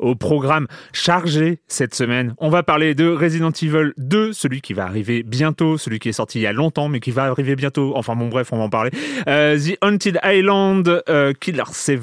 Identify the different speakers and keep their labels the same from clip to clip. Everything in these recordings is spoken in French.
Speaker 1: Au programme chargé cette semaine, on va parler de Resident Evil 2, celui qui va arriver bientôt, celui qui est sorti il y a longtemps mais qui va arriver bientôt. Enfin bon bref, on va en parler. Euh, The Haunted Island, euh, Killer 7,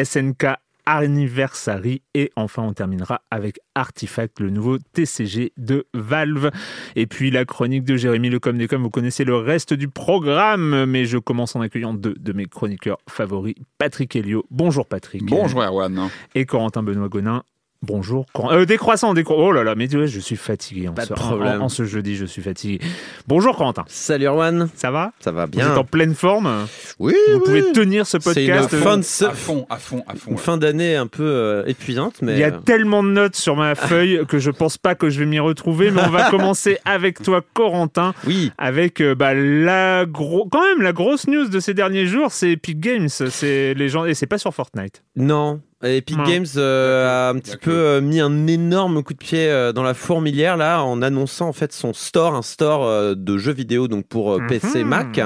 Speaker 1: SNK Anniversary et enfin on terminera avec Artifact, le nouveau TCG de Valve. Et puis la chronique de Jérémy Lecom vous connaissez le reste du programme, mais je commence en accueillant deux de mes chroniqueurs favoris, Patrick Helio. Bonjour Patrick.
Speaker 2: Bonjour Erwan.
Speaker 1: Et Corentin Benoît Gonin. Bonjour. Euh, décroissant, décro- Oh là là, mais ouais, je suis fatigué. En
Speaker 3: Pas
Speaker 1: ce, en-
Speaker 3: problème.
Speaker 1: En, en ce jeudi, je suis fatigué. Bonjour Corentin.
Speaker 3: Salut Erwan,
Speaker 1: Ça va?
Speaker 3: Ça va
Speaker 1: Vous êtes
Speaker 3: bien
Speaker 1: en pleine forme?
Speaker 3: Oui,
Speaker 1: Vous
Speaker 3: oui.
Speaker 1: pouvez tenir ce
Speaker 3: C'est une
Speaker 1: podcast euh,
Speaker 3: fin de se-
Speaker 2: À fond, à fond, à fond.
Speaker 3: une
Speaker 2: ouais.
Speaker 3: fin d'année un peu euh, épuisante, mais
Speaker 1: Il y a
Speaker 3: euh,
Speaker 1: tellement de notes sur ma feuille que je pense pas que je vais m'y retrouver, mais on va commencer avec toi, Corentin,
Speaker 3: oui,
Speaker 1: avec euh, bah, la gros, quand même la grosse news de ces derniers jours, c'est Epic Games, c'est les gens et c'est pas sur Fortnite.
Speaker 3: non. Epic. Games euh, a un petit peu euh, mis un énorme coup de pied euh, dans la fourmilière là en annonçant en fait son store, un store euh, de jeux vidéo donc pour euh, PC,
Speaker 1: Mhm.
Speaker 3: Mac.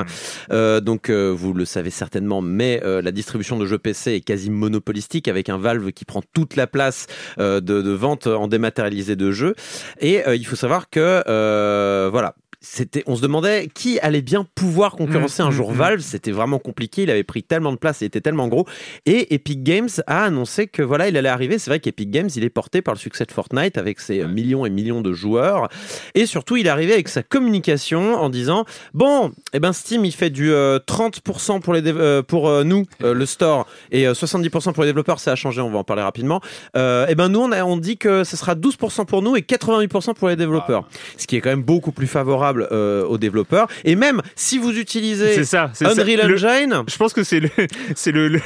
Speaker 3: Euh, donc euh, vous le savez certainement, mais euh, la distribution de jeux PC est quasi monopolistique avec un Valve qui prend toute la place euh, de, de vente en dématérialisé de jeux. Et euh, il faut savoir que euh, voilà. C'était, on se demandait qui allait bien pouvoir concurrencer un
Speaker 1: mm,
Speaker 3: jour
Speaker 1: mm.
Speaker 3: Valve. C'était vraiment compliqué. Il avait pris tellement de place, il était tellement gros. Et Epic Games a annoncé que voilà, il allait arriver. C'est vrai qu'Epic Games, il est porté par le succès de Fortnite avec ses euh, millions et millions de joueurs. Et surtout, il est arrivé avec sa communication en disant bon, eh ben Steam, il fait du euh, 30% pour les euh, pour euh, nous, euh, le store, et euh, 70% pour les développeurs. Ça a changé. On va en parler rapidement. Euh, eh ben nous, on, a, on dit que ce sera 12% pour nous et 88% pour les développeurs. Ce qui est quand même beaucoup plus favorable euh, aux développeurs. Et même si vous utilisez
Speaker 1: C'est ça. c'est ça.
Speaker 3: Unreal
Speaker 1: Le-
Speaker 3: Engine.
Speaker 1: je pense que c'est le, c'est le, le,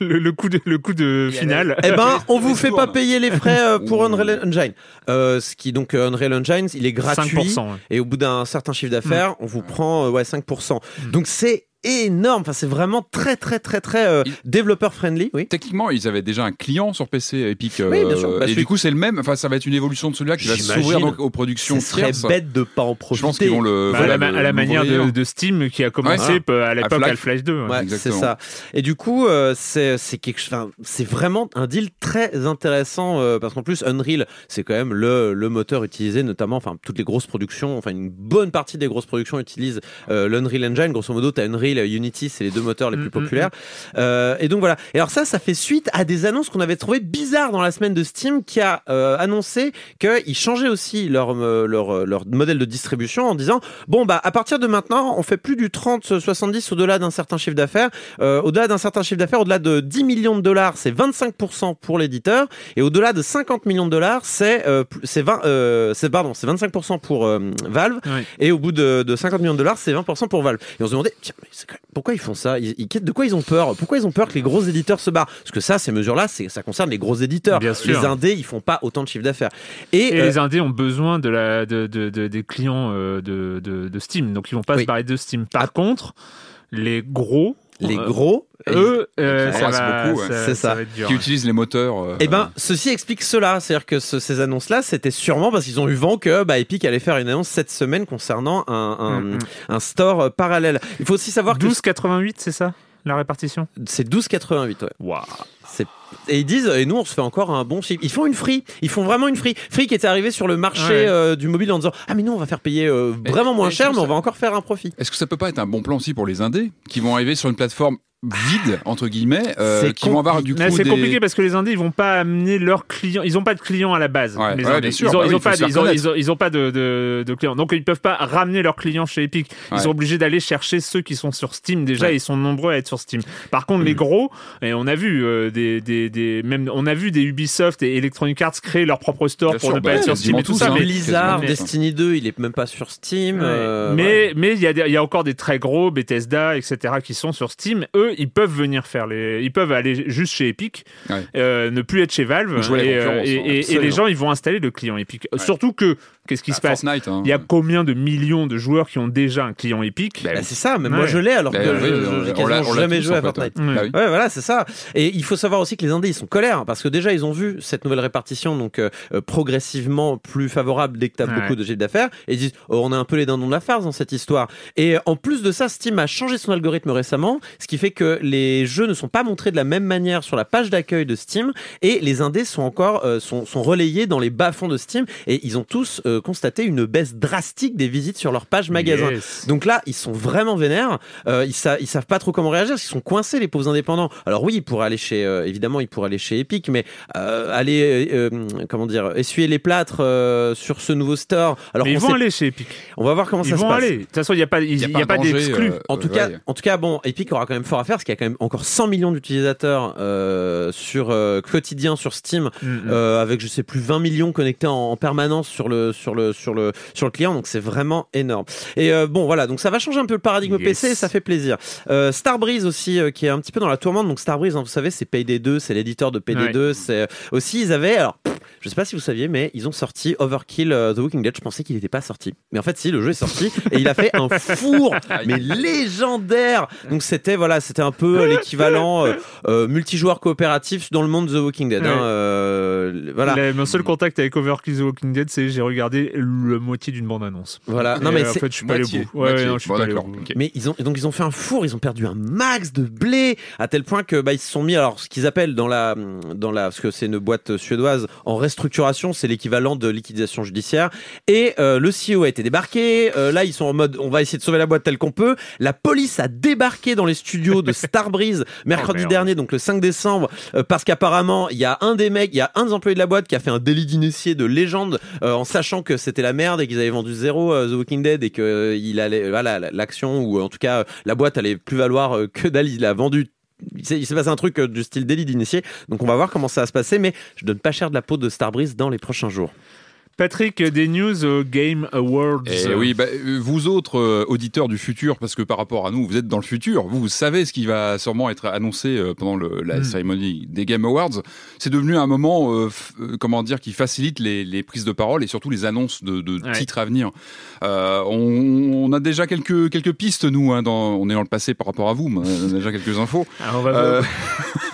Speaker 1: le, le coup de, le coup de finale.
Speaker 3: Eh ben, on vous fait
Speaker 2: tournes.
Speaker 3: pas payer les frais euh, pour. Unreal Engine. Euh, ce qui donc euh, Unreal Engine, il est gratuit
Speaker 1: 5%. ouais.
Speaker 3: et au bout d'un certain chiffre d'affaires, on vous prend euh, ouais 5%.
Speaker 1: Mm.
Speaker 3: Donc c'est énorme. Enfin, c'est vraiment très très très très euh, développeur friendly. Oui.
Speaker 2: Techniquement, ils avaient déjà un client sur PC Epic. euh,
Speaker 3: Oui, bien sûr. Bah,
Speaker 2: et
Speaker 3: celui-
Speaker 2: du coup, c'est le même. Enfin, ça va être une évolution de celui-là qui va s'ouvrir donc aux productions
Speaker 3: Ce serait
Speaker 2: tierces.
Speaker 3: bête de pas en
Speaker 2: Je
Speaker 3: profiter.
Speaker 2: pense qu'ils vont le.
Speaker 1: Bah,
Speaker 2: voilà,
Speaker 1: à la,
Speaker 2: le-
Speaker 1: à la manière de, Steam qui a commencé
Speaker 2: Ouais.
Speaker 1: à l'époque
Speaker 2: Half-Life.
Speaker 1: Half-Life 2. ouais.
Speaker 3: Ouais, c'est ça. Et du coup, euh, c'est c'est quelque chose. enfin, C'est vraiment un deal très intéressant euh, parce qu'en plus Unreal, c'est quand même le, le moteur utilisé, notamment, enfin toutes les grosses productions, enfin une bonne partie des grosses productions utilisent euh, l'Unreal Engine. Grosso modo, t'as Unreal Unreal, Unity, c'est les deux moteurs les
Speaker 1: Mm,
Speaker 3: plus
Speaker 1: mm,
Speaker 3: populaires. Euh, et donc voilà. Et alors ça, ça fait suite à des annonces qu'on avait trouvées bizarres dans la semaine de Steam, qui a euh, annoncé qu'ils changeaient aussi leur, euh, leur, euh, leur modèle de distribution en disant bon bah à partir de maintenant, on fait plus du 30-70 au-delà d'un certain chiffre d'affaires. Euh, au-delà d'un certain chiffre d'affaires, au-delà de 10 millions de dollars, c'est 25% pour l'éditeur, et au-delà de 50 millions de dollars, c'est c'est 20, euh, c'est pardon, c'est 25% pour Valve, et au bout de, de 50 millions de dollars, c'est 20% pour Valve. Et on se demandait, tiens, mais pourquoi ils font ça ils, ils- De quoi ils ont peur Pourquoi ils ont peur que les gros éditeurs se barrent Parce que ça, ces mesures-là, ça concerne les gros éditeurs.
Speaker 1: Bien sûr.
Speaker 3: Les indés, ils font pas autant de chiffre d'affaires. Et,
Speaker 1: Et
Speaker 3: euh,
Speaker 1: les indés ont besoin de la, de, de- de- des clients euh, de, Steam, donc ils vont pas
Speaker 3: Oui.
Speaker 1: se barrer de Steam. Par contre, les gros,
Speaker 3: les
Speaker 1: euh,
Speaker 3: gros,
Speaker 1: eux, euh, ça,
Speaker 2: progressent
Speaker 1: va,
Speaker 2: beaucoup, ouais.
Speaker 1: ça-
Speaker 3: C'est
Speaker 1: ça
Speaker 3: ça.
Speaker 1: va être dur.
Speaker 2: Qui utilisent les moteurs. euh,
Speaker 3: Eh ben, ceci explique cela. C'est-à-dire que ce- ces annonces-là, c'était sûrement parce qu'ils ont eu vent que bah, Epic allait faire une annonce cette semaine concernant un, un,
Speaker 1: Mm, mm.
Speaker 3: un store euh, parallèle. Il faut aussi savoir que
Speaker 1: 12,88, c'est ça la répartition?
Speaker 3: C'est 12,88. Ouais.
Speaker 1: Waouh
Speaker 3: Et ils disent, et nous on se fait encore un bon chiffre. Ils font une free, ils font vraiment une free. Free qui était arrivé sur le marché
Speaker 1: Ouais.
Speaker 3: euh, du mobile en disant Ah, mais nous on va faire payer euh, vraiment moins cher, mais on va encore faire un profit.
Speaker 2: Est-ce que ça peut pas être un bon plan aussi pour les indés qui vont arriver sur une plateforme vide entre guillemets, euh,
Speaker 3: C'est
Speaker 2: qui vont avoir du coup
Speaker 1: c'est
Speaker 2: des-
Speaker 1: compliqué parce que les indés ils vont pas amener leurs clients ils ont pas de clients à la base
Speaker 2: Ouais,
Speaker 1: les
Speaker 2: ouais,
Speaker 1: indés.
Speaker 2: bien sûr,
Speaker 1: ils ont,
Speaker 2: bah
Speaker 1: ils
Speaker 2: oui,
Speaker 1: ont
Speaker 2: il faut
Speaker 1: pas
Speaker 2: se faire
Speaker 1: ils ont,
Speaker 2: connaître.
Speaker 1: ils ont, ils ont pas de, de, de clients donc ils peuvent pas ramener leurs clients chez Epic ils
Speaker 2: Ouais.
Speaker 1: sont obligés d'aller chercher ceux qui sont sur Steam déjà et ils sont nombreux à être sur Steam par contre les gros et on a vu euh, des, des, des même on a vu des Ubisoft et Electronic Arts créer leur propre store
Speaker 2: Bien
Speaker 1: pour
Speaker 2: sûr,
Speaker 1: ne pas
Speaker 2: bah,
Speaker 1: être sur Steam et tout
Speaker 2: tous,
Speaker 1: ça
Speaker 2: hein.
Speaker 1: mais
Speaker 3: Blizzard,
Speaker 1: mais-
Speaker 3: Destiny 2, il est même pas sur Steam.
Speaker 1: Ouais.
Speaker 3: euh,
Speaker 1: mais
Speaker 3: ouais.
Speaker 1: mais il y, a des- il y a encore des très gros Bethesda etc qui sont sur Steam eux ils peuvent venir faire les ils peuvent aller juste chez Epic
Speaker 2: Ouais.
Speaker 1: euh, ne plus être chez Valve et, euh, et-
Speaker 2: hein,
Speaker 1: et- les gens ils vont installer le client Epic. Surtout que qu'est-ce qui
Speaker 2: Ah,
Speaker 1: se passe
Speaker 2: Fortnite, hein.
Speaker 1: il y a combien de millions de joueurs qui ont déjà un client Epic
Speaker 3: Bah, c'est ça, mais moi je l'ai alors que
Speaker 2: Bah,
Speaker 3: je-
Speaker 2: oui,
Speaker 3: je-
Speaker 2: on- on
Speaker 3: jamais joué à Fortnite.
Speaker 2: ouais.
Speaker 1: Ouais.
Speaker 2: Bah oui.
Speaker 3: Ouais, voilà, c'est ça. Et il faut savoir aussi que les indés, ils sont colères parce que déjà, ils ont vu cette nouvelle répartition, donc euh, euh, progressivement plus favorable dès que tu as
Speaker 1: Ouais.
Speaker 3: beaucoup de chiffre d'affaires. Et ils disent, oh, on est un peu les dindons de la farce dans cette histoire. Et en plus de ça, Steam a changé son algorithme récemment, ce qui fait que les jeux ne sont pas montrés de la même manière sur la page d'accueil de Steam et les indés sont encore euh, sont, sont relayés dans les bas-fonds de Steam et ils ont tous euh, constaté une baisse drastique des visites sur leur page magasin.
Speaker 1: Yes.
Speaker 3: Donc là, ils sont vraiment vénères. Euh, ils, sa- ils savent pas trop comment réagir. Ils sont coincés, les pauvres indépendants. Alors oui, ils pourraient aller chez, euh, évidemment, ils pourraient aller chez Epic, mais euh, aller, euh, euh, comment dire, essuyer les plâtres euh, sur ce nouveau store. Alors
Speaker 1: Mais ils vont
Speaker 3: sait-
Speaker 1: aller chez Epic
Speaker 3: on va voir comment
Speaker 1: ils
Speaker 3: ça se
Speaker 1: vont
Speaker 3: passe.
Speaker 1: aller de toute façon il n'y a pas il y
Speaker 2: a pas
Speaker 1: d'exclus
Speaker 2: euh,
Speaker 3: En tout
Speaker 2: ouais.
Speaker 3: cas, en tout cas, bon, Epic aura quand même fort à faire parce qu'il y a quand même encore 100 millions d'utilisateurs euh, sur euh, quotidien sur Steam,
Speaker 1: Mm, mm.
Speaker 3: euh, avec je sais plus 20 millions connectés en, en permanence sur le sur le sur le sur le client. Donc c'est vraiment énorme. Et euh, bon, voilà, donc ça va changer un peu le paradigme
Speaker 1: Yes.
Speaker 3: PC, ça fait plaisir. Euh, Starbreeze aussi, euh, qui est un petit peu dans la tourmente. Donc Starbreeze, hein, vous savez, c'est Payday 2, c'est l'éditeur de Payday
Speaker 1: Ouais.
Speaker 3: 2. C'est euh, aussi ils avaient alors. pff, Je sais pas si vous saviez, mais ils ont sorti Overkill The Walking Dead. Je pensais qu'il n'était pas sorti. Mais en fait, si, le jeu est sorti et il a fait un four, mais légendaire. Donc c'était voilà, c'était un peu l'équivalent multijoueur coopératif dans le monde de The Walking Dead. hein,
Speaker 1: Ouais.
Speaker 3: voilà.
Speaker 1: Mon seul contact avec Overkill The Walking Dead, c'est j'ai regardé la moitié d'une bande-annonce.
Speaker 3: Voilà. Non mais
Speaker 1: en fait, je suis pas allé au
Speaker 2: Moitié,
Speaker 1: bout. Ouais,
Speaker 2: moitié.
Speaker 1: non, je suis
Speaker 2: Bon,
Speaker 1: pas allé au
Speaker 2: d'accord,
Speaker 1: bout.
Speaker 2: ok.
Speaker 3: Mais ils ont donc ils ont fait un four, ils ont perdu un max de blé à tel point que bah ils se sont mis alors ce qu'ils appellent dans la dans la parce que c'est une boîte suédoise en restructuration, c'est l'équivalent de liquidation judiciaire et euh, le CEO a été débarqué, euh, là ils sont en mode on va essayer de sauver la boîte tel qu'on peut. La police a débarqué dans les studios de Starbreeze mercredi
Speaker 1: Oh, merde.
Speaker 3: dernier donc le 5 décembre euh, parce qu'apparemment il y a un des mecs, il y a un des employés de la boîte qui a fait un délit d'initié de légende euh, en sachant que c'était la merde et qu'ils avaient vendu zéro euh, The Walking Dead et que euh, il allait voilà l'action ou en tout cas euh, la boîte allait plus valoir euh, que dalle il a vendu il s'est passé un truc euh, du style délit d'initié. Donc on va voir comment ça va se passer mais je donne pas cher de la peau de Starbreeze dans les prochains jours
Speaker 1: Patrick, des news Game Awards.
Speaker 2: Et oui, bah, euh, vous autres euh, auditeurs du futur, parce que par rapport à nous, vous êtes dans le futur, vous, vous savez ce qui va sûrement être annoncé euh, pendant le- la
Speaker 1: Mm.
Speaker 2: cérémonie des Game Awards. C'est devenu un moment, euh, comment dire, qui facilite les, les prises de parole et surtout les annonces de, de
Speaker 1: Ouais.
Speaker 2: titres à venir. Euh, on, on a déjà quelques quelques pistes nous, hein, dans, on est dans le passé par rapport à vous, mais on a déjà quelques infos.
Speaker 1: Ah, on va
Speaker 2: Euh,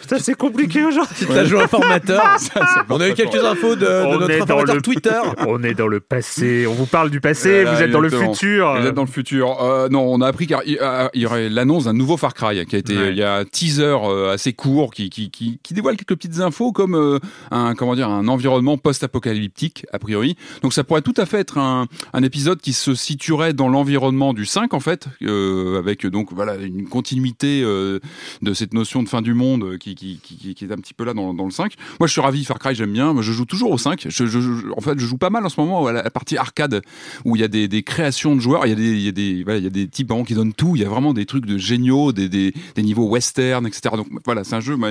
Speaker 1: Putain, c'est compliqué aujourd'hui.
Speaker 3: Tu as joué un formateur. on a eu quelques infos de, notre
Speaker 1: dans
Speaker 3: informateur
Speaker 1: le-
Speaker 3: Twitter.
Speaker 1: On est dans le passé. On vous parle du passé.
Speaker 2: Voilà,
Speaker 1: vous êtes dans le futur.
Speaker 2: Vous êtes dans le futur. Euh, non, on a appris qu'il y aurait l'annonce d'un nouveau Far Cry qui a été.
Speaker 1: Ouais.
Speaker 2: Il y a un teaser euh, assez court qui, qui, qui, qui dévoile quelques petites infos comme euh, un comment dire un environnement post-apocalyptique a priori. Donc ça pourrait tout à fait être un, un épisode qui se situerait dans l'environnement du 5 en fait, euh, avec donc voilà une continuité euh, de cette notion de fin du monde euh, qui, qui, qui, qui est un petit peu là dans, dans le 5. Moi je suis ravi Far Cry, j'aime bien. Moi, je joue toujours au 5. Je, je- je- en fait je joue pas mal en ce moment à la, la partie arcade où il y a des, des créations de joueurs, il y a des, il y a des, voilà, il y a des types vraiment qui donnent tout, il y a vraiment des trucs de géniaux, des, des, des niveaux western, etc. Donc voilà, c'est un jeu moi,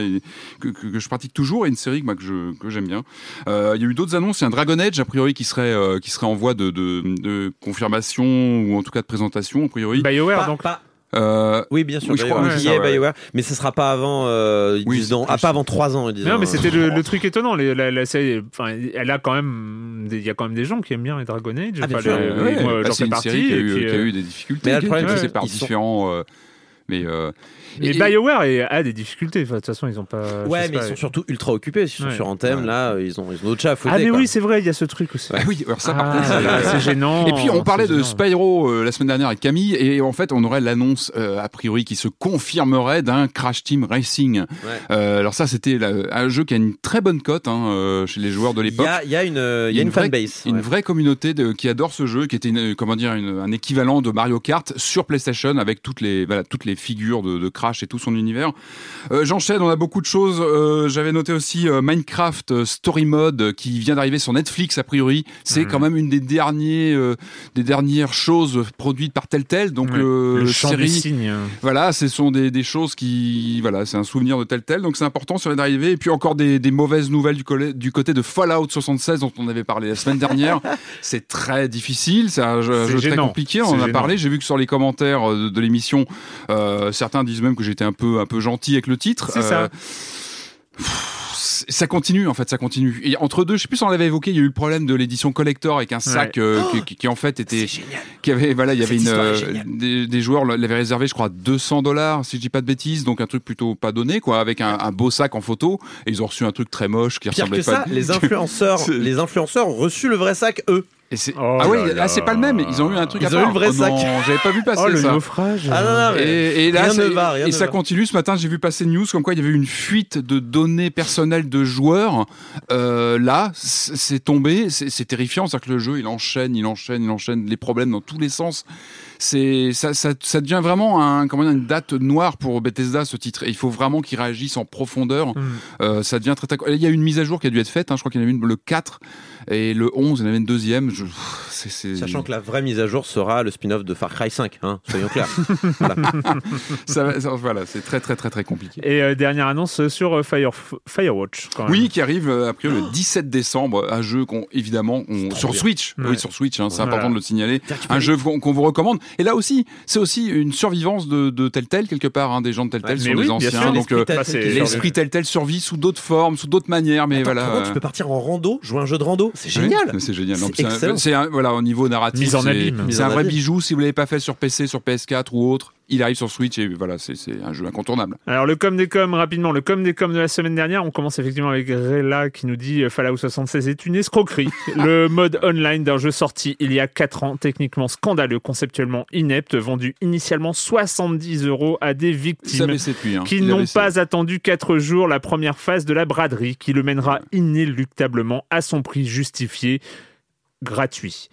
Speaker 2: que, que, que je pratique toujours et une série moi, que je que j'aime bien. Euh, il y a eu d'autres annonces, il y a un Dragon Age a priori qui serait euh, qui serait en voie de, de, de confirmation ou en tout cas de présentation a priori.
Speaker 1: BioWare,
Speaker 3: Pas-
Speaker 1: donc.
Speaker 3: pas-
Speaker 2: Euh,
Speaker 3: Oui, bien sûr.
Speaker 2: Oui, je crois,
Speaker 1: ouais,
Speaker 2: ça, ouais.
Speaker 3: BioWare, mais ce sera pas avant. Euh,
Speaker 2: Oui, c'est
Speaker 3: ah, pas avant 3 ans. Disent,
Speaker 1: Non, mais c'était le, le truc étonnant. Les- la, la série, enfin, elle a quand même, il y a quand même des gens qui aiment bien les Dragon Age.
Speaker 3: Ah, bien
Speaker 1: Enfin,
Speaker 3: sûr.
Speaker 1: les-
Speaker 2: ouais,
Speaker 1: moi,
Speaker 2: bah,
Speaker 1: j'en
Speaker 2: c'est
Speaker 1: fais
Speaker 2: une
Speaker 1: partie.
Speaker 2: série qui a,
Speaker 1: et
Speaker 2: eu,
Speaker 1: puis,
Speaker 2: qui a
Speaker 1: euh,
Speaker 2: eu des difficultés,
Speaker 3: Mais le
Speaker 2: qui est
Speaker 3: problème,
Speaker 1: c'est
Speaker 2: par
Speaker 3: qu'ils sont-
Speaker 2: différents. euh, mais euh,
Speaker 1: Mais
Speaker 2: et-
Speaker 1: BioWare a des difficultés. Enfin, de toute façon, ils ont pas.
Speaker 3: Ouais, mais
Speaker 1: pas.
Speaker 3: ils sont surtout ultra occupés. Ils sont
Speaker 1: Ouais.
Speaker 3: sur Anthem,
Speaker 2: Ouais.
Speaker 3: là, ils ont, ils ont d'autres chats à foutre.
Speaker 1: Ah, mais oui, c'est vrai, il y a ce truc aussi.
Speaker 2: bah oui, alors ça par
Speaker 1: Ah,
Speaker 2: contre, c'est-
Speaker 1: c'est gênant.
Speaker 2: Et puis on parlait de. Spyro euh, la semaine dernière avec Camille et en fait on aurait l'annonce euh, a priori qui se confirmerait d'un Crash Team Racing. Euh, alors ça c'était la- un jeu qui a une très bonne cote hein, euh, chez les joueurs de
Speaker 3: Il y
Speaker 2: l'époque.
Speaker 3: a, il y a une, euh, il y a une
Speaker 2: vraie-
Speaker 3: fanbase.
Speaker 2: Une
Speaker 3: ouais.
Speaker 2: vraie communauté de, qui adore ce jeu, qui était une, comment dire une- un équivalent de Mario Kart sur PlayStation avec toutes les voilà, toutes les figures de, de Crash et tout son univers. Euh, J'enchaîne, on a beaucoup de choses. Euh, J'avais noté aussi euh, Minecraft Story Mode qui vient d'arriver sur Netflix a priori. C'est
Speaker 1: Mhm.
Speaker 2: quand même une des derniers des dernières choses produites par Telltale. Donc
Speaker 1: le
Speaker 2: série voilà, ce sont des, des choses qui, voilà, c'est un souvenir de tel tel, donc c'est important sur les d'arriver. Et puis encore des, des mauvaises nouvelles du, côté de Fallout 76 dont on avait parlé la semaine dernière. c'est très difficile, c'est un jeu, très compliqué. On en a
Speaker 1: gênant.
Speaker 2: parlé. J'ai vu que sur les commentaires de, de l'émission, euh, certains disent même que j'étais un peu, un peu gentil avec le titre.
Speaker 1: C'est ça.
Speaker 2: pff, ça continue en fait, ça continue. Et entre deux, je sais plus si on l'avait évoqué, il y a eu le problème de l'édition collector avec un sac euh, qui, qui- qui, en fait était, qui avait voilà, il y avait une euh, des, des joueurs l'avaient réservé, je crois, 200 dollars si je dis pas de bêtises, donc un truc plutôt pas donné quoi, avec un, un beau sac en photo. Et ils ont reçu un truc très moche qui
Speaker 3: Pire
Speaker 2: ressemblait
Speaker 3: que
Speaker 2: pas.
Speaker 3: ça, les influenceurs, les influenceurs ont reçu le vrai sac, eux.
Speaker 2: Et c'est-
Speaker 1: Oh
Speaker 2: ah oui,
Speaker 1: là
Speaker 2: là c'est pas le même. Ils ont eu un truc
Speaker 3: Ils
Speaker 2: à
Speaker 3: ont eu le vrai
Speaker 2: Oh
Speaker 3: sac.
Speaker 2: Non, j'avais pas vu passer
Speaker 1: Oh, le
Speaker 2: ça.
Speaker 1: naufrage.
Speaker 3: Ah non, non, mais-
Speaker 2: Et, et là,
Speaker 3: Rien ne
Speaker 2: c'est-
Speaker 3: va, rien
Speaker 2: et
Speaker 3: ne
Speaker 2: ça
Speaker 3: va.
Speaker 2: continue. Ce matin, j'ai vu passer une news comme quoi il y avait eu une fuite de données personnelles de joueurs. Euh, là, c'est tombé. C'est c'est terrifiant. C'est-à-dire que le jeu, il enchaîne, il enchaîne, il enchaîne les problèmes dans tous les sens. C'est ça, ça, ça devient vraiment un, comment dire, une date noire pour Bethesda ce titre. Et il faut vraiment qu'ils réagissent en profondeur.
Speaker 1: Mm.
Speaker 2: Euh, ça devient très, très. Il y a eu une mise à jour qui a dû être faite. hein. Je crois qu'il y en avait une le 4 et le 11. Il y en avait une deuxième. Je...
Speaker 3: Sachant que la vraie mise à jour sera le spin-off de Far Cry 5, hein, soyons clairs.
Speaker 2: ça, va- ça- voilà, c'est très très très très compliqué.
Speaker 1: Et euh, dernière annonce sur euh, Fire, Firewatch. Quand même.
Speaker 2: Oui, qui arrive euh, après le 17 décembre, un jeu qu'on évidemment on- sur
Speaker 3: bien.
Speaker 2: Switch,
Speaker 1: Ouais.
Speaker 2: oui sur Switch, hein, c'est
Speaker 1: Voilà.
Speaker 2: important de le signaler. Un jeu qu'on vous recommande. Et là aussi, c'est aussi une survivance de, de Telltale quelque part, hein, des gens de Telltale
Speaker 3: Ouais,
Speaker 2: sont des anciens,
Speaker 1: sûr,
Speaker 2: donc
Speaker 3: l'esprit
Speaker 2: euh, l'esprit Telltale survit sous d'autres formes, sous d'autres manières, mais
Speaker 3: Attends,
Speaker 2: voilà. euh,
Speaker 3: tu peux partir en rando, jouer un jeu de rando, c'est
Speaker 2: oui,
Speaker 3: génial.
Speaker 2: c'est génial.
Speaker 3: C'est
Speaker 2: voilà au niveau narratif,
Speaker 1: Mise en
Speaker 2: c'est-
Speaker 1: abîme.
Speaker 2: Un vrai bijou. Si vous l'avez pas fait sur PC, sur PS4 ou autre, il arrive sur Switch et voilà, c'est un jeu incontournable.
Speaker 1: Alors le com des com rapidement, le com des com de la semaine dernière, on commence effectivement avec Rela qui nous dit euh, Fallout 76 est une escroquerie. le mode online d'un jeu sorti il y a 4 ans, techniquement scandaleux, conceptuellement inepte, vendu initialement 70 euros à des victimes.
Speaker 2: Hein.
Speaker 1: qui n'ont pas attendu 4 jours la première phase de la braderie qui le mènera inéluctablement à son prix justifié gratuit.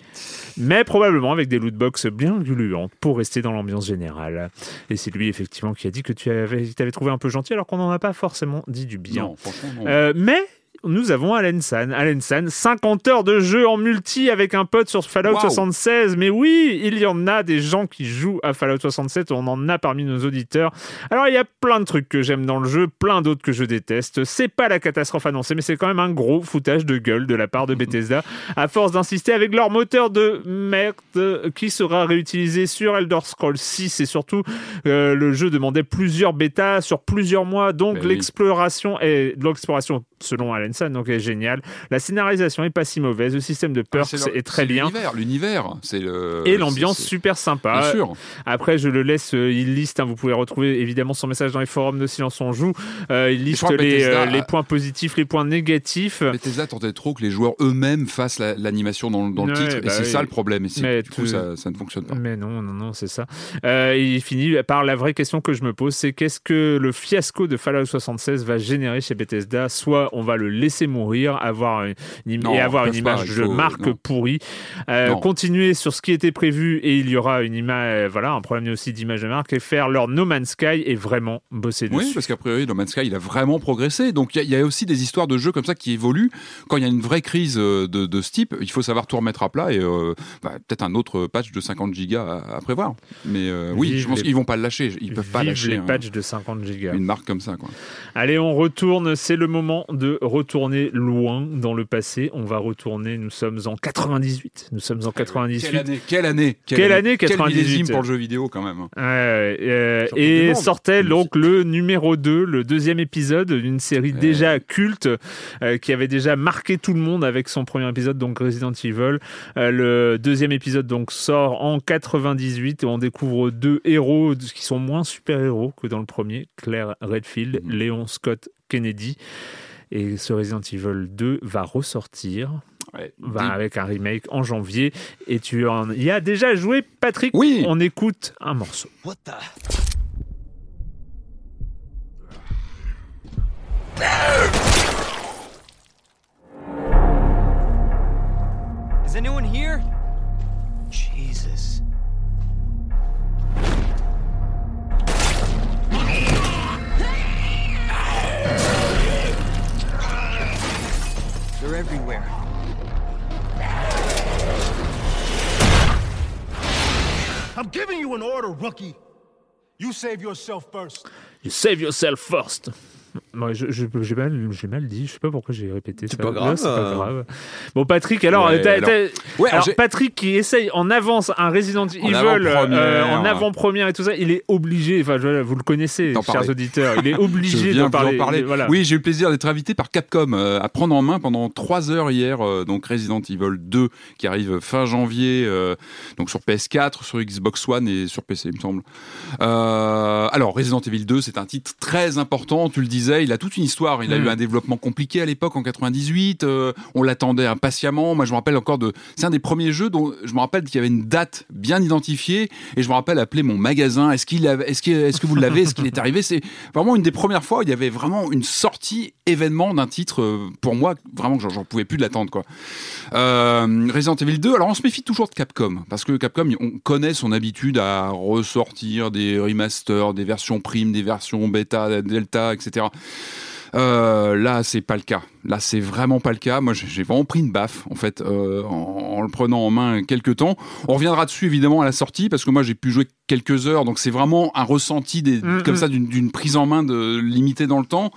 Speaker 1: Mais probablement avec des lootbox bien gluantes pour rester dans l'ambiance générale. Et c'est lui effectivement qui a dit que tu avais, trouvé un peu gentil alors qu'on n'en a pas forcément dit du bien.
Speaker 2: Non, non.
Speaker 1: Euh, mais nous avons Alan San. Alan San, 50 heures de jeu en multi avec un pote sur Fallout
Speaker 2: Wow.
Speaker 1: 76. Mais oui, il y en a des gens qui jouent à Fallout 67. On en a parmi nos auditeurs. Alors, il y a plein de trucs que j'aime dans le jeu, plein d'autres que je déteste. C'est pas la catastrophe annoncée, mais c'est quand même un gros foutage de gueule de la part de Bethesda, à force d'insister avec leur moteur de merde qui sera réutilisé sur Elder Scrolls 6 et surtout euh, le jeu demandait plusieurs bêtas sur plusieurs mois, donc
Speaker 2: Ben oui.
Speaker 1: l'exploration et l'exploration selon Alan donc est génial. La scénarisation est pas si mauvaise, le système de
Speaker 2: Ah,
Speaker 1: perks est très bien.
Speaker 2: L'univers, l'univers, c'est le.
Speaker 1: Et l'ambiance super sympa.
Speaker 2: Bien sûr.
Speaker 1: Après, je le laisse, euh, il liste, hein, vous pouvez retrouver évidemment son message dans les forums de Silence on Joue. Euh, il liste les, euh, les points positifs, les points négatifs.
Speaker 2: Bethesda tentait trop que les joueurs eux-mêmes fassent la- l'animation dans, le titre, et
Speaker 1: bah
Speaker 2: c'est
Speaker 1: oui.
Speaker 2: ça le problème. Et c'est-
Speaker 1: Mais
Speaker 2: du coup, ça, ça ne fonctionne pas.
Speaker 1: Mais non, non, non, c'est ça. Il finit par la vraie question que je me pose, c'est qu'est-ce que le fiasco de Fallout 76 va générer chez Bethesda Soit on va le laisser mourir, avoir une,
Speaker 2: Non,
Speaker 1: et avoir une
Speaker 2: pas,
Speaker 1: image de
Speaker 2: faut-
Speaker 1: marque
Speaker 2: non.
Speaker 1: pourrie, euh, continuer sur ce qui était prévu et il y aura une image, voilà, un problème aussi d'image de marque et faire leur No Man's Sky et vraiment bosser
Speaker 2: Oui,
Speaker 1: dessus.
Speaker 2: parce qu'a priori, No Man's Sky, il a vraiment progressé. Donc, il y a- il y, a aussi des histoires de jeux comme ça qui évoluent. Quand il y a une vraie crise euh, de, de ce type, il faut savoir tout remettre à plat et euh, bah, peut-être un autre patch de 50 gigas à, à prévoir. Mais euh, oui, je pense
Speaker 1: les-
Speaker 2: qu'ils vont pas le lâcher. Ils peuvent pas lâcher
Speaker 1: les
Speaker 2: un-
Speaker 1: patchs de 50 gigas.
Speaker 2: une marque comme ça. Quoi.
Speaker 1: Allez, on retourne. C'est le moment de retourner loin dans le passé. On va retourner. Nous sommes en 98. Nous sommes en 98.
Speaker 2: Quelle année Quelle année
Speaker 1: Quelle année, 98?
Speaker 2: Quel millésime pour le jeu vidéo quand même.
Speaker 1: Euh,
Speaker 3: du
Speaker 1: et sortait donc le numéro 2, le deuxième épisode d'une série déjà culte euh, qui avait déjà marqué tout le monde avec son premier épisode, donc Resident Evil. Euh, le deuxième épisode donc sort en 98 et on découvre deux héros qui sont moins super-héros que dans le premier, Claire Redfield,
Speaker 2: Mhm.
Speaker 1: Léon Scott Kennedy. Et ce Resident Evil 2 va ressortir
Speaker 2: Ouais.
Speaker 1: va avec un remake en janvier. Et tu en y as déjà joué, Patrick
Speaker 2: Oui.
Speaker 1: On écoute un morceau.
Speaker 4: What the? Is anyone here? Jesus. They're everywhere.
Speaker 5: I'm giving you an order, rookie. You save yourself first.
Speaker 1: You save yourself first. Moi, je- je- j'ai mal, j'ai mal dit, je sais pas pourquoi j'ai répété ça.
Speaker 3: pas grave,
Speaker 1: C'est pas
Speaker 3: euh.
Speaker 1: grave. Bon, Patrick, alors,
Speaker 2: Ouais,
Speaker 1: t'as-
Speaker 2: alors-
Speaker 1: t'as-
Speaker 2: Ouais, alors
Speaker 1: alors,
Speaker 2: j'ai-
Speaker 1: Patrick qui essaye en avance un Resident Evil euh, en avant-première et tout ça, il est obligé, enfin, vous le connaissez, chers
Speaker 2: parler.
Speaker 1: auditeurs, il est obligé d'en parler.
Speaker 2: parler.
Speaker 1: Voilà.
Speaker 2: Oui, j'ai eu le plaisir d'être invité par Capcom euh, à prendre en main pendant trois heures hier, donc Resident Evil 2 qui arrive fin janvier, donc sur PS4, sur Xbox One et sur PC, il me semble. Alors Resident Evil 2, c'est un titre très important. Tu le disais, il a toute une histoire. Il a eu un développement compliqué à l'époque en 98. euh, on l'attendait impatiemment. Moi, je me rappelle encore de. C'est un des premiers jeux dont je me rappelle qu'il y avait une date bien identifiée et je me rappelle appeler mon magasin. Est-ce qu'il avait, est-ce que, est-ce que vous l'avez, est-ce qu'il est arrivé? C'est vraiment une des premières fois où il y avait vraiment une sortie événement d'un titre euh, pour moi vraiment que j'en- pouvais plus de l'attendre quoi. Euh, Resident Evil 2. Alors on se méfie toujours de Capcom parce que Capcom on connaît son habitude à ressortir des remasters, des versions prime, des versions bêta, delta, etc. Euh, là, c'est pas le cas. Là, c'est vraiment pas le cas. Moi, j'ai vraiment pris une baffe, en fait, euh, en, en le prenant en main quelques temps. On reviendra dessus, évidemment, à la sortie, parce que moi, j'ai pu jouer quelques heures, donc c'est vraiment un ressenti des,
Speaker 1: Mhm.
Speaker 2: comme ça d'une d'une prise en main de limitée dans le temps.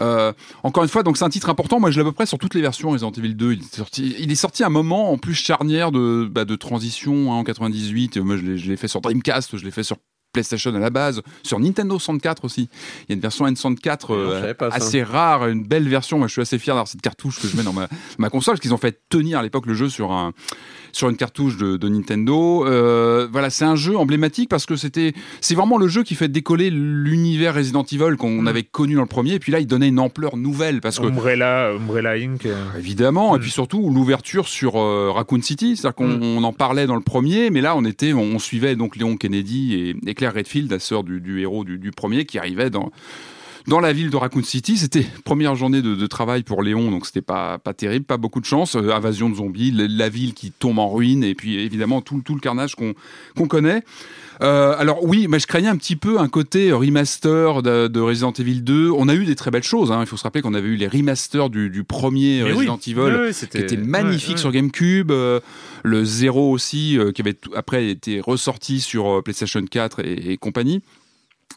Speaker 2: Euh, encore une fois, donc c'est un titre important. Moi, je l'ai à peu près sur toutes les versions Resident Evil 2. Il est sorti, il est sorti à un moment en plus charnière de, bah, de transition hein, en 98. Moi, je l'ai- fait sur Dreamcast, je l'ai fait sur PlayStation à la base, sur Nintendo 64 aussi. Il y a une version N64
Speaker 3: Non,
Speaker 2: euh, assez rare, une belle version. Moi, je suis assez fier d'avoir cette cartouche que je mets dans ma, ma console, parce qu'ils ont fait tenir à l'époque le jeu sur un sur une cartouche de, de Nintendo. Euh, voilà, c'est un jeu emblématique parce que c'était c'est vraiment le jeu qui fait décoller l'univers Resident Evil qu'on
Speaker 1: Mm.
Speaker 2: avait connu dans le premier. Et puis là, il donnait une ampleur nouvelle parce que
Speaker 1: Umbrella, Umbrella Inc. euh,
Speaker 2: Évidemment, et
Speaker 1: Mm.
Speaker 2: puis surtout l'ouverture sur euh, Raccoon City, c'est-à-dire qu'on
Speaker 1: Mm.
Speaker 2: on en parlait dans le premier, mais là on était, on, suivait donc Léon Kennedy et, et Claire Redfield, la sœur du, du héros du, du premier, qui arrivait dans dans la ville de Raccoon City. C'était première journée de, de travail pour Léon, donc c'était pas pas terrible, pas beaucoup de chance. Euh, invasion de zombies, la, la ville qui tombe en ruine, et puis évidemment tout, tout le carnage qu'on qu'on connaît. Euh, alors oui, mais je craignais un petit peu un côté remaster de, de Resident Evil 2. On a eu des très belles choses. hein. Il faut se rappeler qu'on avait eu les remasters du, du premier
Speaker 1: Mais oui.
Speaker 2: Resident Evil qui était magnifique sur GameCube, euh, le Zero aussi, qui avait après été ressorti sur PlayStation 4 et, et compagnie.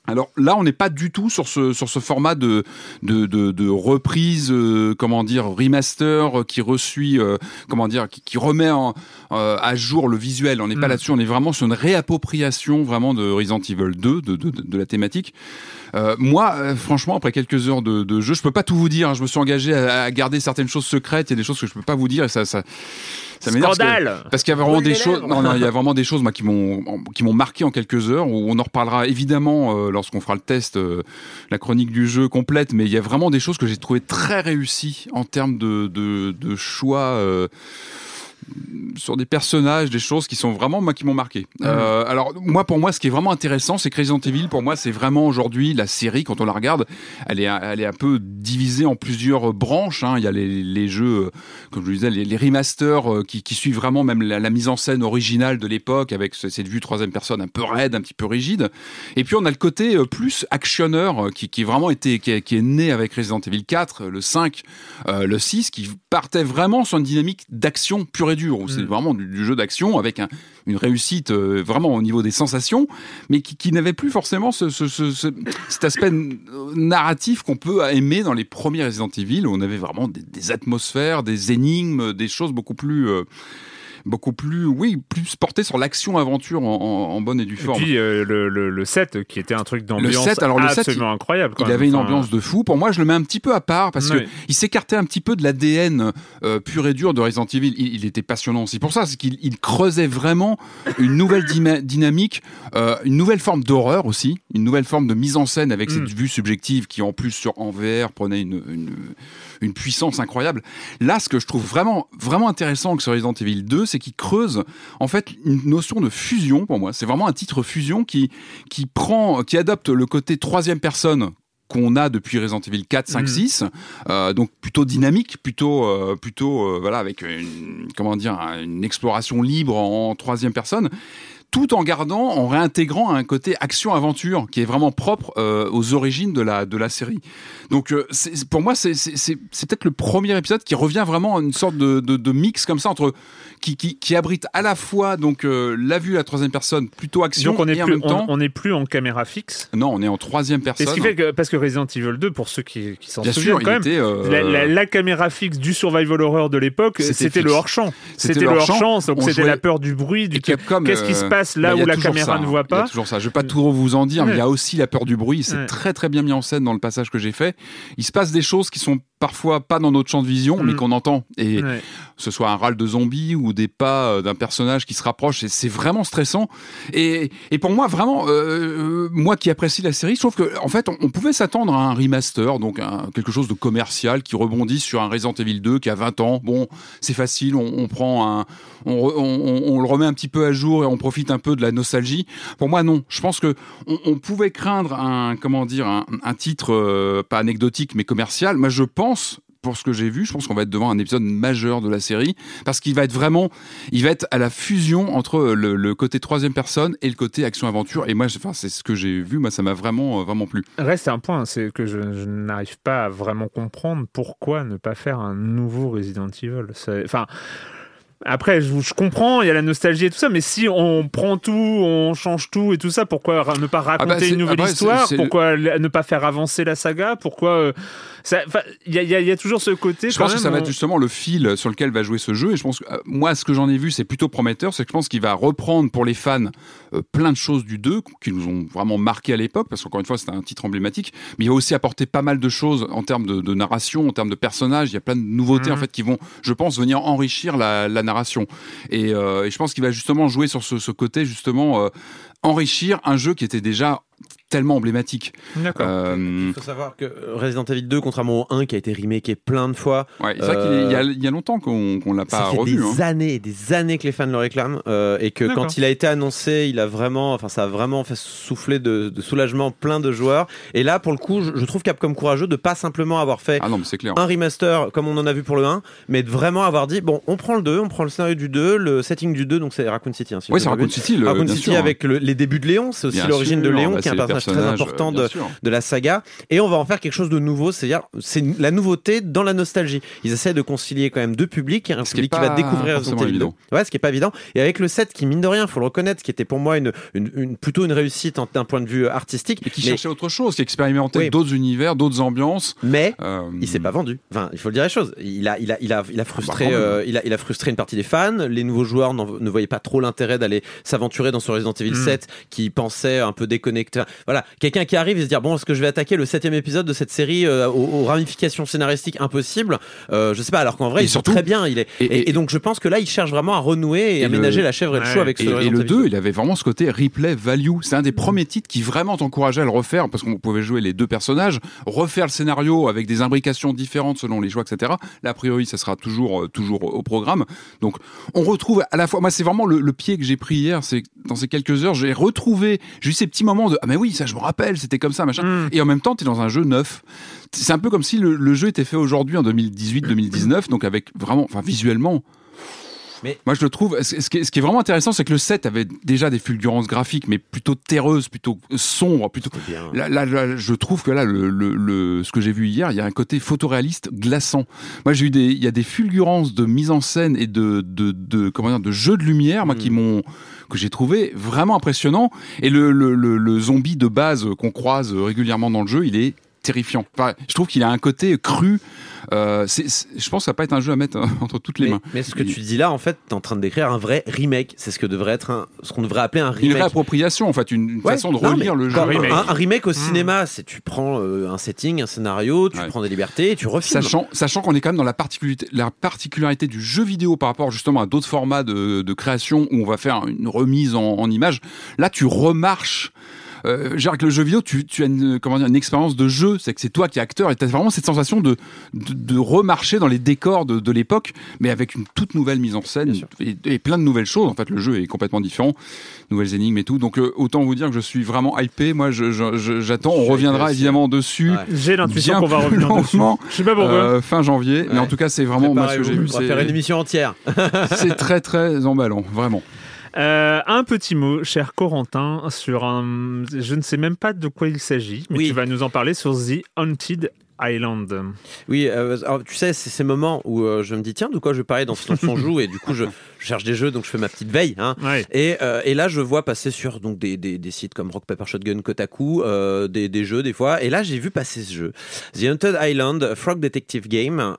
Speaker 2: Alors là, on n'est pas du tout sur ce sur ce format de de, de, de reprise, euh, comment dire, remaster euh, qui reçuit, euh, comment dire, qui, qui remet en, euh, à jour le visuel. On n'est pas
Speaker 1: Mm.
Speaker 2: là-dessus. On est vraiment sur une réappropriation vraiment de Resident Evil 2, de de, de, la thématique. Euh, moi, franchement, après quelques heures de, de jeu, je peux pas tout vous dire. hein. Je me suis engagé à, à garder certaines choses secrètes. Il y a des choses que je peux pas vous dire et ça ça ça que-
Speaker 1: Scandale
Speaker 2: parce qu'il y a vraiment des choses, non, non, il y a vraiment des choses moi qui m'ont qui m'ont marqué en quelques heures. Où on en reparlera évidemment euh, lorsqu'on fera le test, euh, la chronique du jeu complète. Mais il y a vraiment des choses que j'ai trouvé très réussies en termes de de, de choix. euh, sur des personnages, des choses qui sont vraiment moi qui m'ont marqué. Euh, alors moi pour moi ce qui est vraiment intéressant c'est Resident Evil pour moi c'est vraiment aujourd'hui la série quand on la regarde elle est elle est un peu divisée en plusieurs branches. hein. Il y a les, les jeux euh, comme je le disais les, les remasters euh, qui, qui suivent vraiment même la, la mise en scène originale de l'époque avec ce- cette vue troisième personne un peu raide, un petit peu rigide. Et puis on a le côté euh, plus actionneur euh, qui, qui vraiment été qui est, qui est né avec Resident Evil 4, le 5, euh, le 6 qui partait vraiment sur une dynamique d'action pure et dure où c'est
Speaker 1: Mm.
Speaker 2: vraiment du, du jeu d'action avec un- une réussite euh, vraiment au niveau des sensations mais qui, qui n'avait plus forcément ce, ce- ce- ce- cet aspect narratif qu'on peut aimer dans les premiers Resident Evil où on avait vraiment des, des atmosphères, des énigmes, des choses beaucoup plus euh, beaucoup plus oui plus portées sur l'action aventure en, en- en bonne et due
Speaker 1: Et
Speaker 2: forme.
Speaker 1: puis euh, le, le, le 7 qui était un truc d'ambiance
Speaker 2: 7, alors le 7,
Speaker 1: absolument incroyable. quand
Speaker 2: Il
Speaker 1: même.
Speaker 2: avait une ambiance de fou. Pour moi, je le mets un petit peu à part parce
Speaker 1: Oui.
Speaker 2: que il s'écartait un petit peu de l'ADN euh, pur et dur de Resident Evil. Il, il était passionnant aussi pour ça, c'est qu'il il creusait vraiment une nouvelle dynamique, euh, une nouvelle forme d'horreur aussi, une nouvelle forme de mise en scène avec
Speaker 1: Mm.
Speaker 2: cette vue subjective qui en plus sur en VR prenait une, une, une puissance incroyable. Là, ce que je trouve vraiment vraiment intéressant que ce Resident Evil 2, c'est qu'il creuse en fait une notion de fusion pour moi. C'est vraiment un titre fusion qui qui prend, qui adopte le côté troisième personne qu'on a depuis Resident Evil 4, 5,
Speaker 1: Mhm.
Speaker 2: 6, euh, donc plutôt dynamique, plutôt, euh, plutôt, euh, voilà, avec une, comment dire, une exploration libre en troisième personne, tout en gardant, en réintégrant un côté action-aventure qui est vraiment propre euh, aux origines de la de la série. Donc, euh, pour moi, c'est c'est- c'est- c'est peut-être le premier épisode qui revient vraiment à une sorte de, de, de mix comme ça entre qui, qui, qui abrite à la fois donc euh, la vue à la troisième personne, plutôt action,
Speaker 1: Donc on est
Speaker 2: et en
Speaker 1: plus
Speaker 2: même temps,
Speaker 1: on, on est plus en caméra fixe.
Speaker 2: non, on est en troisième personne.
Speaker 1: ce qui fait que parce que Resident Evil 2 pour ceux qui, qui s'en souviennent
Speaker 2: sûr,
Speaker 1: quand même.
Speaker 2: était. euh,
Speaker 1: La, la- la caméra fixe du survival horror de l'époque,
Speaker 2: C'était
Speaker 1: le
Speaker 2: fixe.
Speaker 1: hors-champ.
Speaker 2: C'était le hors-champ.
Speaker 1: hors-champ, donc
Speaker 2: On
Speaker 1: c'était la peur du bruit, du qu'est-ce qui
Speaker 2: euh,
Speaker 1: se passe là
Speaker 2: bah,
Speaker 1: où la caméra
Speaker 2: ça,
Speaker 1: ne
Speaker 2: hein.
Speaker 1: voit
Speaker 2: Il y a
Speaker 1: pas.
Speaker 2: toujours ça. Je vais pas trop vous en dire, mais il y a aussi la peur du bruit. C'est
Speaker 1: Ouais.
Speaker 2: très très bien mis en scène dans le passage que j'ai fait. Il se passe des choses qui sont parfois pas dans notre champ de vision, mais
Speaker 1: Mm.
Speaker 2: qu'on entend. Et
Speaker 1: Ouais.
Speaker 2: ce soit un râle de zombie ou des pas euh, d'un personnage qui se rapproche, et c'est vraiment stressant. Et, et pour moi, vraiment, euh, moi qui apprécie la série, je trouve que en fait, on, on pouvait s'attendre à un remaster, donc un- quelque chose de commercial qui rebondit sur un Resident Evil 2 qui a 20 ans. Bon, c'est facile, on, on prend un, on, le remet un petit peu à jour et on profite un peu de la nostalgie. Pour moi, non. Je pense que on, on pouvait craindre un, comment dire, un, un titre euh, pas anecdotique mais commercial. Moi, je pense pour ce que j'ai vu, je pense qu'on va être devant un épisode majeur de la série parce qu'il va être vraiment, il va être à la fusion entre le, le côté troisième personne et le côté action aventure. Et moi, enfin, c'est ce que j'ai vu. Moi, ça m'a vraiment, euh, vraiment plu.
Speaker 1: Reste un point, c'est que je, je n'arrive pas à vraiment comprendre pourquoi ne pas faire un nouveau Resident Evil. Enfin. Après, je, je comprends, il y a la nostalgie et tout ça, mais si on prend tout, on change tout et tout ça, pourquoi ne pas raconter
Speaker 2: bah, c'est-
Speaker 1: une nouvelle histoire? Pourquoi ne pas faire avancer la saga? Pourquoi euh, Il y, a- y y toujours ce côté.
Speaker 2: Je pense que ça va
Speaker 1: on-
Speaker 2: être justement le fil sur lequel va jouer ce jeu. Et je pense que euh, moi, ce que j'en ai vu, c'est plutôt prometteur. C'est que je pense qu'il va reprendre pour les fans euh, plein de choses du 2 qui nous ont vraiment marqué à l'époque, parce qu'encore une fois, c'était un titre emblématique. Mais il va aussi apporter pas mal de choses en termes de, de narration, en termes de personnages. Il y a plein de nouveautés
Speaker 1: Mhm.
Speaker 2: en fait qui vont, je pense, venir enrichir la, la narration. Et, euh, et je pense qu'il va justement jouer sur ce, ce côté justement enrichir un jeu qui était déjà tellement emblématique.
Speaker 1: D'accord.
Speaker 2: Euh,
Speaker 3: Il faut savoir que Resident Evil 2, contrairement au 1 qui a été remaké plein de fois,
Speaker 2: ouais, c'est vrai qu'il y a, il y a longtemps qu'on qu'on l'a
Speaker 3: ça
Speaker 2: pas
Speaker 3: fait
Speaker 2: revu.
Speaker 3: des
Speaker 2: hein.
Speaker 3: années et des années que les fans le réclament euh, et que quand il a été annoncé, il a vraiment, enfin ça a vraiment fait souffler de, de soulagement plein de joueurs. Et là, pour le coup, je, je trouve Capcom courageux de pas simplement avoir fait
Speaker 2: Ah non, mais c'est clair.
Speaker 3: un remaster comme on en a vu pour le 1, mais de vraiment avoir dit bon, on prend le 2, on prend le scénario du 2, le setting du 2, donc c'est Raccoon City. Hein, si
Speaker 2: Oui, c'est Raccoon. City. Le,
Speaker 3: Raccoon City
Speaker 2: sûr, hein.
Speaker 3: avec le- les débuts de Léon, c'est aussi l'origine de Léon
Speaker 2: bah,
Speaker 3: qui est un personnage, très important
Speaker 2: euh,
Speaker 3: de, de la saga et on va en faire quelque chose de nouveau c'est-à-dire c'est la nouveauté dans la nostalgie ils essaient de concilier quand même deux publics un
Speaker 2: Ce qui
Speaker 3: public qui va
Speaker 2: pas
Speaker 3: découvrir Resident Evil 2
Speaker 2: évident.
Speaker 3: ouais ce qui est pas évident et avec le set qui mine de rien faut le reconnaître qui était pour moi une, une, une- plutôt une réussite d'un point de vue artistique
Speaker 2: Et qui
Speaker 3: mais,
Speaker 2: cherchait autre chose, qui expérimentait
Speaker 3: Oui.
Speaker 2: d'autres univers, d'autres ambiances.
Speaker 3: mais
Speaker 2: Euh,
Speaker 3: il s'est pas vendu. Enfin, il faut le dire les choses. Il a, il a, il a, il a frustré,
Speaker 2: bah, même.
Speaker 3: euh, il a, il a frustré une partie des fans. Les nouveaux joueurs ne voyaient pas trop l'intérêt d'aller s'aventurer dans ce Resident Evil
Speaker 1: Mm.
Speaker 3: 7 qui pensait un peu déconnecté. Voilà, quelqu'un qui arrive et se dire bon, est-ce que je vais attaquer le septième épisode de cette série euh, aux, aux ramifications scénaristiques impossibles euh, Je sais pas. Alors qu'en vrai,
Speaker 2: Et
Speaker 3: il joue
Speaker 2: surtout-
Speaker 3: très bien. Il est.
Speaker 2: et-
Speaker 3: Et, et donc, je pense que là, il cherche vraiment à renouer et,
Speaker 2: Et
Speaker 3: à
Speaker 2: le-
Speaker 3: ménager la chèvre et le
Speaker 1: Ouais.
Speaker 3: chou avec ce
Speaker 2: Et, le
Speaker 3: Evil
Speaker 2: 2, il avait vraiment ce côté replay value. C'est un des premiers titres qui vraiment t'encourageait à le refaire parce qu'on pouvait jouer les deux personnages, refaire le scénario avec des imbrications différentes selon les choix, etc. Là, a priori, ça sera toujours, euh, toujours au programme. Donc, on retrouve à la fois, moi, c'est vraiment le, le pied que j'ai pris hier, c'est dans ces quelques heures, j'ai retrouvé, j'ai eu ces petits moments de, ah, mais oui, ça, je me rappelle, c'était comme ça, machin.
Speaker 1: Mm.
Speaker 2: Et en même temps, t'es dans un jeu neuf. C'est un peu comme si le, le jeu était fait aujourd'hui en 2018-2019, donc avec vraiment, enfin, visuellement.
Speaker 3: Mais-
Speaker 2: Moi, je le trouve. Ce qui est, vraiment intéressant, c'est que le set avait déjà des fulgurances graphiques, mais plutôt terreuses, plutôt sombres, plutôt.
Speaker 3: Bien.
Speaker 2: Là, là, là, je trouve que là, le, le, le- ce que j'ai vu hier, il y a un côté photoréaliste glaçant. Moi, j'ai eu des, il y a des fulgurances de mise en scène et de, de, de comment dire, de jeux de lumière, moi, qui m'ont, que j'ai trouvé vraiment impressionnant. Et le, le, le, zombie de base qu'on croise régulièrement dans le jeu, il est terrifiant. Enfin, je trouve qu'il a un côté cru. Euh, je pense que ça va pas être un jeu à mettre entre toutes les
Speaker 3: Mais,
Speaker 2: mains.
Speaker 3: mais ce que tu dis là, en fait, t'es en train de décrire un vrai remake. C'est ce que devrait être un, ce qu'on devrait appeler un
Speaker 2: Une
Speaker 3: remake.
Speaker 2: réappropriation, en fait, une, une
Speaker 3: Ouais,
Speaker 2: façon de relire le jeu.
Speaker 1: Un remake.
Speaker 3: Un, un remake au
Speaker 1: Mm.
Speaker 3: cinéma, c'est tu prends euh, un setting, un scénario, tu
Speaker 2: Ouais.
Speaker 3: prends des libertés et tu refilmes.
Speaker 2: Sachant, sachant qu'on est quand même dans la particularité, la particularité du jeu vidéo par rapport justement à d'autres formats de, de création où on va faire une remise en, en image. Là, tu remarches. Euh, avec le jeu vidéo, tu, tu as une, comment dire, une expérience de jeu, c'est que c'est toi qui es acteur et tu as vraiment cette sensation de, de, de remarcher dans les décors de, de l'époque, mais avec une toute nouvelle mise en scène et, et plein de nouvelles choses. En fait, le jeu est complètement différent, nouvelles énigmes et tout. Donc, euh, autant vous dire que je suis vraiment hypé. Moi, je- je- je- j'attends.
Speaker 3: Je
Speaker 2: On reviendra évidemment dessus.
Speaker 3: Ouais.
Speaker 1: J'ai l'intuition qu'on va revenir dessus. Je sais pas pourquoi.
Speaker 2: Euh, fin janvier. Mais en tout cas, c'est vraiment moi ce que j'ai vu.
Speaker 3: On va faire une émission entière.
Speaker 2: c'est très très emballant, vraiment.
Speaker 1: Euh, un petit mot, cher Corentin, sur un. Je ne sais même pas de quoi il s'agit, mais
Speaker 3: Oui.
Speaker 1: tu vas nous en parler sur The Haunted Island.
Speaker 3: Oui, euh, alors, tu sais, c'est ces moments où euh, je me dis, tiens, de quoi je vais parler dans Silence on joue Et du coup, je, je cherche des jeux, donc je fais ma petite veille. Hein.
Speaker 1: Ouais.
Speaker 3: Et, euh, et là, je vois passer sur donc, des, des, des sites comme Rock Paper Shotgun, Kotaku, des, des jeux des fois. Et là, j'ai vu passer ce jeu. The Haunted Island, Frog Detective Game,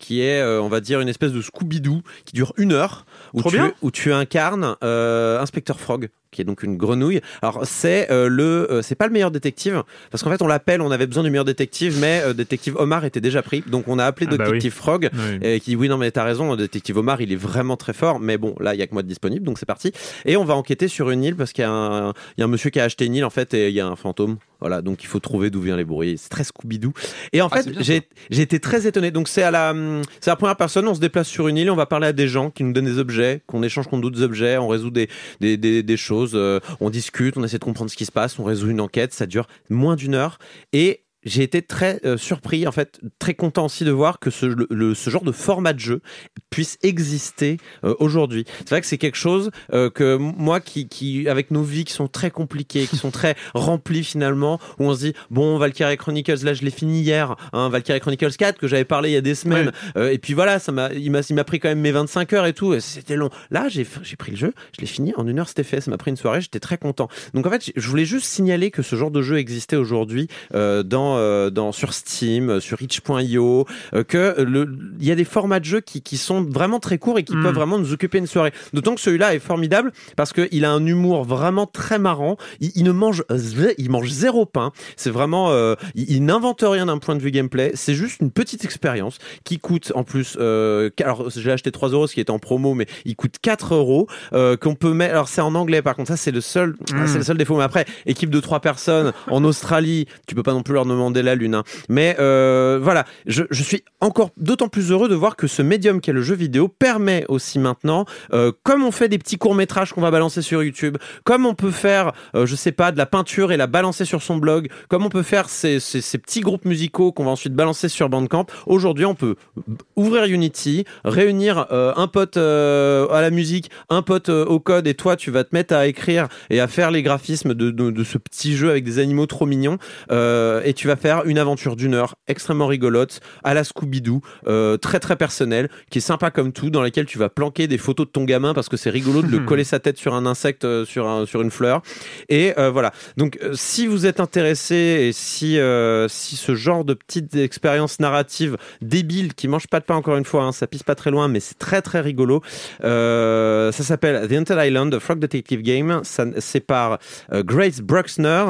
Speaker 3: qui est, on va dire, une espèce de Scooby-Doo qui dure une heure, où,
Speaker 1: Trop
Speaker 3: tu,
Speaker 1: bien.
Speaker 3: où tu incarnes euh, Inspecteur Frog qui est donc une grenouille. Alors c'est euh, le, euh, c'est pas le meilleur détective parce qu'en fait on l'appelle, on avait besoin du meilleur détective, mais euh, détective Omar était déjà pris, donc on a appelé
Speaker 1: Ah bah
Speaker 3: détective Frog et qui dit oui non mais t'as raison, détective Omar il est vraiment très fort, mais bon là il y a que moi de disponible donc c'est parti et on va enquêter sur une île parce qu'il y a un, il y a un monsieur qui a acheté une île en fait et il y a un fantôme. Voilà, donc il faut trouver d'où vient les bruits. C'est très Scooby-Doo. Et en
Speaker 2: Ah,
Speaker 3: fait, j'ai été très étonné. Donc c'est à la, c'est la première personne. On se déplace sur une île, on va parler à des gens qui nous donnent des objets, qu'on échange contre d'autres objets, on résout des des, des, des choses, euh, on discute, on essaie de comprendre ce qui se passe, on résout une enquête. Ça dure moins d'une heure et j'ai été très euh, surpris, en fait, très content aussi de voir que ce, le- le- ce genre de format de jeu puisse exister euh, aujourd'hui. C'est vrai que c'est quelque chose euh, que moi, qui, qui, avec nos vies qui sont très compliquées, qui sont très remplies finalement, où on se dit, bon, Valkyrie Chronicles, là, je l'ai fini hier, hein, Valkyrie Chronicles 4, que j'avais parlé il y a des semaines, et puis voilà, ça m'a, il m'a, il m'a pris quand même mes 25 heures et tout, et c'était long. Là, j'ai, j'ai pris le jeu, je l'ai fini, en une heure, c'était fait, ça m'a pris une soirée, j'étais très content. Donc en fait, je voulais juste signaler que ce genre de jeu existait aujourd'hui euh, dans, euh, dans, sur Steam, euh, sur itch.io, euh, que le, il y a des formats de jeux qui, qui sont vraiment très courts et qui
Speaker 1: Mm.
Speaker 3: peuvent vraiment nous occuper une soirée. D'autant que celui-là est formidable parce qu'il a un humour vraiment très marrant. Il, il ne mange, il mange zéro pain. C'est vraiment, euh, il, il n'invente rien d'un point de vue gameplay. C'est juste une petite expérience qui coûte en plus. Euh, alors j'ai acheté 3 euros, ce qui était en promo, mais il coûte 4 euros qu'on peut mettre. Alors c'est en anglais, par contre ça c'est le seul,
Speaker 1: Mm.
Speaker 3: c'est le seul défaut. Mais après, équipe de trois personnes en Australie, tu peux pas non plus leur demander demander la lune. hein. Mais euh, voilà, je, suis encore d'autant plus heureux de voir que ce médium qu'est le jeu vidéo permet aussi maintenant, euh, comme on fait des petits courts métrages qu'on va balancer sur YouTube, comme on peut faire, euh, je sais pas, de la peinture et la balancer sur son blog, comme on peut faire ces, petits groupes musicaux qu'on va ensuite balancer sur Bandcamp. Aujourd'hui, on peut ouvrir Unity, réunir un pote à la musique, un pote au code, et toi, tu vas te mettre à écrire et à faire les graphismes de, de- ce petit jeu avec des animaux trop mignons, et tu vas faire une aventure d'une heure extrêmement rigolote à la Scooby-Doo, euh, très très personnelle, qui est sympa comme tout, dans laquelle tu vas planquer des photos de ton gamin parce que c'est rigolo de le coller sa tête sur un insecte, euh, sur, un, sur une fleur. Et euh, voilà. Donc, si vous êtes intéressé et si, si ce genre de petites expériences narratives débiles qui mangent pas de pain, encore une fois, hein, ça pisse pas très loin, mais c'est très très rigolo. Ça s'appelle The Haunted Island, The Frog Detective Game. Ça- C'est par Grace Bruxner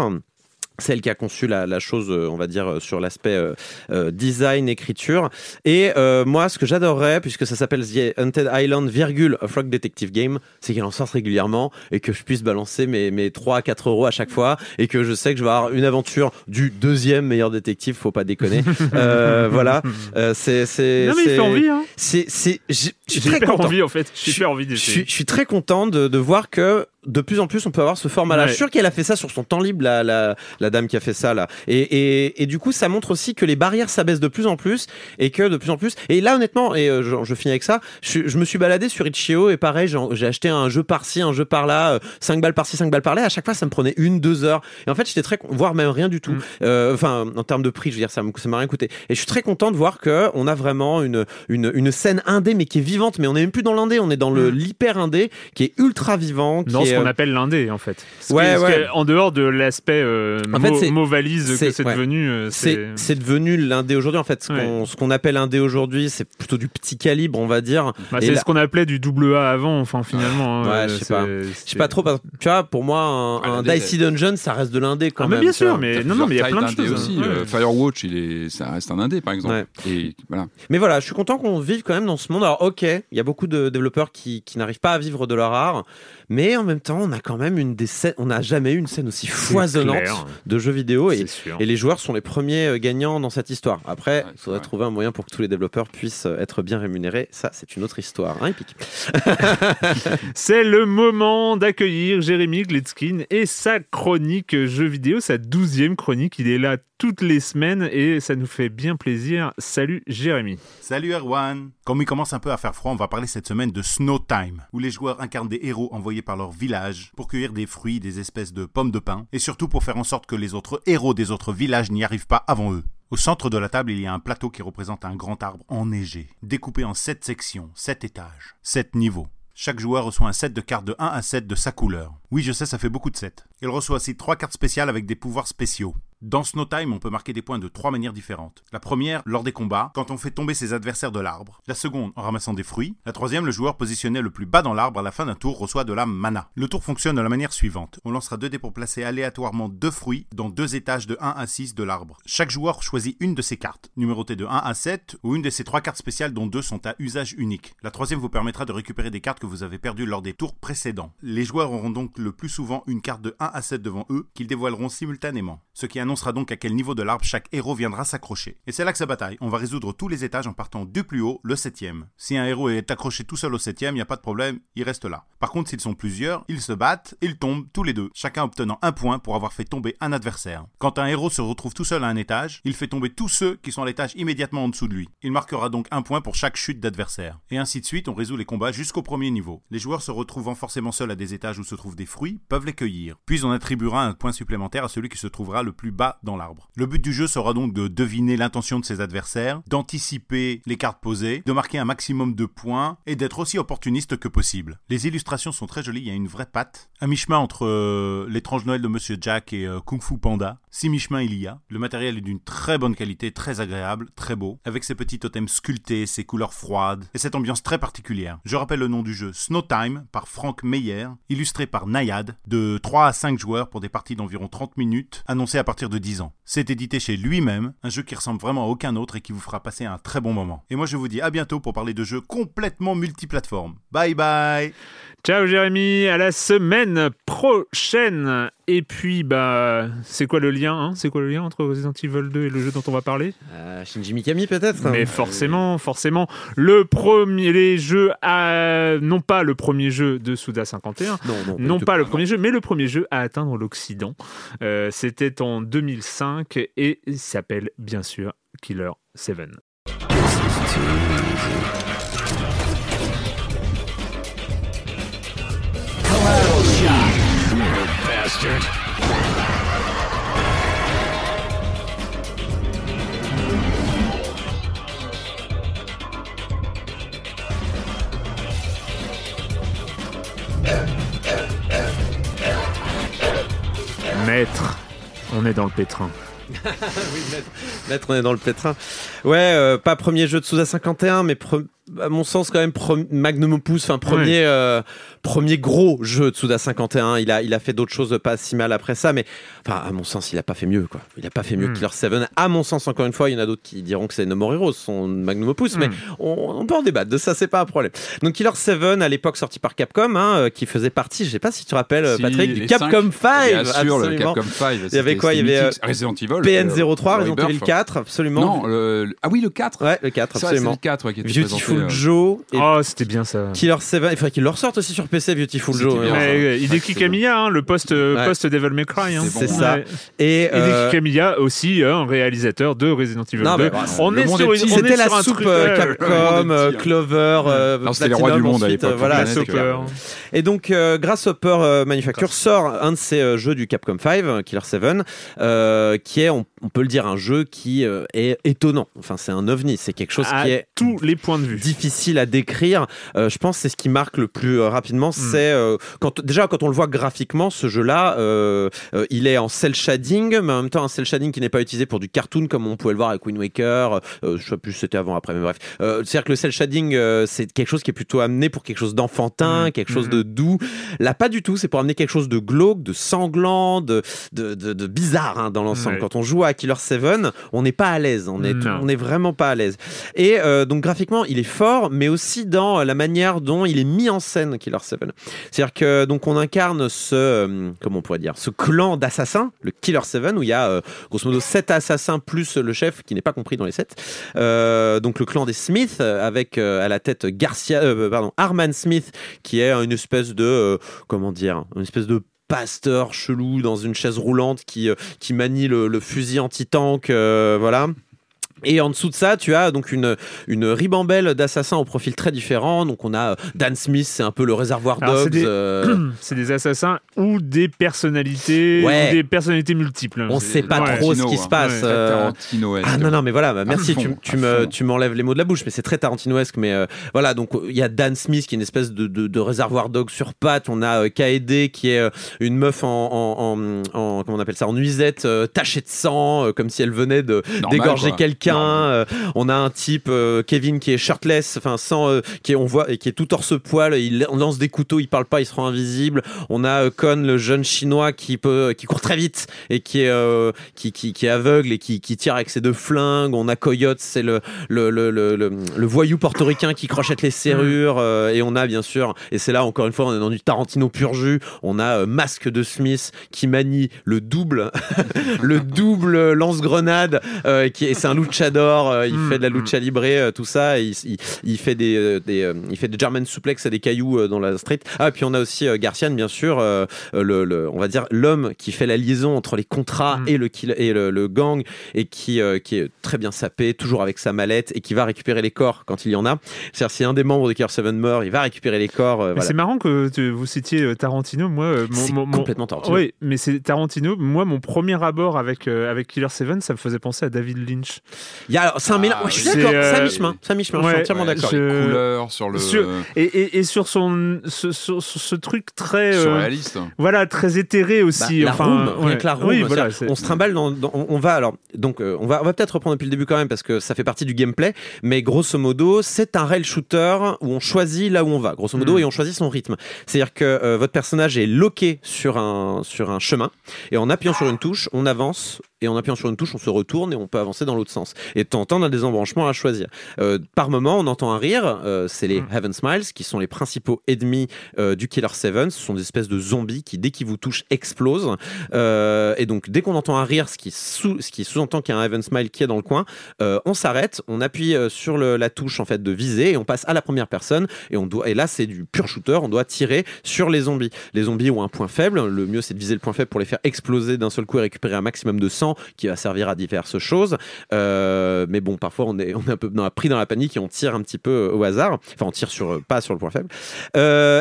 Speaker 3: celle qui a conçu la, la chose, euh, on va dire, euh, sur l'aspect euh, euh, design, écriture. Et euh, moi, ce que j'adorerais, puisque ça s'appelle The Haunted Island, virgule, a Frog Detective Game, c'est qu'elle en sorte régulièrement et que je puisse balancer mes, mes 3 à 4 euros à chaque fois et que je sais que je vais avoir une aventure du deuxième meilleur détective, faut pas déconner. Euh, voilà, Euh, c'est... c'est
Speaker 1: Non mais il
Speaker 3: c'est-
Speaker 1: fait envie, hein.
Speaker 3: C'est... c'est- j'ai- Je suis
Speaker 1: J'ai
Speaker 3: très content.
Speaker 1: envie en fait. J'ai
Speaker 3: Je-
Speaker 1: hyper envie
Speaker 3: Je suis,
Speaker 1: d'essayer.
Speaker 3: je suis très content de, de voir que de plus en plus on peut avoir ce format-là.
Speaker 1: Ouais.
Speaker 3: Je suis sûr qu'elle a fait ça sur son temps libre, la, la, la dame qui a fait ça là. Et, et, et du coup, ça montre aussi que les barrières s'abaissent de plus en plus et que de plus en plus. Et là, honnêtement, et euh, je, je finis avec ça, je, me suis baladé sur Itch.io et pareil, j'ai acheté un jeu par-ci, un jeu par-là, 5 balles par-ci, 5 balles par-là. À chaque fois, ça me prenait une, deux heures. Et en fait, j'étais très, voire même rien du tout.
Speaker 1: Mm.
Speaker 3: Euh, Enfin, en termes de prix, je veux dire, ça m'a rien coûté. Et je suis très content de voir que on a vraiment une, une, une scène indé, mais qui est vivante. Mais on n'est même plus dans l'indé, on est dans le
Speaker 1: Mm.
Speaker 3: l'hyper indé, qui est ultra vivant. Qui
Speaker 1: Dans ce qu'on
Speaker 3: euh,
Speaker 1: appelle l'indé en fait. Ce
Speaker 3: Ouais, ouais.
Speaker 1: en dehors de l'aspect euh,
Speaker 3: En fait,
Speaker 1: mot,
Speaker 3: c'est-
Speaker 1: mot valise que
Speaker 3: c'est- ouais.
Speaker 1: devenu. euh,
Speaker 3: c'est devenu l'indé aujourd'hui en fait ce
Speaker 1: Ouais.
Speaker 3: qu'on appelle indé aujourd'hui c'est plutôt du petit calibre on va dire
Speaker 1: Bah, c'est
Speaker 3: là-
Speaker 1: ce qu'on appelait du double A avant, enfin finalement. hein,
Speaker 3: Ouais,
Speaker 1: euh,
Speaker 3: je sais pas. je sais pas trop tu vois pour moi un,
Speaker 2: Ah,
Speaker 3: un Dicey Dungeon ça reste de l'indé quand
Speaker 1: Ah, mais
Speaker 3: même
Speaker 1: bien
Speaker 3: tu vois.
Speaker 1: sûr, mais non, non, mais il y a plein de choses.
Speaker 2: aussi.
Speaker 1: Ouais.
Speaker 2: euh, Firewatch, il est, ça reste un indé, par exemple.
Speaker 3: Ouais.
Speaker 2: Et voilà.
Speaker 3: Mais voilà, je suis content qu'on vive quand même dans ce monde. Alors, ok, il y a beaucoup de développeurs qui, qui n'arrivent pas à vivre de leur art, mais en même temps, on a quand même une des scènes, on n'a jamais eu une scène aussi foisonnante de jeux vidéo et, les joueurs sont les premiers euh, gagnants dans cette histoire. Après,
Speaker 2: Ouais,
Speaker 3: il
Speaker 2: c'est
Speaker 3: faudrait trouver un moyen pour que tous les développeurs puissent euh, être bien rémunérés. Ça, c'est une autre histoire. Hein,
Speaker 1: C'est le moment d'accueillir Jérémy Gletskin et sa chronique jeux vidéo, sa douzième chronique. Il est là toutes les semaines et ça nous fait bien plaisir. Salut Jérémy.
Speaker 5: Salut Erwan Comme il commence un peu à faire froid, on va parler cette semaine de Snow Time, où les joueurs incarnent des héros envoyés par leur village pour cueillir des fruits, des espèces de pommes de pin, et surtout pour faire en sorte que les autres héros des autres villages n'y arrivent pas avant eux. Au centre de la table, il y a un plateau qui représente un grand arbre enneigé, découpé en 7 sections, 7 étages, 7 niveaux. Chaque joueur reçoit un set de cartes de 1 à 7 de sa couleur. Oui, je sais, ça fait beaucoup de 7. Il reçoit aussi 3 cartes spéciales avec des pouvoirs spéciaux. Dans Snow Time, on peut marquer des points de trois manières différentes. La première, lors des combats, quand on fait tomber ses adversaires de l'arbre. La seconde, en ramassant des fruits. La troisième, le joueur positionné le plus bas dans l'arbre à la fin d'un tour reçoit de la mana. Le tour fonctionne de la manière suivante. On lancera 2 dés pour placer aléatoirement deux fruits dans deux étages de 1 à 6 de l'arbre. Chaque joueur choisit une de ses cartes, numérotée de 1 à 7, ou une de ses trois cartes spéciales dont deux sont à usage unique. La troisième vous permettra de récupérer des cartes que vous avez perdues lors des tours précédents. Les joueurs auront donc le plus souvent une carte de 1 à 7 devant eux, qu'ils dévoileront simultanément. Ce qui annoncera donc à quel niveau de l'arbre chaque héros viendra s'accrocher. Et c'est là que ça bataille. On va résoudre tous les étages en partant du plus haut, le septième. Si un héros est accroché tout seul au septième, il n'y a pas de problème, il reste là. Par contre, s'ils sont plusieurs, ils se battent, ils tombent tous les deux, chacun obtenant un point pour avoir fait tomber un adversaire. Quand un héros se retrouve tout seul à un étage, il fait tomber tous ceux qui sont à l'étage immédiatement en dessous de lui. Il marquera donc un point pour chaque chute d'adversaire. Et ainsi de suite, on résout les combats jusqu'au premier niveau. Les joueurs se retrouvant forcément seuls à des étages où se trouvent des fruits peuvent les cueillir. Puis on attribuera un point supplémentaire à celui qui se trouvera le plus bas dans l'arbre. Le but du jeu sera donc de deviner l'intention de ses adversaires, d'anticiper les cartes posées, de marquer un maximum de points et d'être aussi opportuniste que possible. Les illustrations sont très jolies, il y a une vraie patte. À mi-chemin entre euh, l'étrange Noël de Monsieur Jack et euh, Kung Fu Panda, si mi-chemin il y a. Le matériel est d'une très bonne qualité, très agréable, très beau, avec ses petits totems sculptés, ses couleurs froides et cette ambiance très particulière. Je rappelle le nom du jeu Snow Time par Frank Meyer, illustré par Nayad, de 3 à 5 joueurs pour des parties d'environ 30 minutes, annoncé à partir de 10 ans. C'est édité chez lui-même, un jeu qui ressemble vraiment à aucun autre et qui vous fera passer un très bon moment. Et moi je vous dis à bientôt pour parler de jeux complètement multiplateformes. Bye bye
Speaker 1: Ciao Jérémy, à la semaine prochaine. Et puis, bah, c'est quoi le lien hein C'est quoi le lien entre Resident Evil 2 et le jeu dont on va parler?
Speaker 3: Euh, Shinji Mikami peut-être
Speaker 1: Mais forcément, forcément, le premier les jeux, à... non pas le premier jeu de Suda 51,
Speaker 3: Non, non,
Speaker 1: non pas le premier jeu, mais le premier jeu à atteindre l'Occident. Euh, C'était en 2005 et il s'appelle bien sûr Killer 7. Maître, on est dans le pétrin.
Speaker 3: Maître, on est dans le pétrin. Ouais, euh, pas premier jeu de Souza 51, mais pre- à mon sens quand même magnum opus, enfin premier, euh, premier gros jeu de Suda 51. Il a, il a fait d'autres choses pas si mal après ça, mais enfin à mon sens il a pas fait mieux quoi. Il a pas fait mieux
Speaker 1: Mm.
Speaker 3: que Killer 7. À mon sens encore une fois, il y en a d'autres qui diront que c'est No More Heroes, son magnum opus, mais
Speaker 1: Mm.
Speaker 3: on, on peut en débattre de ça, c'est pas un problème. Donc Killer 7 à l'époque sorti par Capcom, hein, euh, qui faisait partie, je sais pas si tu te rappelles
Speaker 2: Si,
Speaker 3: Patrick, du Capcom 5,
Speaker 2: Bien sûr, le
Speaker 3: absolument.
Speaker 2: Capcom 5.
Speaker 3: Il y avait quoi? Il y avait, euh,
Speaker 2: Resident Evil.
Speaker 3: PN03,
Speaker 2: euh,
Speaker 3: Resident Evil
Speaker 2: Rebirth.
Speaker 3: 4, absolument.
Speaker 2: Non, le- le- ah oui, le 4.
Speaker 3: Ouais, le 4,
Speaker 2: Ça, c'est
Speaker 3: absolument.
Speaker 2: le 4 ouais, qui était
Speaker 3: Beautiful
Speaker 2: euh,
Speaker 3: Joe et
Speaker 1: Oh, c'était bien ça.
Speaker 3: Killer 7. Il faudrait qu'ils le ressortent aussi sur PC, Beautiful Joe.
Speaker 2: bien.
Speaker 3: hein.
Speaker 1: Mais, euh, Hideki Kamiya, hein, le post, euh,
Speaker 3: Ouais.
Speaker 1: post Devil May Cry. hein.
Speaker 2: C'est
Speaker 3: ça.
Speaker 1: Ouais.
Speaker 3: Et euh,
Speaker 1: Hideki Kamiya aussi, hein, réalisateur de Resident Evil
Speaker 3: Non,
Speaker 1: 2.
Speaker 3: mais voilà,
Speaker 1: on est sur une,
Speaker 3: c'était la
Speaker 1: un
Speaker 3: soupe euh,
Speaker 1: ouais,
Speaker 3: Capcom. Clover,
Speaker 2: c'était les rois du monde à l'époque,
Speaker 3: voilà. Et donc, Grasshopper Manufacture sort un de ces jeux du Capcom 5, euh, Killer 7, euh, qui est, on, peut le dire, un jeu qui est étonnant. Enfin, c'est un ovni. C'est quelque chose
Speaker 1: à
Speaker 3: qui est
Speaker 1: tous les points de vue.
Speaker 3: Difficile à décrire. Euh, je pense que c'est ce qui marque le plus euh, rapidement. C'est euh, quand déjà quand on le voit graphiquement, ce jeu-là, il est en cel shading, mais en même temps un cel shading qui n'est pas utilisé pour du cartoon comme on pouvait le voir avec Wind Waker. Je sais plus si c'était avant, après, mais bref. C'est-à-dire que le cel shading, c'est quelque chose qui est plutôt amené pour quelque chose d'enfantin,
Speaker 1: Mm.
Speaker 3: quelque chose de doux. Là, pas du tout. C'est pour amener quelque chose de glauque, de sanglant, de de, de, de bizarre hein, dans l'ensemble.
Speaker 1: Ouais.
Speaker 3: Quand on joue à Killer 7, on n'est pas à l'aise. On est
Speaker 1: Non.
Speaker 3: on est vraiment pas à l'aise. Et euh, donc graphiquement, il est mais aussi dans la manière dont il est mis en scène, Killer 7. C'est-à-dire que donc on incarne ce euh, comment pourrait dire, ce clan d'assassins, le Killer 7, où il y a euh, grosso modo 7 assassins plus le chef qui n'est pas compris dans les 7. Euh, donc le clan des Smith euh, avec euh, à la tête Garcia, euh, pardon, Arman Smith, qui est une espèce de euh, comment dire, une espèce de pasteur chelou dans une chaise roulante qui, euh, qui manie le, le fusil anti-tank, euh, voilà. Et en dessous de ça, tu as donc une, une ribambelle d'assassins au profil très différent. Donc on a euh, Dan Smith, c'est un peu le réservoir
Speaker 1: Alors, c'est
Speaker 3: dogs.
Speaker 1: des-
Speaker 3: euh,
Speaker 1: C'est des assassins ou des personnalités,
Speaker 3: Ouais.
Speaker 1: ou des personnalités multiples.
Speaker 3: On
Speaker 1: C'est-
Speaker 3: sait pas
Speaker 1: ouais.
Speaker 3: trop ce qui se
Speaker 2: hein.
Speaker 3: passe.
Speaker 1: Ouais.
Speaker 3: euh,
Speaker 2: Tarantino-esque.
Speaker 3: Ah non, non, mais voilà, bah, merci,
Speaker 2: fond,
Speaker 3: tu, me, tu m'enlèves les mots de la bouche, mais c'est très Tarantinoesque. Mais euh, voilà, donc il y a Dan Smith qui est une espèce de, de, de réservoir dog sur pattes. On a euh, Kaede qui est euh, une meuf en, en, en, en- comment on appelle ça, en nuisette euh, tachée de sang, euh, comme si elle venait de
Speaker 2: Normal,
Speaker 3: d'égorger quelqu'un. Euh, on a un type, euh, Kevin, qui est shirtless, enfin sans, euh, qui est, on voit, et qui est tout torse-poil. Il on lance des couteaux, il parle pas, il se rend invisible. On a Kon, le jeune chinois, qui peut, qui court très vite et qui est, qui, qui, qui est aveugle et qui, qui tire avec ses deux flingues. On a Coyote, c'est le, le, le, le, le- voyou portoricain qui crochette les serrures. et on a bien sûr, et c'est là encore une fois, on est dans du Tarantino pur jus. On a Masque de Smith qui manie le double, le double lance-grenade. euh, qui est- c'est un luchador. euh, il
Speaker 1: Mm,
Speaker 3: fait de la
Speaker 1: mm.
Speaker 3: lucha libre, euh, tout ça. et il, il, il fait des, euh, des il fait des German suplex à des cailloux dans la street. Ah, et puis on a aussi Garcian, bien sûr, le, le- on va dire l'homme qui fait la liaison entre les contrats
Speaker 1: Mm.
Speaker 3: et le kill- et le, le gang et qui qui est très bien sapé, toujours avec sa mallette et qui va récupérer les corps quand il y en a. C'est-à-dire si un des membres de Killer 7 meurt, il va récupérer les corps. voilà.
Speaker 1: C'est marrant que tu- vous citiez Tarantino. Moi, mon,
Speaker 3: C'est
Speaker 1: mon- mon-
Speaker 3: complètement Tarantino.
Speaker 1: Oui, mais c'est Tarantino. Moi, mon premier abord avec, euh, avec Killer 7, ça me faisait penser à David Lynch.
Speaker 3: Il y a c'est un mélange.
Speaker 2: Ah,
Speaker 3: ouais, je suis d'accord.
Speaker 1: C'est, euh,
Speaker 3: C'est à mi-chemin. C'est à mi-chemin. je suis entièrement
Speaker 2: Ouais,
Speaker 3: d'accord.
Speaker 2: Sur les couleurs, sur le.
Speaker 1: Sur- Et, et, et sur son ce, ce- ce- ce truc très euh,
Speaker 2: Surréaliste.
Speaker 1: voilà très éthéré aussi.
Speaker 3: Bah, la
Speaker 1: enfin,
Speaker 3: room, rien
Speaker 1: ouais.
Speaker 3: que la room,
Speaker 1: Oui, voilà,
Speaker 3: c'est-à-dire,
Speaker 1: c'est-
Speaker 3: on se trimballe dans, dans- on on va alors donc euh, on va on va peut-être reprendre depuis le début quand même parce que ça fait partie du gameplay mais grosso modo c'est un rail shooter où on choisit là où on va grosso modo
Speaker 1: Mm.
Speaker 3: et on choisit son rythme c'est-à-dire que euh, votre personnage est loqué sur un sur un chemin et en appuyant sur une touche on avance et en appuyant sur une touche, on se retourne et on peut avancer dans l'autre sens. Et de temps en temps, on a des embranchements à choisir. Euh, par moment, on entend un rire. euh, c'est les
Speaker 1: Mm.
Speaker 3: Heaven Smiles qui sont les principaux ennemis euh, du Killer 7. Ce sont des espèces de zombies qui, dès qu'ils vous touchent, explosent. Et donc, dès qu'on entend un rire, ce qui, sous, ce qui sous-entend qu'il y a un Heaven Smile qui est dans le coin, on s'arrête, on appuie sur le- la touche en fait de viser et on passe à la première personne. Et, on doit, et là, c'est du pur shooter. On doit tirer sur les zombies. Les zombies ont un point faible. Le mieux, c'est de viser le point faible pour les faire exploser d'un seul coup et récupérer un maximum de sang qui va servir à diverses choses. Euh, mais bon, parfois, on est, un peu pris dans la panique et on tire un petit peu euh, au hasard. Enfin, on tire sur, euh, pas sur le point faible.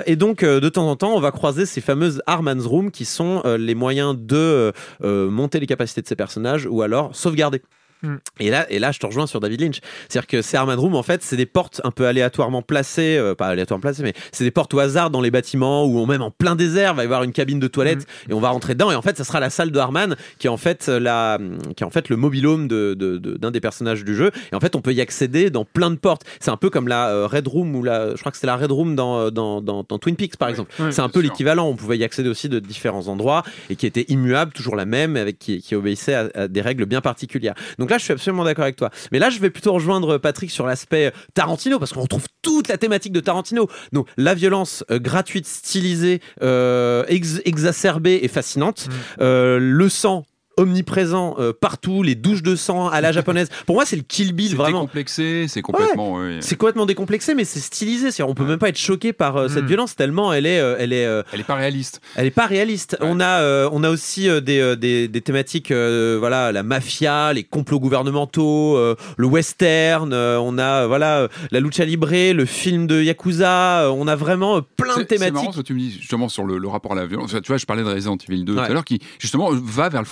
Speaker 3: Et donc, de temps en temps, on va croiser ces fameuses Arman's Room qui sont les moyens de monter les capacités de ces personnages ou alors sauvegarder.
Speaker 1: Hmm.
Speaker 3: Et là, et là, je te rejoins sur David Lynch. C'est-à-dire que ces Armad Room, en fait, c'est des portes un peu aléatoirement placées, euh, pas aléatoirement placées, mais c'est des portes au hasard dans les bâtiments ou même en plein désert, il va y avoir une cabine de toilette et on va rentrer dedans. Et en fait, ça sera la salle de Harman qui est en fait euh, la, qui est en fait le mobilhome de, de- de- d'un des personnages du jeu. Et en fait, on peut y accéder dans plein de portes. C'est un peu comme la euh, Red Room ou la, je crois que c'était la Red Room dans, dans, dans, dans Twin Peaks par exemple. C'est un peu l'équivalent. On pouvait y accéder aussi de différents endroits et qui était immuable, toujours la même, avec qui, qui obéissait à, à des règles bien particulières. Donc là, je suis absolument d'accord avec toi. Mais là, je vais plutôt rejoindre Patrick sur l'aspect Tarantino parce qu'on retrouve toute la thématique de Tarantino. Donc la violence euh, gratuite, stylisée, euh, ex- exacerbée et fascinante. Euh, le sang omniprésent euh, partout, les douches de sang à la japonaise. Pour moi, c'est le Kill Bill
Speaker 2: C'est
Speaker 3: vraiment.
Speaker 2: décomplexé, c'est complètement. ouais.
Speaker 3: C'est complètement décomplexé, mais c'est stylisé. On peut même pas être choqué par euh, cette
Speaker 1: Mm.
Speaker 3: violence tellement elle est, euh, elle est,
Speaker 2: Elle est pas réaliste.
Speaker 3: elle est pas réaliste.
Speaker 2: Ouais.
Speaker 3: On a, on a aussi des, des, des thématiques, voilà, la mafia, les complots gouvernementaux, le western. on a, voilà, la lucha libre, le film de yakuza. on a vraiment plein de
Speaker 2: C'est- C'est marrant
Speaker 3: thématiques.
Speaker 2: ce que tu me dis justement sur le, le rapport à la violence. Tu vois, je parlais de Resident Evil 2
Speaker 3: Ouais.
Speaker 2: tout à l'heure qui justement va vers le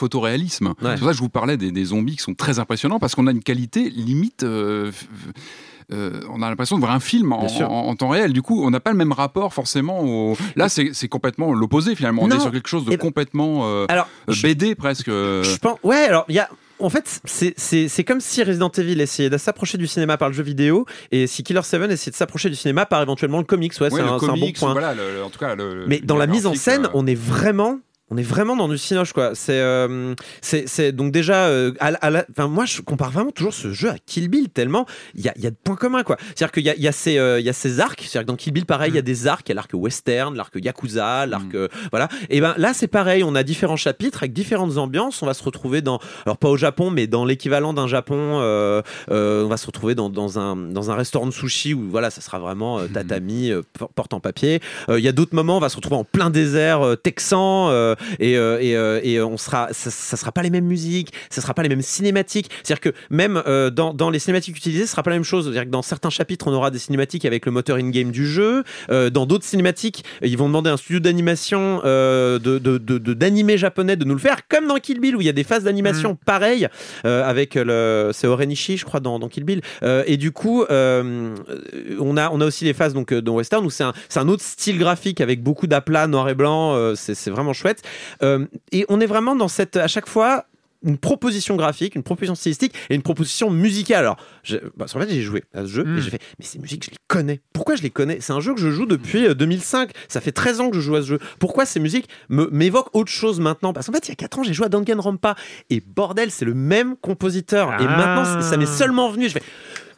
Speaker 2: C'est pour ça que je vous parlais des, des zombies qui sont très impressionnants parce qu'on a une qualité limite. euh, euh, on a l'impression de voir un film en, temps réel. Du coup, on n'a pas le même rapport forcément. Au... Là, c'est complètement l'opposé finalement. On
Speaker 3: Non.
Speaker 2: est sur quelque chose de
Speaker 3: Et-
Speaker 2: complètement euh,
Speaker 3: Alors, je-
Speaker 2: BD presque.
Speaker 3: Je pense, ouais, alors il y a. En fait, c'est- comme si Resident Evil essayait de s'approcher du cinéma par le jeu vidéo et si Killer 7 essayait de s'approcher du cinéma par éventuellement le comics. Ouais, c'est un, un bon point.
Speaker 2: voilà, le- le- en tout cas. le-
Speaker 3: Mais dans la mise en scène,
Speaker 2: euh,
Speaker 3: on est vraiment. On est vraiment dans du cinoche quoi. C'est euh, c'est donc déjà euh, à, la- à la- enfin moi je compare vraiment toujours ce jeu à Kill Bill tellement il y a, y a de points communs quoi. C'est-à-dire qu'il y a, il y a ces euh, il y a ces arcs, c'est-à-dire que dans Kill Bill pareil il y a des arcs, il y a l'arc western, l'arc yakuza, l'arc
Speaker 2: Mm.
Speaker 3: voilà. Et ben là c'est pareil, on a différents chapitres avec différentes ambiances. On va se retrouver dans alors pas au Japon mais dans l'équivalent d'un Japon. on va se retrouver dans, dans un dans un restaurant de sushi où voilà ça sera vraiment euh, tatami porte en papier. Il y a d'autres moments, on va se retrouver en plein désert texan et, euh, et, euh, et on sera, ça, ça sera pas les mêmes musiques, ça sera pas les mêmes cinématiques. C'est-à-dire que même euh, dans, dans les cinématiques utilisées, ce sera pas la même chose. C'est-à-dire que dans certains chapitres, on aura des cinématiques avec le moteur in-game du jeu. Euh, dans d'autres cinématiques, ils vont demander à un studio d'animation euh, de, de, d'animé japonais de nous le faire, comme dans Kill Bill où il y a des phases d'animation pareilles euh, avec le, c'est Orenishi, je crois, dans, dans Kill Bill. Euh, et du coup, euh, on a on a aussi les phases donc euh, dans Western où c'est un, c'est un autre style graphique avec beaucoup d'aplats noir et blanc. euh, c'est vraiment chouette. Euh, et on est vraiment dans cette à chaque fois une proposition graphique, une proposition stylistique et une proposition musicale. Alors, je, parce qu'en fait, j'ai joué à ce jeu
Speaker 1: Mm.
Speaker 3: et j'ai fait, mais ces musiques, je les connais. Pourquoi je les connais? C'est un jeu que je joue depuis euh, 2005. Ça fait 13 ans que je joue à ce jeu. Pourquoi ces musiques m'évoquent autre chose maintenant? Parce qu'en fait, il y a 4 ans, j'ai joué à Danganronpa et bordel, c'est le même compositeur. Et
Speaker 1: Ah.
Speaker 3: maintenant, ça m'est seulement venu. Je fais,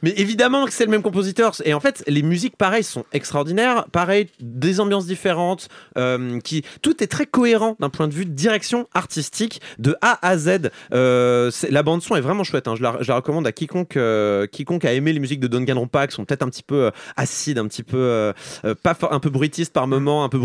Speaker 3: mais évidemment que c'est le même compositeur. Et en fait, les musiques, pareil, sont extraordinaires. Pareil, des ambiances différentes. euh, qui Tout est très cohérent d'un point de vue de direction artistique de A à Z. Euh, la bande-son est vraiment chouette. hein. Je, la, recommande à quiconque, euh, quiconque a aimé les musiques de Danganronpa, qui sont peut-être un petit peu acides, un petit peu. pas un peu par moment, un peu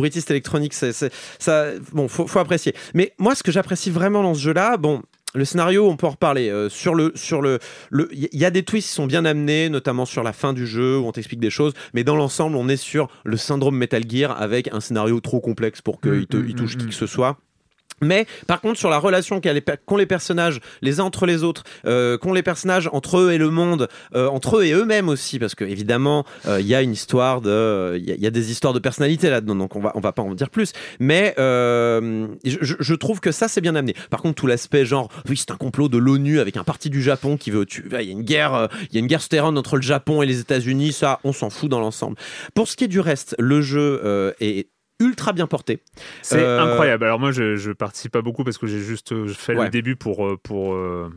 Speaker 3: c'est- ça, bon, faut apprécier. Mais moi, ce que j'apprécie vraiment dans ce jeu-là, bon. Le scénario, on peut en reparler. Euh, sur le, sur le, le, il y a des twists qui sont bien amenés, notamment sur la fin du jeu où on t'explique des choses. Mais dans l'ensemble, on est sur le syndrome Metal Gear avec un scénario trop complexe pour qu'il te,
Speaker 1: Mm,
Speaker 3: il
Speaker 1: mm,
Speaker 3: touche
Speaker 1: mm,
Speaker 3: qui que ce soit. Mais par contre, sur la relation qu'ont les personnages les uns entre les autres, euh, qu'ont les personnages entre eux et le monde, euh, entre eux et eux-mêmes aussi, parce que évidemment, euh, il y a une histoire de, il y, a- des histoires de personnalité là-dedans, donc on va, on va pas en dire plus. Mais euh, je, trouve que ça c'est bien amené. Par contre, tout l'aspect genre, oui, c'est un complot de l'ONU avec un parti du Japon qui veut tuer. Il y a une guerre, euh, il y a une guerre souterraine entre le Japon et les États-Unis. Ça, on s'en fout dans l'ensemble. Pour ce qui est du reste, le jeu euh, est ultra bien porté.
Speaker 1: C'est
Speaker 3: Euh,
Speaker 1: incroyable. Alors moi, je, je participe pas beaucoup parce que j'ai juste euh, fait
Speaker 3: Ouais.
Speaker 1: le début pour pour euh,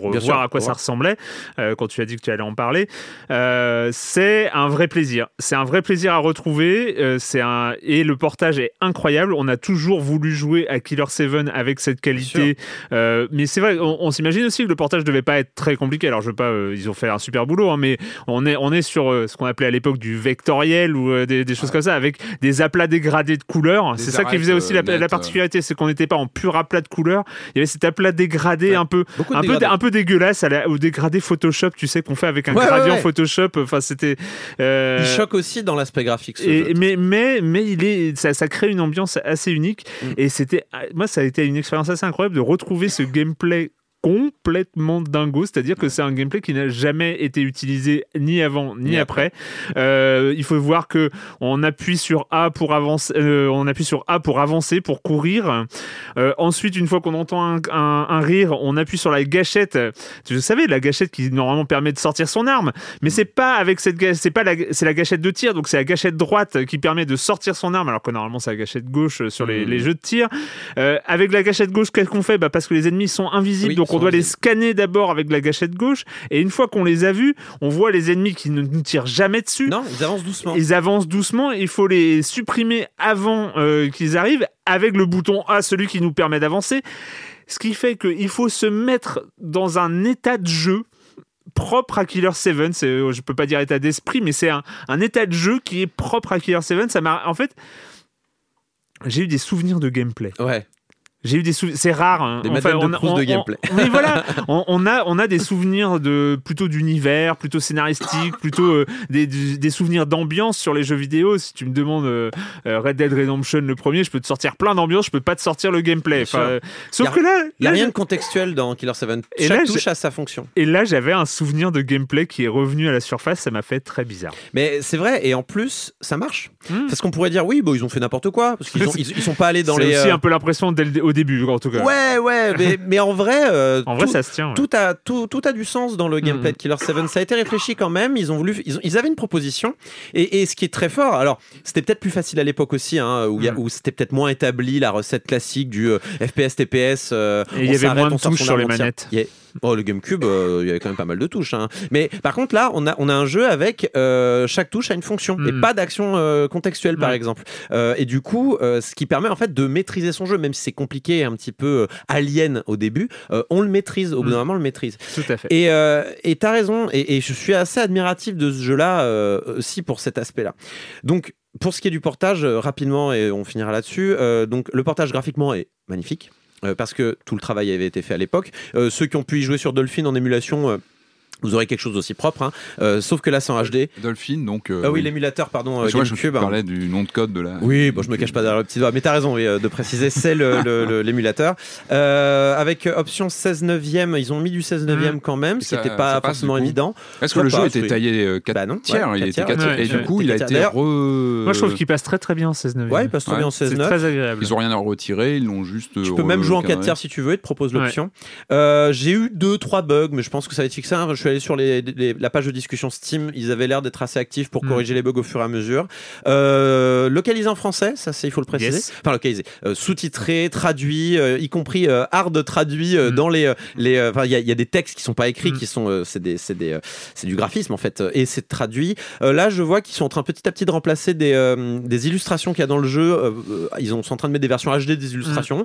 Speaker 1: pour euh,
Speaker 3: Bien
Speaker 1: voir
Speaker 3: sûr,
Speaker 1: à quoi ça
Speaker 3: voir.
Speaker 1: ressemblait euh, quand tu as dit que tu allais en parler. Euh, c'est un vrai plaisir. C'est un vrai plaisir à retrouver. euh, c'est un et le portage est incroyable. On a toujours voulu jouer à Killer 7 avec cette qualité. Mais c'est vrai, on, on s'imagine aussi que le portage devait pas être très compliqué. Alors je veux pas, ils ont fait un super boulot, hein, mais on est on est sur ce qu'on appelait à l'époque du vectoriel ou des, des choses comme ça avec des aplats dégradés de couleurs. C'est ça qui faisait aussi la, particularité, c'est qu'on n'était pas en pur aplat de couleurs. Il y avait cet aplat dégradé
Speaker 3: Ouais.
Speaker 1: un peu
Speaker 3: Beaucoup de
Speaker 1: un peu,
Speaker 3: dégradés.
Speaker 1: un peu dégueulasse à la- au dégradé Photoshop, tu sais, qu'on fait avec un
Speaker 3: Ouais, ouais,
Speaker 1: gradient
Speaker 3: ouais.
Speaker 1: Photoshop. Enfin, c'était. euh,
Speaker 3: Il choque aussi dans l'aspect graphique. ce
Speaker 1: et-
Speaker 3: jeu.
Speaker 1: mais mais mais il est ça, ça crée une ambiance assez unique
Speaker 3: Mm.
Speaker 1: et c'était moi ça a été une expérience assez incroyable de retrouver ce gameplay complètement dingo, c'est-à-dire que c'est un gameplay qui n'a jamais été utilisé ni avant ni,
Speaker 3: Ni
Speaker 1: après. Euh, il faut voir que on appuie sur A pour avancer, euh, on appuie sur A pour avancer, pour courir. Euh, ensuite, une fois qu'on entend un, un- un rire, on appuie sur la gâchette. Tu savais la gâchette qui normalement permet de sortir son arme, mais c'est pas avec cette c'est pas la, c'est la gâchette de tir, donc c'est la gâchette droite qui permet de sortir son arme, alors que normalement c'est la gâchette gauche sur les, les jeux de tir. Avec la gâchette gauche, qu'est-ce qu'on fait? Bah Parce que les ennemis sont invisibles,
Speaker 3: Oui,
Speaker 1: donc on doit les scanner d'abord avec la gâchette gauche, et une fois qu'on les a vus, on voit les ennemis qui ne nous tirent jamais dessus.
Speaker 3: Non, ils avancent doucement.
Speaker 1: Ils avancent doucement, il faut les supprimer avant euh, qu'ils arrivent avec le bouton A, celui qui nous permet d'avancer. Ce qui fait qu'il faut se mettre dans un état de jeu propre à Killer 7. C'est, euh, je peux pas dire état d'esprit, mais c'est un, un état de jeu qui est propre à Killer 7. Ça m'a, en fait, j'ai eu des souvenirs de gameplay.
Speaker 3: Ouais.
Speaker 1: J'ai eu des souvenirs. C'est rare. hein.
Speaker 3: Des de Proust de gameplay.
Speaker 1: Oui, voilà. On, on a, on a des souvenirs de plutôt d'univers, plutôt scénaristique, plutôt euh, des, des- souvenirs d'ambiance sur les jeux vidéo. Si tu me demandes euh, euh, Red Dead Redemption le premier, je peux te sortir plein d'ambiance. Je peux pas te sortir le gameplay. Enfin, euh, sauf
Speaker 3: a-
Speaker 1: que là,
Speaker 3: Il n'y a rien de contextuel dans Killer 7.
Speaker 1: Et
Speaker 3: Chaque
Speaker 1: là,
Speaker 3: touche
Speaker 1: j'ai-
Speaker 3: a sa fonction.
Speaker 1: et là, j'avais un souvenir de gameplay qui est revenu à la surface. Ça m'a fait très bizarre.
Speaker 3: Mais c'est vrai, et en plus, ça marche.
Speaker 1: Hmm.
Speaker 3: Parce qu'on pourrait dire, oui, bon, ils ont fait n'importe quoi, parce qu'ils ils, ils sont pas allés dans
Speaker 1: C'est
Speaker 3: les.
Speaker 1: aussi
Speaker 3: euh,
Speaker 1: un peu l'impression dès le- au début, en tout cas.
Speaker 3: Ouais, ouais, mais, mais en vrai, euh,
Speaker 1: En vrai,
Speaker 3: tout,
Speaker 1: ça se tient. ouais.
Speaker 3: tout a tout, tout a du sens dans le gameplay de Killer 7. Ça a été réfléchi quand même. Ils ont voulu, ils, ont- ils avaient une proposition. Et, et ce qui est très fort, alors c'était peut-être plus facile à l'époque aussi, hein, où,
Speaker 1: Mhm.
Speaker 3: où c'était peut-être moins établi la recette classique du euh, FPS TPS. euh,
Speaker 1: Et il y
Speaker 3: on
Speaker 1: avait moins de touches sur les manettes.
Speaker 3: Oh, le GameCube, euh, il y avait quand même pas mal de touches. hein. Mais par contre, là, on a, on a un jeu avec euh, chaque touche a une fonction et
Speaker 1: Mhm.
Speaker 3: pas d'action euh, contextuelle, par exemple. Et du coup, ce qui permet en fait de maîtriser son jeu, même si c'est compliqué, et un petit peu alien au début, on le maîtrise. Au bout d'un
Speaker 1: Mhm.
Speaker 3: moment, on le maîtrise.
Speaker 1: Tout à fait.
Speaker 3: Et et t'as raison. Et, et je suis assez admiratif de ce jeu-là aussi pour cet aspect-là. Donc. Pour ce qui est du portage, rapidement, et on finira là-dessus, donc le portage graphiquement est magnifique. Euh, parce que tout le travail avait été fait à l'époque. Euh, ceux qui ont pu y jouer sur Dolphin en émulation, euh, vous aurez quelque chose d'aussi propre. hein. Euh, sauf que là, c'est en HD.
Speaker 2: Dolphin, donc. euh,
Speaker 3: Ah oui, l'émulateur, pardon, euh,
Speaker 2: Je vois, je
Speaker 3: GameCube.
Speaker 2: parlais du nom de code de la.
Speaker 3: Oui, bon, je me cache pas derrière le petit doigt, mais t'as raison oui, euh, de préciser, c'est le- le- le- l'émulateur. Euh, avec euh, option 16 neuvième, ils ont mis du 16 neuvième quand même, ce qui n'était pas forcément évident.
Speaker 2: Est-ce que le jeu était
Speaker 3: oui.
Speaker 2: taillé 4
Speaker 3: Bah non,
Speaker 2: tiers
Speaker 3: ouais,
Speaker 2: Il
Speaker 3: quatre
Speaker 2: était
Speaker 3: tiers.
Speaker 2: 4
Speaker 1: Ouais,
Speaker 2: Et du coup, il a été re.
Speaker 1: Moi, je trouve qu'il passe très très bien en 16 9
Speaker 3: Ouais, il passe très bien en 16
Speaker 1: C'est
Speaker 3: 9
Speaker 1: très agréable.
Speaker 2: Ils ont rien à retirer, ils l'ont juste.
Speaker 3: Tu peux même jouer en 4
Speaker 2: recadré.
Speaker 3: tiers si tu veux, ils te proposent l'option. J'ai eu 2-3 bugs, mais je pense que ça va être fixé. Je suis allé sur les, les- la page de discussion Steam, ils avaient l'air d'être assez actifs pour
Speaker 1: Mm.
Speaker 3: corriger les bugs au fur et à mesure. Euh, localisé en français, ça c'est il faut le préciser.
Speaker 1: Yes.
Speaker 3: Enfin localisé, euh, sous-titré, traduit, euh, y compris euh, hard traduit euh,
Speaker 1: Mm.
Speaker 3: dans les les. Enfin il y, a- il y a des textes qui sont pas écrits,
Speaker 1: Mm.
Speaker 3: qui sont c'est des c'est des c'est du graphisme en fait, et c'est traduit. Là je vois qu'ils sont en train petit à petit de remplacer des des illustrations qu'il y a dans le jeu. Ils ont- sont en train de mettre des versions HD des illustrations.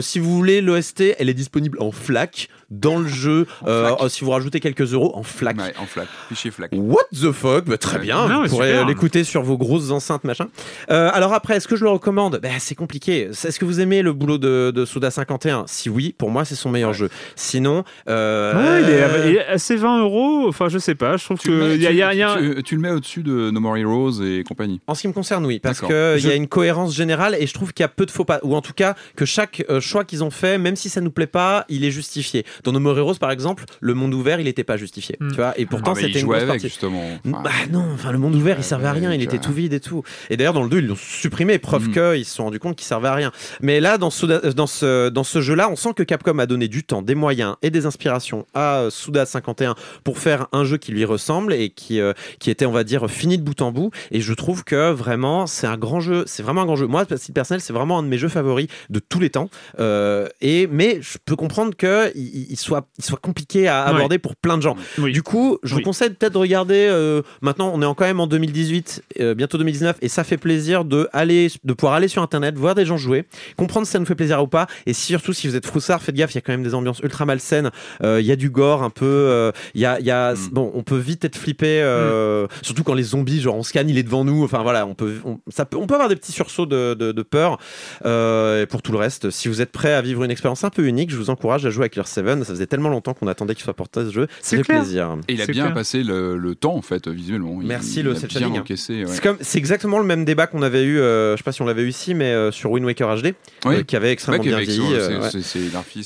Speaker 3: Si vous voulez l'OST, elle est disponible en FLAC dans le jeu. Euh, euh, si vous rajoutez quelques euros en FLAC.
Speaker 2: Ouais, en flac. Fichier flac.
Speaker 3: What the fuck? Bah, Très
Speaker 2: Ouais.
Speaker 3: bien,
Speaker 1: Non,
Speaker 3: vous pourrez l'écouter sur vos grosses enceintes, machin. Euh, alors après, est-ce que je le recommande? Bah, C'est compliqué. Est-ce que vous aimez le boulot de, de Suda 51 Si oui, pour moi, c'est son meilleur
Speaker 2: Ouais.
Speaker 3: jeu. Sinon... euh,
Speaker 1: Ouais, il est, il est assez 20 euros. Enfin, je sais pas. Je trouve
Speaker 2: Tu, le
Speaker 1: que
Speaker 2: mets-
Speaker 1: il y a,
Speaker 2: tu-
Speaker 1: il y a- il y a-
Speaker 2: tu- tu le mets au-dessus de No More Heroes et compagnie.
Speaker 3: En ce qui me concerne, oui, parce qu'il y a
Speaker 1: Je-
Speaker 3: une cohérence générale et je trouve qu'il y a peu de faux pas, ou en tout cas que chaque euh, choix qu'ils ont fait, même si ça nous plaît pas, il est justifié. Dans No More Heroes, par exemple, le monde ouvert, il n'était pas justifié.
Speaker 1: Mm.
Speaker 3: Tu vois, et pourtant
Speaker 2: Ah,
Speaker 3: c'était une grosse
Speaker 2: avec
Speaker 3: partie.
Speaker 2: justement. Enfin,
Speaker 3: Bah non, enfin le monde ouvert il servait à rien, il était tout vide et tout. Et d'ailleurs dans le 2 ils l'ont supprimé, preuve
Speaker 2: Mm.
Speaker 3: qu'ils se sont rendus compte qu'il servait à rien. Mais là dans, Suda- euh, dans ce, dans ce jeu-là, on sent que Capcom a donné du temps, des moyens et des inspirations à euh, Suda 51 pour faire un jeu qui lui ressemble et qui, euh, qui était on va dire fini de bout en bout. Et je trouve que vraiment c'est un grand jeu, c'est vraiment un grand jeu. Moi, à titre personnel, c'est vraiment un de mes jeux favoris de tous les temps. Euh, et mais je peux comprendre que il, il soit, il soit compliqué à
Speaker 1: Ouais.
Speaker 3: aborder pour plein de gens.
Speaker 1: Oui.
Speaker 3: Du coup, je
Speaker 1: Oui.
Speaker 3: vous conseille peut-être de regarder. euh, maintenant, on est en- quand même en 2018, euh, bientôt 2019, et ça fait plaisir de aller, de pouvoir aller sur Internet, voir des gens jouer, comprendre si ça nous fait plaisir ou pas, et surtout si vous êtes froussard, faites gaffe, il y a quand même des ambiances ultra malsaines. euh, Il y a du gore un peu. euh, Il y a, il y a
Speaker 2: Mm.
Speaker 3: bon, on peut vite être flippé, euh, surtout quand les zombies, genre on scanne, il est devant nous. Enfin voilà, on peut, on, ça peut, on peut avoir des petits sursauts de, de, de peur. Euh, et pour tout le reste, si vous êtes prêt à vivre une expérience un peu unique, je vous encourage à jouer avec Clear 7 Ça faisait tellement longtemps qu'on attendait qu'il soit porté ce jeu.
Speaker 1: C'est
Speaker 3: plaisir.
Speaker 2: Et il a bien
Speaker 1: clair.
Speaker 2: passé le, le temps en fait visuellement. Il-
Speaker 3: Merci,
Speaker 2: il
Speaker 3: le
Speaker 2: a
Speaker 3: cel
Speaker 2: bien
Speaker 3: shading, hein.
Speaker 2: encaissé. ouais.
Speaker 3: C'est exactement le même débat qu'on avait eu, euh, je sais pas si on l'avait eu ici, mais euh, sur Wind Waker HD,
Speaker 2: Oui.
Speaker 3: euh, qui avait extrêmement bien
Speaker 2: avec-
Speaker 3: vieilli. euh.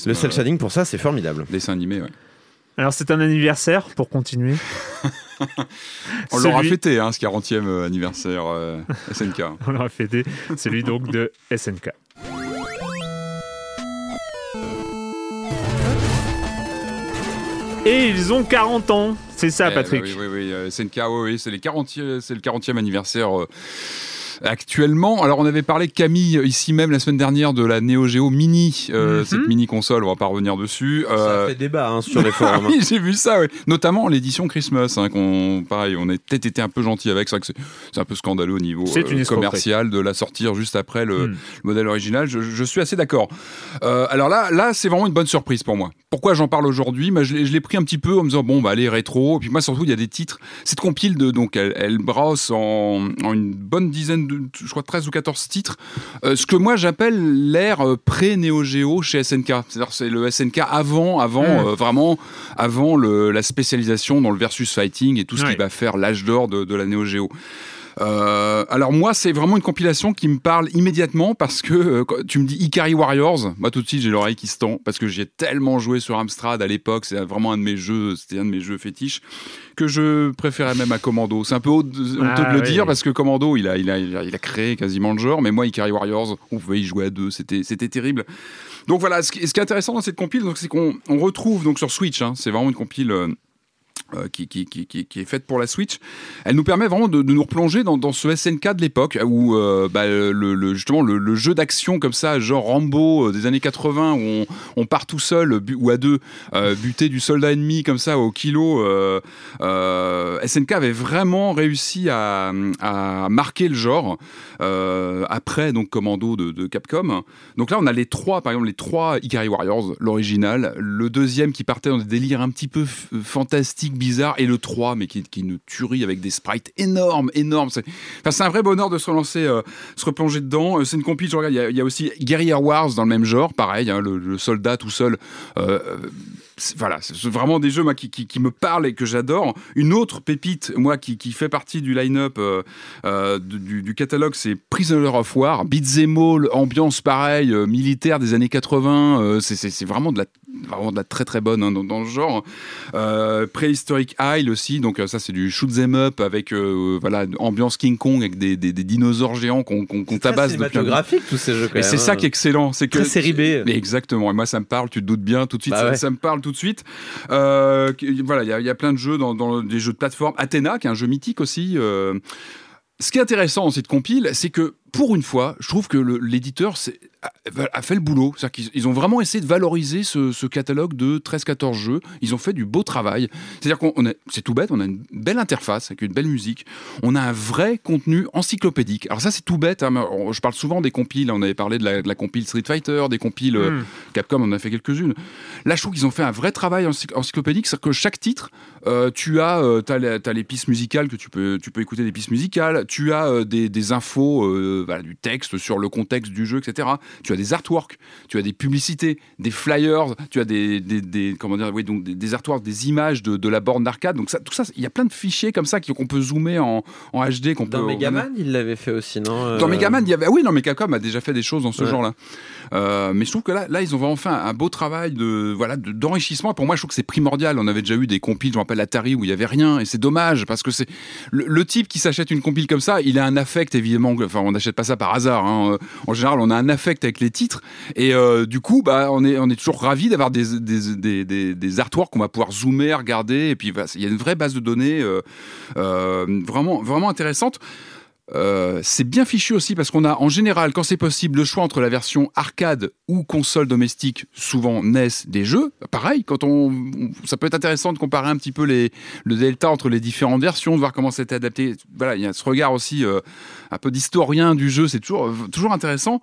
Speaker 3: Le cel shading pour ça, c'est formidable.
Speaker 2: Dessin animé, ouais.
Speaker 1: Alors c'est un anniversaire pour continuer.
Speaker 2: On l'aura fêté, hein, ce 40e anniversaire euh, SNK.
Speaker 1: On l'aura fêté. Celui donc de SNK. Et ils ont 40 ans. C'est ça,
Speaker 2: Eh,
Speaker 1: Patrick.
Speaker 2: bah oui, oui, oui, euh, oui, c'est les 40e, c'est le 40e anniversaire. Actuellement, alors on avait parlé Camille euh, ici même la semaine dernière de la Neo Geo Mini, euh,
Speaker 1: Mhm.
Speaker 2: cette mini console, on va pas revenir dessus. Euh,
Speaker 3: Ça fait débat hein, sur les forums.
Speaker 2: oui, j'ai vu ça, ouais. notamment l'édition Christmas, hein, qu'on, pareil, on a peut-être été un peu gentil avec, c'est c'est, un peu scandaleux au niveau euh, commercial de la sortir juste après le,
Speaker 1: Hmm.
Speaker 2: le modèle original. Je, je suis assez d'accord. Alors là, là, c'est vraiment une bonne surprise pour moi. Pourquoi j'en parle aujourd'hui? Bah, je, l'ai, pris un petit peu en me disant bon, bah allez rétro. Et puis moi surtout, il y a des titres. Cette compile de donc elle, elle brosse en, en une bonne dizaine de, je crois 13 ou 14 titres. Euh, ce que moi j'appelle l'ère euh, pré-Neo Geo chez SNK. C'est-à-dire c'est le SNK avant, avant euh, vraiment avant le, la spécialisation dans le versus fighting et tout ce
Speaker 1: Ouais.
Speaker 2: qui va faire l'âge d'or de, de la Neo Geo. Euh, alors moi, c'est vraiment une compilation qui me parle immédiatement parce que euh, quand tu me dis Ikari Warriors, moi tout de suite j'ai l'oreille qui se tend parce que j'y ai tellement joué sur Amstrad à l'époque, c'est vraiment un de mes jeux, c'était un de mes jeux fétiches que je préférais même à Commando. C'est un peu honteux de
Speaker 1: Ah,
Speaker 2: le dire parce que Commando, il a, il a, il a, il a créé quasiment le genre, mais moi Ikari Warriors, on pouvait y jouer à deux, c'était, c'était terrible. Donc voilà, ce qui, ce qui est intéressant dans cette compile, c'est qu'on on retrouve donc sur Switch, hein, c'est vraiment une compile. euh, qui, qui, est faite pour la Switch, elle nous permet vraiment de, nous replonger dans, ce SNK de l'époque où euh, bah, justement le, jeu d'action comme ça, genre Rambo euh, des années 80 où on, part tout seul ou à deux euh, buter du soldat ennemi comme ça au kilo. euh, euh, SNK avait vraiment réussi à, marquer le genre euh, après donc Commando de, de Capcom. Donc là on a les trois, par exemple les trois Ikari Warriors, l'original, le deuxième qui partait dans des délires un petit peu fantastiques, bizarres, et le 3 mais qui, qui une tuerie avec des sprites énormes, énormes. C'est un vrai bonheur de se relancer, euh, se replonger dedans. Euh, C'est une compil, je regarde, il y a- aussi Guerrilla Wars dans le même genre, pareil, hein, le, soldat tout seul. euh, voilà, c'est vraiment des jeux moi, qui, qui, me parlent et que j'adore. Une autre pépite, moi, qui, qui fait partie du line-up du, catalogue, c'est Prisoner of War, Beat'em All, ambiance pareil, euh, militaire des années 80. euh, c'est- c'est c'est vraiment de la vraiment de la très très bonne hein, dans, dans le genre. Euh, Prehistoric Isle aussi, donc euh, ça c'est du shoot 'em up avec euh, voilà ambiance King Kong avec des, des- des dinosaures géants qu'on qu'on
Speaker 3: Très
Speaker 2: tabasse un
Speaker 3: cinématographique tous ces jeux.
Speaker 2: et c'est ça
Speaker 3: hein.
Speaker 2: qui est excellent, c'est que
Speaker 3: Très série B.
Speaker 2: Mais exactement. Et moi, ça me parle. Tu te doutes bien tout de suite.
Speaker 3: Bah
Speaker 2: ça,
Speaker 3: ouais.
Speaker 2: ça me parle tout de suite. Euh, voilà, il y, a- il y a plein de jeux dans, dans des jeux de plateforme. Athéna, qui est un jeu mythique aussi. Ce qui est intéressant dans cette compile, c'est que pour une fois, je trouve que l'éditeur a, a fait le boulot. C'est-à-dire qu'ils ils ont vraiment essayé de valoriser ce, ce catalogue de 13-14 jeux. Ils ont fait du beau travail. C'est-à-dire qu'on c'est tout bête, on a une belle interface avec une belle musique. On a un vrai contenu encyclopédique. Alors ça, c'est tout bête. hein, je parle souvent des compiles. On avait parlé de la, de la compile Street Fighter, des compiles euh,
Speaker 1: Hmm.
Speaker 2: Capcom, on en a fait quelques-unes. Là, je trouve qu'ils ont fait un vrai travail ency- encyclopédique. C'est-à-dire que chaque titre, euh, tu as, euh, les, pistes musicales que tu peux, tu peux écouter des pistes musicales. Tu as euh, des, des infos de, voilà, du texte sur le contexte du jeu, etc. Tu as des artworks, tu as des publicités, des flyers, tu as des, des, des- comment dire, oui, donc des, des artworks, des images de, de la borne d'arcade. Donc ça, tout ça, il y a plein de fichiers comme ça qu'on peut zoomer en, en HD, qu'on peut.
Speaker 3: Dans Megaman, il l'avait fait aussi, non
Speaker 2: Dans
Speaker 3: Euh,
Speaker 2: Megaman, il y avait. Ah oui, non, mais Capcom a déjà fait des choses dans ce
Speaker 3: Ouais.
Speaker 2: genre-là. Euh, mais je trouve que là, là, ils ont fait un, beau travail de voilà de- d'enrichissement. Pour moi, je trouve que c'est primordial. On avait déjà eu des compiles, je me rappelle Atari où il y avait rien, et c'est dommage parce que c'est le, type qui s'achète une compile comme ça, il a un affect évidemment. Enfin, on n'achète pas ça par hasard. hein. En général, on a un affect avec les titres, et euh, du coup, bah, on est on est toujours ravi d'avoir des des, des, des, artworks qu'on va pouvoir zoomer, regarder, et puis voilà, il y a une vraie base de données euh, euh, vraiment vraiment intéressante. Euh, c'est bien fichu aussi parce qu'on a en général, quand c'est possible, le choix entre la version arcade ou console domestique, souvent NES des jeux. Pareil, quand on, ça peut être intéressant de comparer un petit peu les, le delta entre les différentes versions, de voir comment c'était adapté. Voilà, il y a ce regard aussi euh, un peu d'historien du jeu, c'est toujours, toujours intéressant.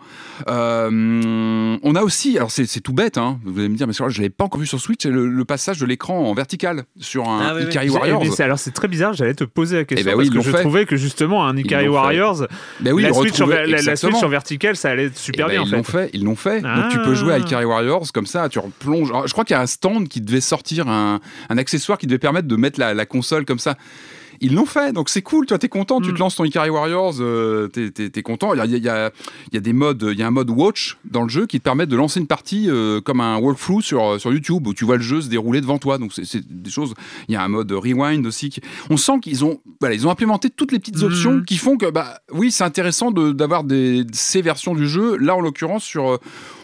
Speaker 2: Euh, on a aussi, alors c'est tout bête, hein, vous allez me dire, mais je l'ai pas encore vu sur Switch, le, le passage de l'écran en vertical sur un
Speaker 3: Ah oui.
Speaker 2: Ikari Warriors.
Speaker 1: alors c'est très bizarre, j'allais te poser la question
Speaker 2: ben oui,
Speaker 1: parce que je
Speaker 2: fait.
Speaker 1: trouvais que justement un Ikari. Warriors,
Speaker 2: Ben oui,
Speaker 1: la, Switch en, la- la Switch
Speaker 2: exactement.
Speaker 1: en vertical, ça allait super
Speaker 2: Eh
Speaker 1: bien
Speaker 2: ben,
Speaker 1: en
Speaker 2: ils l'ont fait, ils l'ont fait. Donc tu peux jouer à
Speaker 1: Ah.
Speaker 2: Ikari Warriors comme ça, tu replonges. Alors, je crois qu'il y a un stand qui devait sortir un, un accessoire qui devait permettre de mettre la, la console comme ça. Ils l'ont fait, donc c'est cool. Tu vois, t'es content, tu
Speaker 1: Mm.
Speaker 2: te lances ton Ikari Warriors, euh, t'es, t'es content. Il y a, il y, a, il y a des modes, il y a un mode watch dans le jeu qui te permet de lancer une partie euh, comme un walkthrough sur sur YouTube où tu vois le jeu se dérouler devant toi. Donc c'est, des choses. Il y a un mode rewind aussi. qui- On sent qu'ils ont, voilà, ils ont implémenté toutes les petites options
Speaker 1: Mm.
Speaker 2: qui font que, bah, oui, c'est intéressant de, d'avoir ces versions du jeu. Là, en l'occurrence, sur, euh,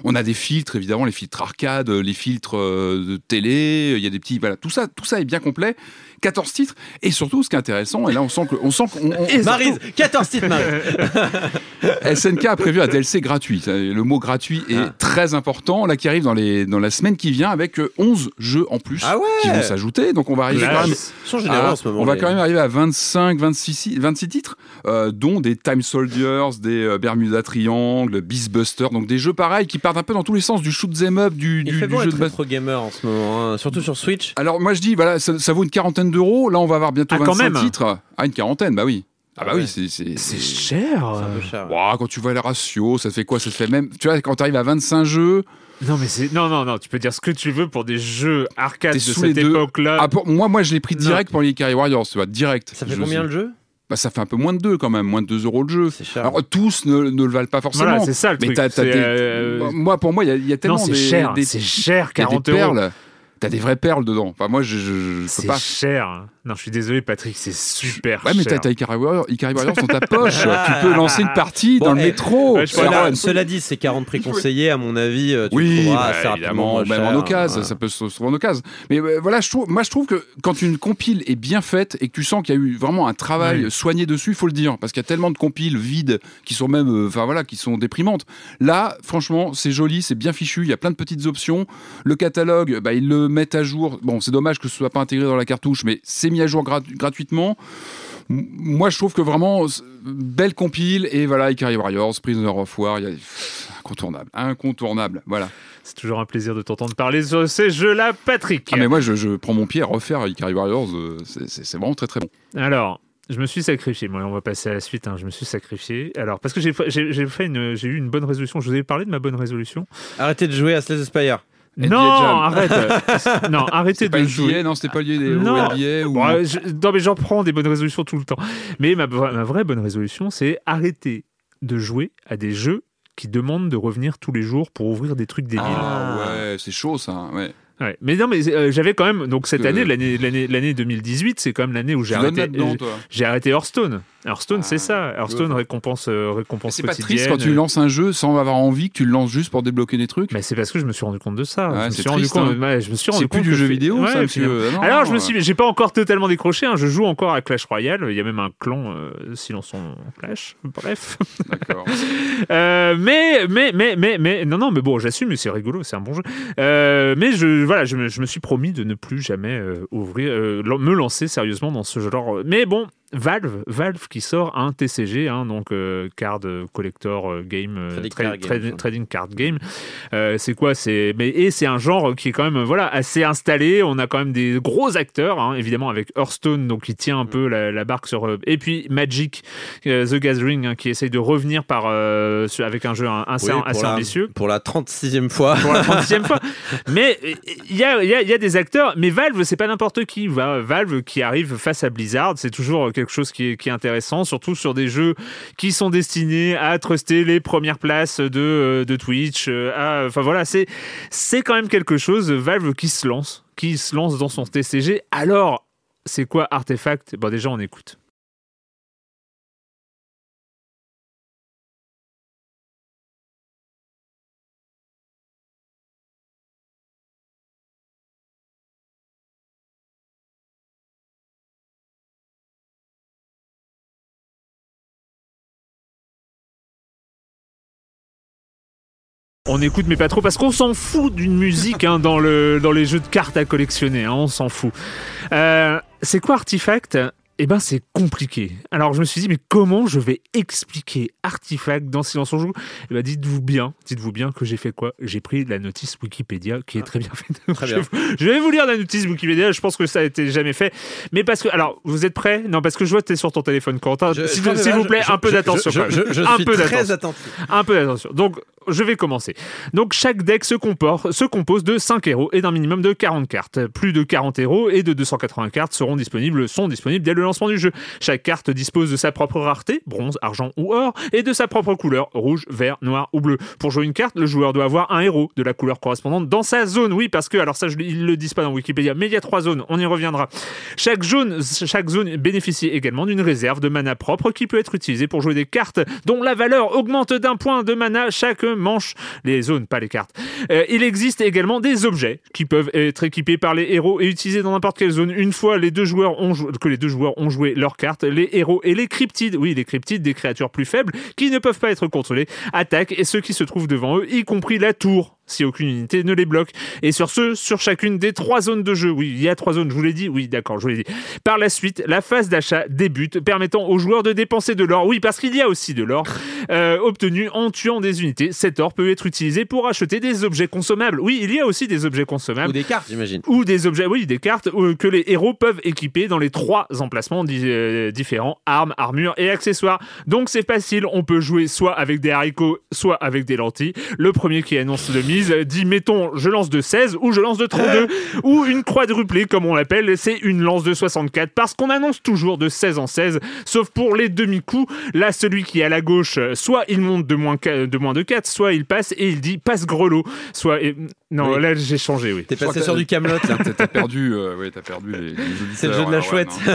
Speaker 2: on a des filtres évidemment, les filtres arcade, euh, les filtres euh, de télé. Il y a des petits, voilà, tout ça, tout ça est bien complet. 14 titres et surtout, ce qui est intéressant, et là, on sent que, on sent qu'on, on-
Speaker 3: Et Maryse, 14 titres, Maryse.
Speaker 2: SNK a prévu un DLC gratuit. Le mot gratuit est
Speaker 3: Ah.
Speaker 2: très important. Là, qui arrive dans, les, dans la semaine qui vient avec euh, 11 jeux en plus
Speaker 3: Ah ouais
Speaker 2: qui vont s'ajouter. Donc, on va arriver
Speaker 1: Classe.
Speaker 2: quand même
Speaker 3: Ils sont généreux
Speaker 2: à-
Speaker 3: en ce moment.
Speaker 2: on va
Speaker 3: les-
Speaker 2: quand même arriver à 25, 26, si- 26 titres, euh, dont des Time Soldiers, des euh, Bermuda Triangle, Beastbuster, donc des jeux pareils qui partent un peu dans tous les sens du shoot 'em up, du,
Speaker 3: Il
Speaker 2: du,
Speaker 3: fait
Speaker 2: du
Speaker 3: bon
Speaker 2: jeu
Speaker 3: être
Speaker 2: de
Speaker 3: gamer en ce moment, hein, surtout sur Switch.
Speaker 2: Alors moi je dis voilà ça, ça vaut une quarantaine d'euros. Là on va avoir bientôt
Speaker 1: Ah, quand
Speaker 2: 25
Speaker 1: même.
Speaker 2: titres. Ah une quarantaine bah oui. Ah bah
Speaker 3: Ah ouais.
Speaker 2: oui c'est
Speaker 1: cher.
Speaker 3: C'est un peu cher.
Speaker 2: Ouah, quand tu vois les ratios, ça fait quoi? Ça fait même. Tu vois, quand tu arrives à 25 jeux,
Speaker 1: Non mais c'est non non non, tu peux dire ce que tu veux pour des jeux arcade de cette époque-là.
Speaker 2: ah, pour- moi, moi, je l'ai pris
Speaker 1: Non.
Speaker 2: direct pour les Ikari Warriors, tu vois, direct.
Speaker 3: Ça fait
Speaker 2: Je
Speaker 3: combien
Speaker 2: sais.
Speaker 3: le jeu?
Speaker 2: Bah, Ça fait un peu moins de 2 quand même, moins de 2 euros le jeu.
Speaker 3: C'est cher.
Speaker 2: Alors, tous ne, ne le valent pas forcément.
Speaker 1: Voilà, c'est ça le
Speaker 2: mais
Speaker 1: truc.
Speaker 2: t'as, t'as
Speaker 1: C'est,
Speaker 2: des-
Speaker 1: euh,
Speaker 2: Moi, pour moi, il y a- il y, a tellement
Speaker 1: non, c'est
Speaker 2: des,
Speaker 1: cher,
Speaker 2: des,
Speaker 1: c'est cher,
Speaker 2: il y a des
Speaker 1: 40 euros.
Speaker 2: T'as des vraies perles dedans. Enfin, moi, je, je, je peux
Speaker 1: C'est
Speaker 2: pas.
Speaker 1: cher. Non, je suis désolé, Patrick, c'est super
Speaker 2: Ouais, mais t'as,
Speaker 1: cher.
Speaker 2: t'as Ikari Warriors, Ikari Warriors dans ta poche. tu peux lancer une partie
Speaker 3: Bon,
Speaker 2: dans le
Speaker 3: eh,
Speaker 2: métro.
Speaker 1: ouais, je
Speaker 2: Alors,
Speaker 3: Cela,
Speaker 1: Ouais.
Speaker 3: cela dit, c'est 40 prix conseillés, à mon avis. euh, Tu le
Speaker 2: Oui, bah,
Speaker 3: assez
Speaker 2: évidemment, même
Speaker 3: cher,
Speaker 2: en occasion,
Speaker 3: hein.
Speaker 2: ça peut se trouver en occasion. Mais euh, voilà, je trouve, moi je trouve que quand une compile est bien faite et que tu sens qu'il y a eu vraiment un travail
Speaker 1: Oui.
Speaker 2: soigné dessus, il faut le dire, parce qu'il y a tellement de compiles vides qui sont même, euh, enfin voilà, qui sont déprimantes. Là, franchement, c'est joli, c'est bien fichu, il y a plein de petites options. Le catalogue, bah, ils le mettent à jour. Bon, c'est dommage que ce soit pas intégré dans la cartouche, mais c'est mis à jour grat- gratuitement. M- Moi, je trouve que vraiment belle compile et voilà, Ikari Warriors, Prisoner of War, y a- incontournable, incontournable, voilà.
Speaker 1: C'est toujours un plaisir de t'entendre parler sur ces jeux-là, Patrick.
Speaker 2: Ah mais moi je, je prends mon pied à refaire Ikari Warriors, euh, c'est- vraiment très très bon.
Speaker 1: Alors, je me suis sacrifié. Moi, on va passer à la suite. hein. Je me suis sacrifié. Alors, parce que j'ai eu une bonne résolution. Je vous avais parlé de ma bonne résolution.
Speaker 3: Arrêtez de jouer à Slay the Spire.
Speaker 2: NBA
Speaker 1: non,
Speaker 2: Jam.
Speaker 1: arrête. non, arrêtez
Speaker 2: pas
Speaker 1: de
Speaker 2: le
Speaker 1: jouer.
Speaker 2: non c'était pas lié des
Speaker 1: Non.
Speaker 2: NBA ou...
Speaker 1: Bon, je- non, mais j'en prends des bonnes résolutions tout le temps. Mais ma, vra- ma vraie bonne résolution, c'est arrêter de jouer à des jeux qui demandent de revenir tous les jours pour ouvrir des trucs débiles.
Speaker 2: Ah ouais, c'est chaud ça. Ouais.
Speaker 1: Ouais. Mais non, mais euh, j'avais quand même. Donc cette
Speaker 2: Euh.
Speaker 1: année, l'année, l'année, l'année 2018, c'est quand même l'année où j'ai arrêté. J'ai arrêté Hearthstone. Hearththone,
Speaker 2: Ah,
Speaker 1: c'est ça. Hearthstone
Speaker 2: ouais.
Speaker 1: récompense, euh, récompense
Speaker 2: C'est pas triste quand tu lances un jeu sans avoir envie que tu le lances juste pour débloquer des trucs.
Speaker 1: Mais c'est parce que je me suis rendu compte de ça.
Speaker 2: Ouais,
Speaker 1: je me suis rendu
Speaker 2: triste,
Speaker 1: compte.
Speaker 2: hein.
Speaker 1: ouais, je me suis rendu
Speaker 2: C'est plus
Speaker 1: compte
Speaker 2: du jeu vidéo
Speaker 1: Ouais,
Speaker 2: ça. que- non,
Speaker 1: Alors je me
Speaker 2: non,
Speaker 1: suis, j'ai pas encore totalement décroché. hein. Je joue encore à Clash Royale. Il y a même un clan euh, silence en Clash. Bref.
Speaker 2: D'accord.
Speaker 1: Euh, mais, mais, mais, mais, mais, non, non, mais bon, j'assume, c'est rigolo, c'est un bon jeu. Euh, mais je, voilà, je me, suis promis de ne plus jamais euh, ouvrir, euh, me lancer sérieusement dans ce genre. Mais bon, Valve, Valve qui sort un TCG, hein, donc euh, card collector game,
Speaker 3: Trading
Speaker 1: tra-
Speaker 3: card game,
Speaker 1: tra-
Speaker 3: ça.
Speaker 1: trading card game. Euh, c'est quoi C'est mais et c'est un genre qui est quand même voilà assez installé. On a quand même des gros acteurs, hein, évidemment avec Hearthstone, donc qui tient un peu la, la barque sur euh, et puis Magic, euh, The Gathering, hein, qui essaye de revenir par sur- avec un jeu assez,
Speaker 3: Oui,
Speaker 1: assez
Speaker 3: la-
Speaker 1: ambitieux
Speaker 3: Pour la 36e fois.
Speaker 1: pour la 36e fois. Mais il y a, y a- y a des acteurs, mais Valve, c'est pas n'importe qui. Va- Valve qui arrive face à Blizzard, c'est toujours quelque chose qui est, intéressant, surtout sur des jeux qui sont destinés à truster les premières places de, euh, de Twitch. euh, Enfin voilà, c'est c'est quand même quelque chose. Valve qui se lance, qui se lance dans son TCG. Alors, c'est quoi Artefact? Bon, déjà, on écoute. On écoute, mais pas trop, parce qu'on s'en fout d'une musique hein, dans, le, dans les jeux de cartes à collectionner. hein, on s'en fout. Euh, c'est quoi Artifact? Eh ben, c'est compliqué. Alors, je me suis dit, mais comment je vais expliquer Artifact dans Silence on joue? Eh ben, dites-vous bien, dites-vous bien que j'ai fait quoi? J'ai pris la notice Wikipédia, qui est très bien faite.
Speaker 3: Très
Speaker 1: je,
Speaker 3: bien.
Speaker 1: je vais vous lire la notice Wikipédia. Je pense que ça a été jamais fait, mais parce que, alors, vous êtes prêts? Non, parce que je vois que t'es sur ton téléphone, Quentin. S'il vous- plaît,
Speaker 3: je-
Speaker 1: un peu d'attention. Un
Speaker 3: suis
Speaker 1: peu
Speaker 3: très
Speaker 1: d'attention.
Speaker 3: attentif.
Speaker 1: Un peu d'attention. Donc, je vais commencer. Donc, chaque deck se, compose de 5 héros et d'un minimum de 40 cartes. Plus de 40 héros et de 280 cartes seront disponibles, sont disponibles dès le lancement du jeu. Chaque carte dispose de sa propre rareté, bronze, argent ou or, et de sa propre couleur, rouge, vert, noir ou bleu. Pour jouer une carte, le joueur doit avoir un héros de la couleur correspondante dans sa zone. Oui, parce que, alors ça, je, ils le disent pas dans Wikipédia, mais il y a trois zones, on y reviendra. Chaque zone, chaque zone bénéficie également d'une réserve de mana propre qui peut être utilisée pour jouer des cartes dont la valeur augmente d'un point de mana chaque manche. Les zones, pas les cartes. Euh, il existe également des objets qui peuvent être équipés par les héros et utilisés dans n'importe quelle zone. Une fois que les deux joueurs ont joué leurs cartes, les héros et les cryptides, oui, les cryptides, des créatures plus faibles qui ne peuvent pas être contrôlées, attaquent et ceux qui se trouvent devant eux, y compris la tour si aucune unité ne les bloque. Et sur ce, sur chacune des trois zones de jeu, oui, il y a trois zones, je vous l'ai dit, oui, d'accord, je vous l'ai dit. Par la suite, la phase d'achat débute, permettant aux joueurs de dépenser de l'or, oui, parce qu'il y a aussi de l'or, euh, obtenu en tuant des unités. Cet or peut être utilisé pour acheter des objets consommables. Oui, il y a aussi des objets consommables
Speaker 3: Ou des cartes, j'imagine.
Speaker 1: ou des objets, oui, des cartes euh, que les héros peuvent équiper dans les trois emplacements di- euh, différents, armes, armures et accessoires. Donc c'est facile, on peut jouer soit avec des haricots, soit avec des lentilles. Le premier qui annonce de mise dit, mettons, je lance de 16 ou je lance de 32, ou une quadruplée comme on l'appelle, c'est une lance de 64, parce qu'on annonce toujours de 16 en 16, sauf pour les demi-coups. Là, celui qui est à la gauche, euh, soit il monte de moins, de moins de 4, soit il passe et il dit passe grelot. Soit, et- non,
Speaker 3: Oui.
Speaker 1: là j'ai changé, oui.
Speaker 3: T'es passé sur du Camelot là.
Speaker 2: T'as perdu, euh, ouais, t'as perdu les, les auditeurs.
Speaker 3: C'est le jeu de la chouette.
Speaker 2: non.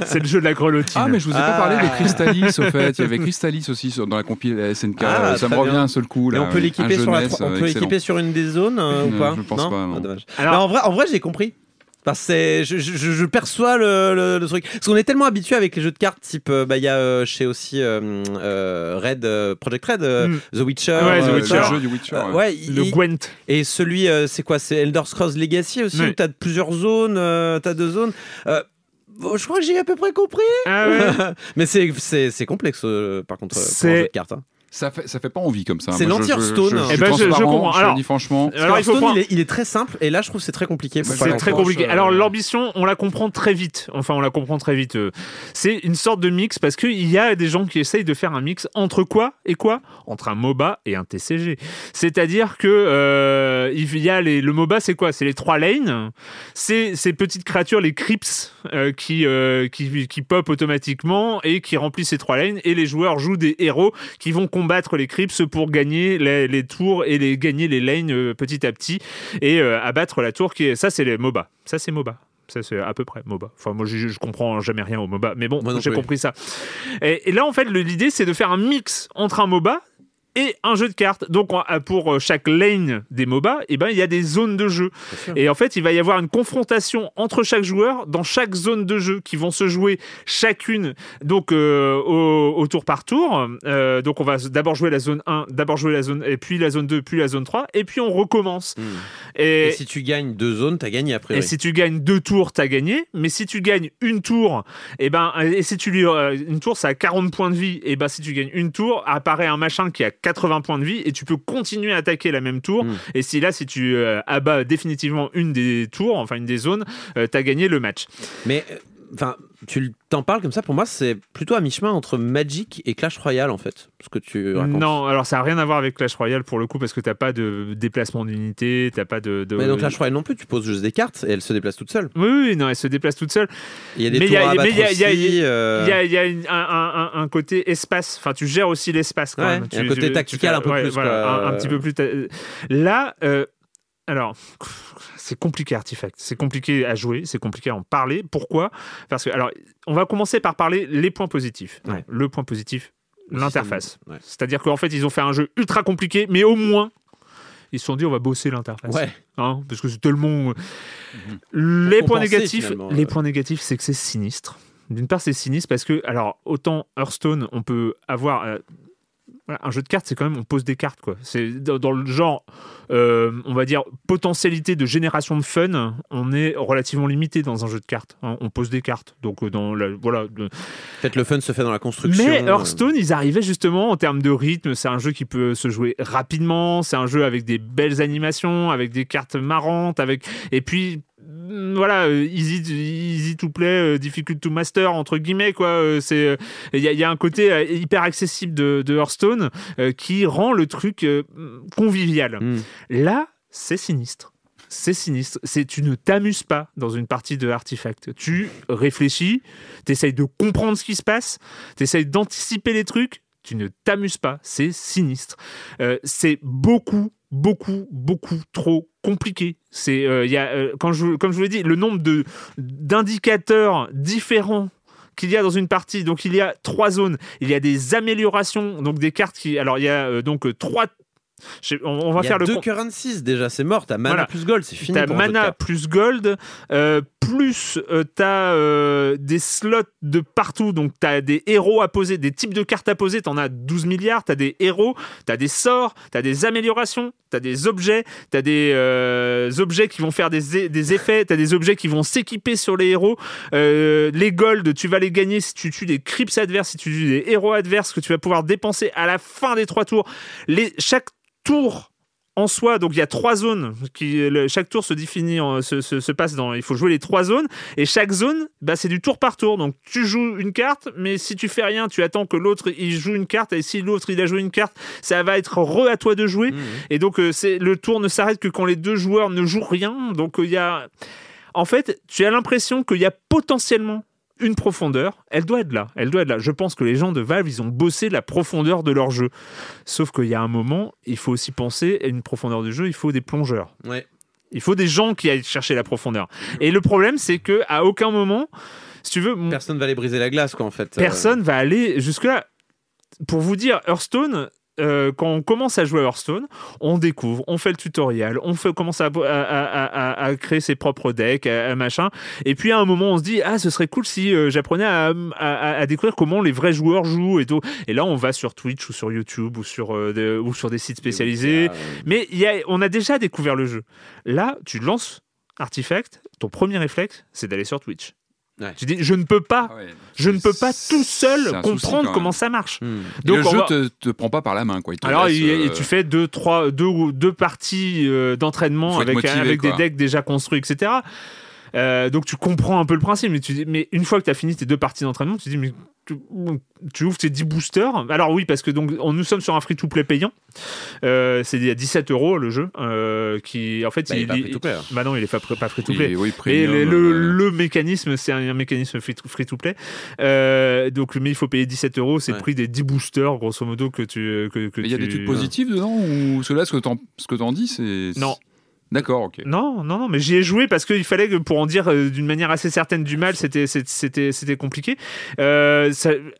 Speaker 1: C'est le jeu de la grelotine.
Speaker 2: Ah, mais je vous ai pas
Speaker 3: Ah.
Speaker 2: parlé de Crystalis, au fait. Il y avait Crystalis aussi sur- dans la compil SNK.
Speaker 3: Ah,
Speaker 2: ça me revient
Speaker 3: bien.
Speaker 2: un seul coup.
Speaker 3: Et
Speaker 2: Là,
Speaker 3: on peut
Speaker 2: un
Speaker 3: l'équiper sur la, on
Speaker 2: euh,
Speaker 3: peut l'équiper sur une des zones euh, ou pas
Speaker 2: je pense pas, non.
Speaker 3: Ah, dommage.
Speaker 1: Alors-
Speaker 3: Mais en vrai, en vrai, j'ai compris. Parce que je, je- je- je perçois le, le- le truc. Parce qu'on est tellement habitué avec les jeux de cartes, type, euh, bah, il y a euh, chez aussi euh, euh, Red, euh, Project Red, euh,
Speaker 1: Mm.
Speaker 3: The Witcher.
Speaker 1: Ouais, The
Speaker 3: euh,
Speaker 1: Witcher.
Speaker 2: Le jeu du Witcher.
Speaker 3: euh,
Speaker 2: ouais.
Speaker 3: ouais,
Speaker 1: Le
Speaker 3: il-
Speaker 1: Gwent.
Speaker 3: et celui, euh, c'est quoi? C'est Elder Scrolls Legacy aussi,
Speaker 1: Oui.
Speaker 3: où t'as plusieurs zones, euh, t'as deux zones? Euh, bon, je crois que j'ai à peu près compris.
Speaker 1: Ah ouais.
Speaker 3: Mais c'est- c'est c'est complexe, euh, par contre, pour un
Speaker 1: C'est-
Speaker 3: jeu de cartes. hein.
Speaker 2: Ça fait, ça fait pas envie comme ça.
Speaker 3: C'est
Speaker 2: Moi, je- je-
Speaker 3: l'anti-Hearthstone.
Speaker 2: je- je
Speaker 1: Eh ben, je- comprends. Alors-
Speaker 2: dis franchement.
Speaker 1: Alors il prendre-
Speaker 3: est, il est très simple, et là, je trouve que c'est très compliqué.
Speaker 1: C'est très compliqué.
Speaker 3: euh,
Speaker 1: Alors l'ambition, on la comprend très vite. Enfin, on la comprend très vite. euh. C'est une sorte de mix parce qu'il y a des gens qui essayent de faire un mix entre quoi et quoi? Entre un MOBA et un TCG. C'est-à-dire que euh, il y a les, le MOBA, c'est quoi? C'est les trois lanes. C'est ces petites créatures, les creeps, euh, qui, euh, qui qui pop automatiquement et qui remplissent ces trois lanes. Et les joueurs jouent des héros qui vont combattre les creeps pour gagner les, les tours et les gagner les lanes euh, petit à petit et euh, abattre la tour qui est ça c'est les MOBA. Ça c'est MOBA. Ça c'est à peu près MOBA. Enfin moi je, je comprends jamais rien au MOBA mais bon j'ai compris ça. Et, et là en fait l'idée c'est de faire un mix entre un MOBA et un jeu de cartes. Donc on- pour euh, chaque lane des MOBA, eh ben, il y a des zones de jeu. Et en fait, il va y avoir une confrontation entre chaque joueur dans chaque zone de jeu qui vont se jouer chacune donc euh, au, au tour par tour. Euh, donc on va d'abord jouer la zone 1, d'abord jouer la zone et puis la zone 2, puis la zone 3 et puis on recommence.
Speaker 3: Hmm.
Speaker 1: Et,
Speaker 3: Et si tu gagnes deux zones, t'as gagné après.
Speaker 1: et si tu gagnes deux tours, t'as gagné. Mais si tu gagnes une tour, et ben, et si tu lui, euh, une tour, ça a 40 points de vie. Et ben, si tu gagnes une tour, apparaît un machin qui a 80 points de vie et tu peux continuer à attaquer la même tour.
Speaker 3: Mm.
Speaker 1: Et si là, si tu euh, abats définitivement une des tours, enfin une des zones, euh, t'as gagné le match.
Speaker 3: Mais enfin, tu t'en parles comme ça. Pour moi, c'est plutôt à mi-chemin entre Magic et Clash Royale en fait. Ce que tu racontes.
Speaker 1: Non, alors ça a rien à voir avec Clash Royale pour le coup parce que t'as pas de déplacement d'unité, t'as pas de. de-
Speaker 3: Mais donc Clash Royale non plus. Tu poses juste des cartes et elles se déplacent toutes seules.
Speaker 1: Oui, oui, non, elle se déplace toute seule.
Speaker 3: Il y a des
Speaker 1: Mais
Speaker 3: tours
Speaker 1: y a-
Speaker 3: à
Speaker 1: mais il y a- y
Speaker 3: euh,
Speaker 1: Il y a, il y a une- un, un- un- un côté espace. Enfin, tu gères aussi l'espace quand
Speaker 3: Ouais,
Speaker 1: même.
Speaker 3: a un
Speaker 1: Tu-
Speaker 3: côté
Speaker 1: tu- tu
Speaker 3: tactical
Speaker 1: fais-
Speaker 3: un peu plus,
Speaker 1: voilà, un, un petit peu plus. ta- Là, euh, alors, c'est compliqué Artifact. C'est compliqué à jouer. C'est compliqué à en parler. Pourquoi? Parce que, alors, on va commencer par parler les points positifs.
Speaker 3: Ouais.
Speaker 1: Le point positif, l'interface.
Speaker 3: ouais.
Speaker 1: C'est-à-dire qu'en fait, ils ont fait un jeu ultra compliqué, mais au moins. Ils se sont dit on va bosser l'interface.
Speaker 3: Ouais.
Speaker 1: Hein, parce que c'est tellement.
Speaker 3: Mhm.
Speaker 1: Les points négatifs, les
Speaker 3: euh.
Speaker 1: points négatifs, c'est que c'est sinistre. D'une part, c'est sinistre parce que, alors, autant Hearthstone, on peut avoir. euh, voilà, un jeu de cartes, c'est quand même, on pose des cartes, quoi. C'est dans, le genre, euh, on va dire, potentialité de génération de fun, on est relativement limité dans un jeu de cartes. hein. On pose des cartes. Donc, euh, dans la, voilà.
Speaker 3: Peut-être le fun se fait dans la construction.
Speaker 1: mais
Speaker 3: euh,
Speaker 1: Hearthstone, ils arrivaient justement en termes de rythme. C'est un jeu qui peut se jouer rapidement. C'est un jeu avec des belles animations, avec des cartes marrantes, avec et puis voilà, euh, easy, easy to play, euh, difficult to master entre guillemets quoi. Euh, C'est il y, a- il y a un côté hyper accessible de, de Hearthstone qui rend le truc euh, convivial.
Speaker 3: hmm.
Speaker 1: Là, c'est sinistre. C'est sinistre. C'est tu ne t'amuses pas dans une partie de Artifact. Tu réfléchis, tu essayes de comprendre ce qui se passe, tu essayes d'anticiper les trucs, tu ne t'amuses pas. C'est sinistre. Euh, c'est beaucoup, beaucoup, beaucoup trop compliqué. C'est euh, y a euh, quand je comme je vous l'ai dit, le nombre de d'indicateurs différents qu'il y a dans une partie. Donc il y a trois zones. Il y a des améliorations, donc des cartes qui. Alors il y a euh, donc euh, trois. On, on va
Speaker 3: Il y a
Speaker 1: faire le
Speaker 3: deux currencies déjà, c'est mort. T'as mana
Speaker 1: Voilà.
Speaker 3: plus gold, c'est fini.
Speaker 1: T'as mana plus gold, euh, plus euh, t'as euh, des slots de partout, donc t'as des héros à poser, des types de cartes à poser, t'en as 12 milliards, t'as des héros, t'as des sorts, t'as des améliorations, t'as des objets, t'as des objets qui vont faire des, des effets, t'as des objets qui vont s'équiper sur les héros. Les gold, tu vas les gagner si tu tues des creeps adverses, si tu tues des héros adverses que tu vas pouvoir dépenser à la fin des trois tours. Les, chaque tour en soi, donc il y a trois zones. Qui, le- chaque tour se définit, en- se, se- se passe dans. Il faut jouer les trois zones. Et chaque zone, bah, c'est du tour par tour. Donc tu joues une carte, mais si tu fais rien, tu attends que l'autre il joue une carte. Et si l'autre il a joué une carte, ça va être re à toi de jouer.
Speaker 3: Mhm.
Speaker 1: Et donc euh, c'est le tour ne s'arrête que quand les deux joueurs ne jouent rien. Donc euh, il y a. En fait, tu as l'impression qu'il y a potentiellement une profondeur, elle doit être là, elle doit être là. Je pense que les gens de Valve, ils ont bossé la profondeur de leur jeu. Sauf qu'il y a un moment, il faut aussi penser à une profondeur de jeu, il faut des plongeurs.
Speaker 3: Ouais.
Speaker 1: Il faut des gens qui aillent chercher la profondeur. Et le problème, c'est que à aucun moment, si tu veux,
Speaker 3: Personne va aller briser la glace, quoi, en fait. Euh,
Speaker 1: personne va aller jusque-là. Pour vous dire, Hearthstone, euh, quand on commence à jouer à Hearthstone, on découvre, on fait le tutoriel, on fait, commence à, à- à- à- à créer ses propres decks, à, machin. Et puis à un moment, on se dit, ah, ce serait cool si euh, j'apprenais à, découvrir comment les vrais joueurs jouent et tout. Et là, on va sur Twitch ou sur YouTube ou sur, euh, des, ou sur des sites spécialisés. Mais il y a, on a déjà découvert le jeu. Là, tu lances Artifact, ton premier réflexe, c'est d'aller sur Twitch.
Speaker 3: Ouais.
Speaker 1: Tu dis, je ne peux pas,
Speaker 2: Ah ouais.
Speaker 1: je ne peux pas tout seul comprendre comment ça marche.
Speaker 3: hmm.
Speaker 2: Et
Speaker 1: Donc,
Speaker 2: le
Speaker 1: on
Speaker 2: jeu
Speaker 1: va-
Speaker 2: te, te prend pas par la main, quoi. Il te
Speaker 1: alors,
Speaker 2: laisse, euh,
Speaker 1: et tu fais deux, trois, deux, deux parties euh, d'entraînement avec,
Speaker 2: motivé,
Speaker 1: avec des decks déjà construits, etc. Euh, donc tu comprends un peu le principe, mais, tu dis- mais une fois que tu as fini tes deux parties d'entraînement, tu dis mais tu, tu ouvres tes 10 boosters. Alors oui, parce que donc on, nous sommes sur un free-to-play payant. Euh, c'est à 17 euros le jeu, euh, qui en fait
Speaker 3: Bah, il est pas free-to-play, hein.
Speaker 1: Bah non, il est pas, pas
Speaker 2: et-
Speaker 1: free-to-play.
Speaker 2: oui,
Speaker 1: Et
Speaker 2: premium,
Speaker 1: le, le-
Speaker 2: euh,
Speaker 1: le mécanisme, c'est un, un mécanisme free to, free to play. Euh, donc, mais il faut payer 17 euros. C'est le
Speaker 3: Ouais.
Speaker 1: prix des 10 boosters, grosso modo, que tu. Que, que
Speaker 2: Mais il y a des trucs positifs dedans ou cela, ce que t'en dis, c'est.
Speaker 1: Non.
Speaker 2: D'accord, ok.
Speaker 1: Non, non, non, mais j'y ai joué parce qu'il fallait que pour en dire euh, d'une manière assez certaine du mal, c'était, c'était, c'était compliqué. Euh,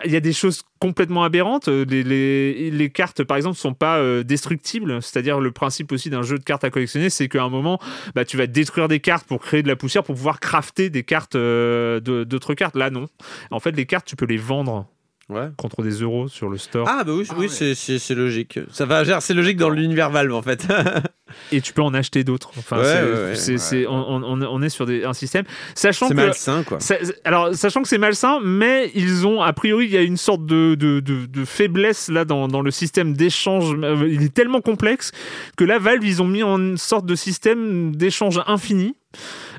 Speaker 1: Il y a des choses complètement aberrantes. Euh, Les, cartes, par exemple, sont pas destructibles. C'est-à-dire le principe aussi d'un jeu de cartes à collectionner, c'est qu'à un moment, bah, tu vas détruire des cartes pour créer de la poussière pour pouvoir crafter des cartes, d'autres cartes. Là, non. En fait, les cartes, tu peux les vendre
Speaker 3: Ouais.
Speaker 1: contre des euros sur le store.
Speaker 3: Ah bah oui, oui c'est- c'est c'est logique. Ça va, c'est logique dans l'univers Valve en fait.
Speaker 1: Et tu peux en acheter d'autres. Enfin,
Speaker 3: Ouais,
Speaker 1: c'est,
Speaker 3: ouais, ouais.
Speaker 1: on, on- on est sur des, un système. Sachant
Speaker 3: C'est
Speaker 1: que.
Speaker 3: malsain quoi.
Speaker 1: Ça- alors, sachant que c'est malsain, mais ils ont, a priori, il y a une sorte de, de, de- de faiblesse là dans, dans le système d'échange. Il est tellement complexe que là, Valve, ils ont mis en une sorte de système d'échange infini.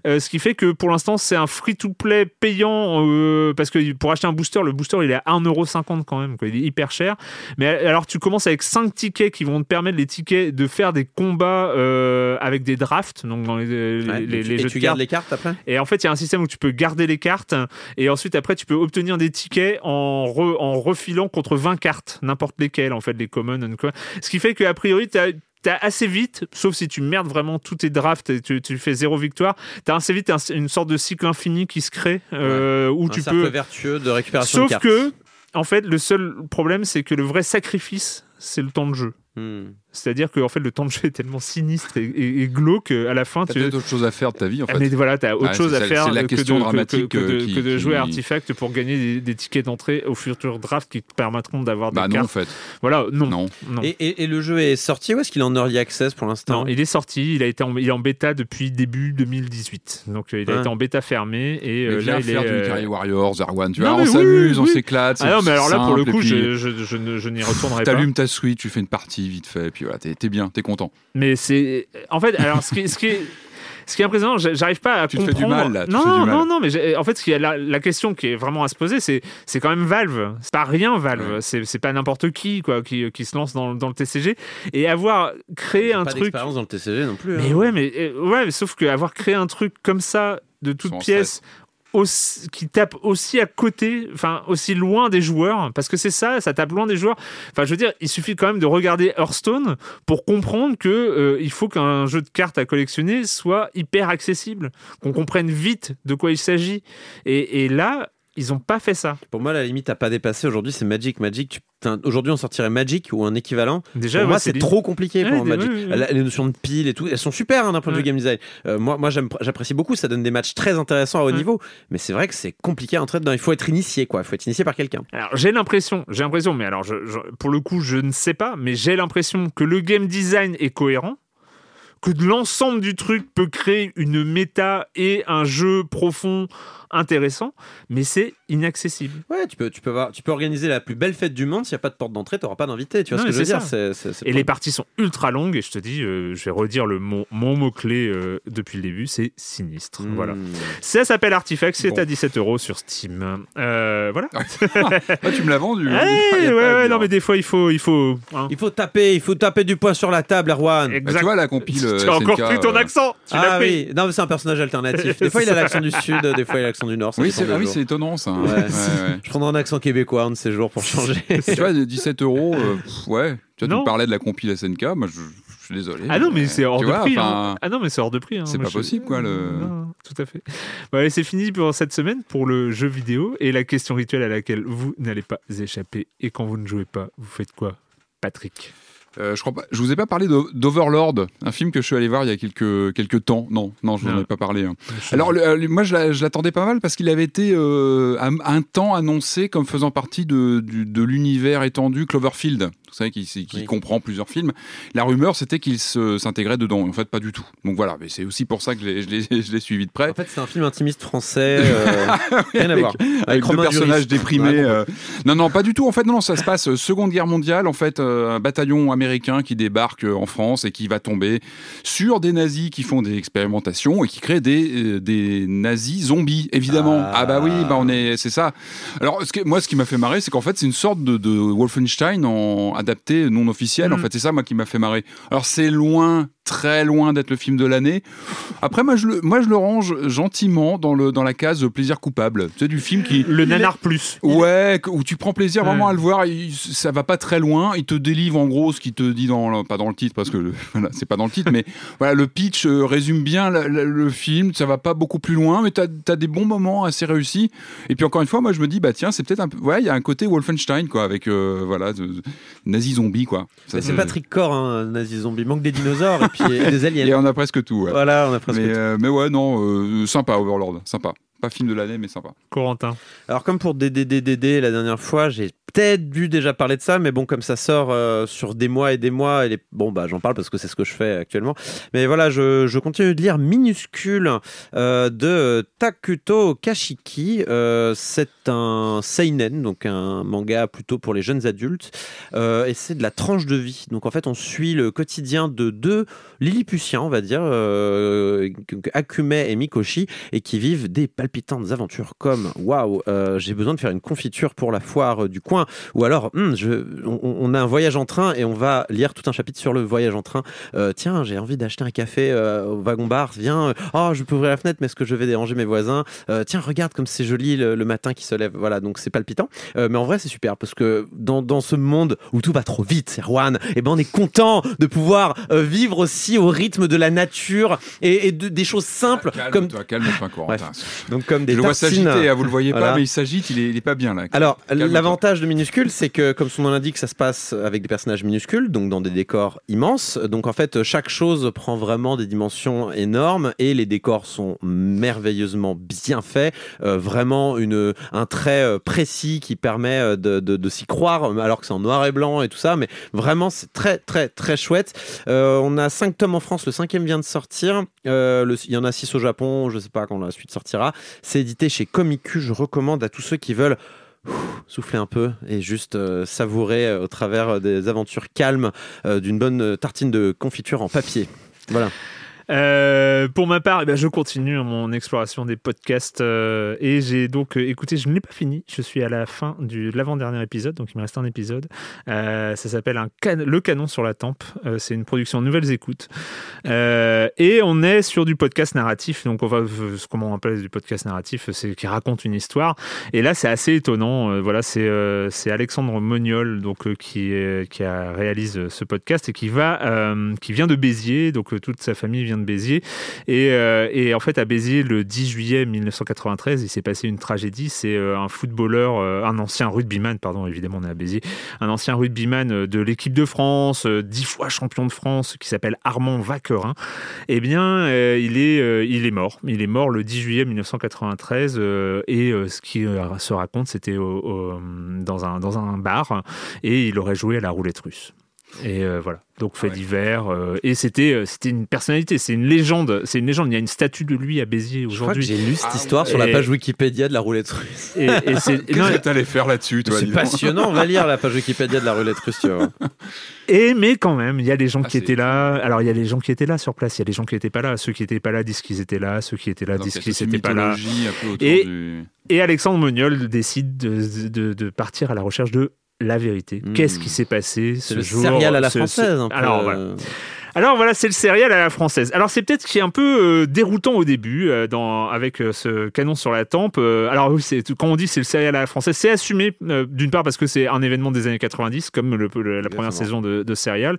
Speaker 1: Euh, ce qui fait que pour l'instant, c'est un free-to-play payant euh, parce que pour acheter un booster, le booster il est à 1,50€ quand même, quoi. il est hyper cher. Mais alors, tu commences avec 5 tickets qui vont te permettre, les tickets, de faire des combats euh, avec des drafts, donc dans les, les-
Speaker 3: Ouais,
Speaker 1: les-
Speaker 3: et tu, et
Speaker 1: jeux
Speaker 3: tu
Speaker 1: de
Speaker 3: gardes
Speaker 1: cartes.
Speaker 3: les cartes après?
Speaker 1: Et en fait, il y a un système où tu peux garder les cartes et ensuite après tu peux obtenir des tickets en, re- en refilant contre 20 cartes, n'importe lesquelles en fait, les commons. quoi. Ce qui fait qu'a priori, tu as assez vite, sauf si tu merdes vraiment tous tes drafts et tu, tu fais zéro victoire, tu as assez vite un- une sorte de cycle infini qui se crée euh, où
Speaker 3: Un
Speaker 1: tu peux.
Speaker 3: vertueux de récupération de
Speaker 1: Sauf
Speaker 3: cartes.
Speaker 1: que, en fait, le seul problème, c'est que le vrai sacrifice, c'est le temps de jeu.
Speaker 3: Hmm.
Speaker 1: C'est-à-dire que en fait, le temps de jeu est tellement sinistre et, et- et glauque à la fin.
Speaker 2: T'as
Speaker 1: tu-
Speaker 2: peut-être autre chose à faire de ta vie en
Speaker 1: ah,
Speaker 2: fait.
Speaker 1: mais voilà, t'as autre
Speaker 2: Ouais,
Speaker 1: chose à faire
Speaker 2: c'est la
Speaker 1: que,
Speaker 2: question
Speaker 1: de, que-
Speaker 2: dramatique,
Speaker 1: que, de,
Speaker 2: euh, qui-
Speaker 1: que de jouer
Speaker 2: qui-
Speaker 1: à Artifact pour gagner des, des tickets d'entrée au futur draft qui te permettront d'avoir des
Speaker 2: Bah non, en
Speaker 1: cartes.
Speaker 2: fait.
Speaker 1: Voilà, non.
Speaker 2: Non.
Speaker 1: non.
Speaker 3: Et, et- et le jeu est sorti ou est-ce qu'il est en early access pour l'instant
Speaker 1: Non, il est sorti, il, a été en, il est en bêta depuis début 2018. Donc euh, il a
Speaker 3: Ouais.
Speaker 1: été en bêta fermée et
Speaker 2: Mais
Speaker 1: euh,
Speaker 2: viens
Speaker 1: là il est.
Speaker 2: faire
Speaker 1: euh,
Speaker 2: du Carry Warriors, Arwan, tu
Speaker 1: Non,
Speaker 2: vois, on s'amuse,
Speaker 1: oui,
Speaker 2: on s'éclate.
Speaker 1: Ah non, mais alors là pour le coup, je, n'y retournerai pas.
Speaker 2: T'allumes ta Switch, tu fais une partie vite fait, puis voilà, t'es t'es bien, t'es content.
Speaker 1: Mais c'est. En fait, alors ce qui, ce qui est. Ce qui est impressionnant, j'a- j'arrive pas à
Speaker 2: Tu te fais
Speaker 1: comprendre.
Speaker 2: du mal, là, tu te
Speaker 1: non,
Speaker 2: fais du mal.
Speaker 1: non, non, mais j'ai- en fait, ce qui est la, la question qui est vraiment à se poser, c'est c'est quand même Valve. C'est pas rien Valve.
Speaker 2: Ouais.
Speaker 1: C'est c'est pas n'importe qui quoi qui, qui se lance dans, dans le TCG et avoir créé un
Speaker 3: Pas
Speaker 1: truc.
Speaker 3: d'expérience dans le TCG non plus.
Speaker 1: Mais
Speaker 3: hein.
Speaker 1: ouais, mais euh, ouais, mais sauf qu'avoir créé un truc comme ça de toute
Speaker 2: Sans
Speaker 1: pièce. Aussi- qui tape aussi à côté, enfin aussi loin des joueurs, parce que c'est ça, ça tape loin des joueurs. Enfin, je veux dire, il suffit quand même de regarder Hearthstone pour comprendre que euh, il faut qu'un jeu de cartes à collectionner soit hyper accessible, qu'on comprenne vite de quoi il s'agit. Et, et là, ils ont pas fait ça.
Speaker 3: Pour moi, la limite à pas dépasser aujourd'hui, c'est Magic. Magic, tu- aujourd'hui, on sortirait Magic ou un équivalent.
Speaker 1: Déjà,
Speaker 3: pour
Speaker 1: ouais,
Speaker 3: moi, c'est trop compliqué
Speaker 1: Ouais,
Speaker 3: pour Magic.
Speaker 1: ouais.
Speaker 3: La- Les notions de pile et tout, elles sont super hein, d'un point de vue game design. Euh, moi, moi j'apprécie beaucoup, ça donne des matchs très intéressants à haut niveau. Mais c'est vrai que c'est compliqué à entrer dedans. Il faut être initié, quoi. Il faut être initié par quelqu'un.
Speaker 1: Alors j'ai l'impression, j'ai l'impression, mais alors je- je- pour le coup je ne sais pas, mais j'ai l'impression que le game design est cohérent, que de l'ensemble du truc peut créer une méta et un jeu profond intéressant, mais c'est inaccessible.
Speaker 3: Ouais, tu peux, tu peux, voir, tu peux organiser la plus belle fête du monde. S'il n'y a pas de porte d'entrée, tu n'auras pas d'invité. Tu vois
Speaker 1: Non,
Speaker 3: ce que je veux dire
Speaker 1: Et
Speaker 3: pas-
Speaker 1: les parties sont ultra longues, et je te dis, euh, je vais redire le mon, mon mot-clé euh, depuis le début, c'est sinistre.
Speaker 3: Hmm.
Speaker 1: Voilà. Ça s'appelle Artifact, c'est
Speaker 2: Bon.
Speaker 1: à 17 euros sur Steam. Euh, voilà.
Speaker 2: Ah, tu me l'as vendu.
Speaker 1: Eh,
Speaker 2: hein. A
Speaker 1: ouais, ouais, non, mais des fois il faut. Il faut hein.
Speaker 3: Il faut taper, il faut taper du poing sur la table, Erwan.
Speaker 1: Exact.
Speaker 2: Bah, tu vois la compile.
Speaker 1: Tu as encore pris ton
Speaker 2: euh,
Speaker 1: accent. Tu l'as
Speaker 3: Ah
Speaker 1: pris.
Speaker 3: oui, non, mais c'est un personnage alternatif. Des fois, il a l'accent du sud, des fois, il a l'accent du nord. ça
Speaker 2: Oui, c'est ah oui, c'est étonnant ça.
Speaker 3: Ouais.
Speaker 2: Ouais, ouais.
Speaker 3: Je prendrai un accent québécois un de ces jours pour changer.
Speaker 2: tu vois, 17 euros, euh, ouais. Tu vois, tu parlais de la compile SNK, moi je, je suis désolé.
Speaker 1: Ah non, mais c'est hors
Speaker 2: tu
Speaker 1: de
Speaker 2: vois,
Speaker 1: prix.
Speaker 2: enfin,
Speaker 1: hein. Ah non, mais c'est hors de prix. hein.
Speaker 2: c'est pas
Speaker 1: je-
Speaker 2: possible, quoi, le-
Speaker 1: Non, tout à fait. Bon, allez, c'est fini pour cette semaine pour le jeu vidéo et la question rituelle à laquelle vous n'allez pas échapper. Et quand vous ne jouez pas, vous faites quoi, Patrick?
Speaker 2: Euh, je crois pas. Je vous ai pas parlé d'Overlord, un film que je suis allé voir il y a quelques quelques temps. Non, non, je vous en ai pas parlé. hein. Alors, le- moi, je l'a- je l'attendais pas mal parce qu'il avait été euh, un, un temps annoncé comme faisant partie de l'univers étendu Cloverfield. Qui, qui
Speaker 3: Oui.
Speaker 2: comprend plusieurs films. La rumeur, c'était qu'il s'intégrait dedans. En fait, pas du tout. Donc voilà, mais c'est aussi pour ça que je l'ai- suivi de près.
Speaker 3: En fait, c'est un film intimiste français. euh, rien à
Speaker 2: Avec-
Speaker 3: voir.
Speaker 2: avec deux personnages déprimés. Euh. Non, non, pas du tout. En fait, non, non, ça se passe euh, Seconde Guerre mondiale. En fait, un bataillon américain qui débarque en France et qui va tomber sur des nazis qui font des expérimentations et qui créent des, des nazis zombies, évidemment.
Speaker 3: Ah.
Speaker 2: Ah, bah oui, bah on est, c'est ça. Alors, ce que- moi, ce qui m'a fait marrer, c'est qu'en fait, c'est une sorte de, de Wolfenstein en, adapté, non officiel. En
Speaker 1: Mm.
Speaker 2: fait, c'est ça moi qui m'a fait marrer. Alors c'est loin, très loin d'être le film de l'année. Après, moi je le, moi je le range gentiment dans le dans la case plaisir coupable. C'est du film qui
Speaker 1: Le nanar plus.
Speaker 2: Ouais, où tu prends plaisir vraiment à le voir, il- ça va pas très loin, il te délivre en gros ce qu'il te dit dans pas dans le titre parce que voilà, c'est pas dans le titre mais voilà, le pitch euh, résume bien la- la- le film, ça va pas beaucoup plus loin mais tu as, des bons moments assez réussis et puis encore une fois, moi je me dis bah tiens, c'est peut-être un peu ouais, il y a un côté Wolfenstein quoi avec euh, voilà, nazi zombie quoi. Ça,
Speaker 3: c'est Patrick Core, hein, nazi zombie. Il manque des dinosaures et puis et des aliens.
Speaker 2: Et on a presque tout. ouais.
Speaker 3: Voilà, on a presque
Speaker 2: mais,
Speaker 3: tout.
Speaker 2: euh, mais ouais, non, euh, sympa Overlord, sympa. Pas film de l'année mais sympa.
Speaker 1: Corentin.
Speaker 3: Alors comme pour DDDDD la dernière fois, j'ai peut-être dû déjà parler de ça, mais bon comme ça sort euh, sur des mois et des mois, et les... bon bah j'en parle parce que c'est ce que je fais actuellement. Mais voilà, je, je continue de lire Minuscule euh, de Takuto Kashiki. Euh, c'est un seinen, donc un manga plutôt pour les jeunes adultes, euh, et c'est de la tranche de vie. Donc en fait on suit le quotidien de deux Lilliputiens, on va dire, euh, Akume et Mikoshi, et qui vivent des palpitantes aventures comme waouh, euh, j'ai besoin de faire une confiture pour la foire du coin, ou alors hum, je, on, on a un voyage en train et on va lire tout un chapitre sur le voyage en train. Euh, tiens, j'ai envie d'acheter un café euh, au wagon bar. Viens, oh, je peux ouvrir la fenêtre, mais est-ce que je vais déranger mes voisins? Tiens, regarde comme c'est joli le, le matin qui se lève. Voilà, donc c'est palpitant. Mais en vrai, c'est super parce que dans, dans ce monde où tout va trop vite, Erwan, et ben on est content de pouvoir vivre aussi au rythme de la nature et, et de- des choses simples comme
Speaker 2: Calme-toi, calme-toi, Corentin.
Speaker 3: donc comme des
Speaker 2: Je le vois
Speaker 3: tartines.
Speaker 2: s'agiter, hein, vous le voyez
Speaker 3: Voilà.
Speaker 2: pas, mais il s'agite, il est, il est pas bien là.
Speaker 3: Alors, l'avantage de minuscule, c'est que, comme son nom l'indique, ça se passe avec des personnages minuscules, donc dans des décors immenses. Donc, en fait, chaque chose prend vraiment des dimensions énormes et les décors sont merveilleusement bien faits. Euh, vraiment, une, un trait euh, précis qui permet euh, de, de- de s'y croire, alors que c'est en noir et blanc et tout ça. Mais vraiment, c'est très, très, très chouette. Euh, on a cinq tomes en France, le cinquième vient de sortir. Euh, le- il y en a six au Japon, je sais pas quand la suite sortira. C'est édité chez Comicu. Je recommande à tous ceux qui veulent souffler un peu et juste euh, savourer euh, au travers euh, des aventures calmes d'une bonne tartine de confiture en papier. Voilà.
Speaker 1: Euh, pour ma part, eh ben, je continue mon exploration des podcasts euh, et j'ai donc euh, écouté, je ne l'ai pas fini, je suis à la fin de l'avant-dernier épisode, donc il me reste un épisode. Euh, ça s'appelle Le Canon sur la Tempe, c'est une production Nouvelles Écoutes. Et on est sur du podcast narratif, donc on ce comment on appelle du podcast narratif, c'est qui raconte une histoire. Et là, c'est assez étonnant. Voilà, c'est Alexandre Moniol donc qui réalise ce podcast et qui qui vient de Béziers, donc toute sa famille vient de Béziers. Et, euh, et en fait, à Béziers, le 10 juillet 1993, il s'est passé une tragédie. C'est euh, un footballeur, euh, un ancien rugbyman, pardon, évidemment, on est à Béziers, un ancien rugbyman de l'équipe de France, dix fois champion de France, qui s'appelle Armand Vaquerin. Eh bien, il, est, il est mort. Il est mort le 10 juillet 1993. euh, et ce qui se raconte, c'était dans, un, dans un bar. Et il aurait joué à la roulette russe. Et euh, voilà. Donc fait
Speaker 2: ouais.
Speaker 1: divers. euh, et c'était euh, c'était une personnalité, c'est une légende. C'est une légende. Il y a une statue de lui à Béziers aujourd'hui.
Speaker 3: j'ai lu cette
Speaker 2: Ah
Speaker 3: histoire sur la page Wikipédia de la roulette russe.
Speaker 1: Et, et c'est
Speaker 2: Qu'est-ce que t'allais faire là-dessus, toi
Speaker 3: C'est passionnant, on va lire la page Wikipédia de la roulette russe, tu vois.
Speaker 1: Et mais quand même, il y a des gens
Speaker 2: Ah,
Speaker 1: qui
Speaker 2: c'est-
Speaker 1: étaient là. Alors il y a des gens qui étaient là sur place. Il y a des gens qui n'étaient pas là. Ceux qui n'étaient pas là disent qu'ils étaient là. Ceux qui étaient là disent qu'ils n'étaient pas là. Et-
Speaker 2: du-
Speaker 1: Et Alexandre Moniol décide de, de- de partir à la recherche de la vérité.
Speaker 3: Hmm.
Speaker 1: Qu'est-ce qui s'est passé ce
Speaker 3: le
Speaker 1: jour
Speaker 3: à la
Speaker 1: ce- ce-
Speaker 3: française. un peu.
Speaker 1: Alors voilà. Alors voilà, c'est le céréal à la française. Alors c'est peut-être qui est un peu euh, déroutant au début euh, dans, avec euh, ce canon sur la tempe. Alors oui, quand on dit c'est le céréal à la française, c'est assumé d'une part parce que c'est un événement des années 90 comme le- le- la première saison de, de céréal.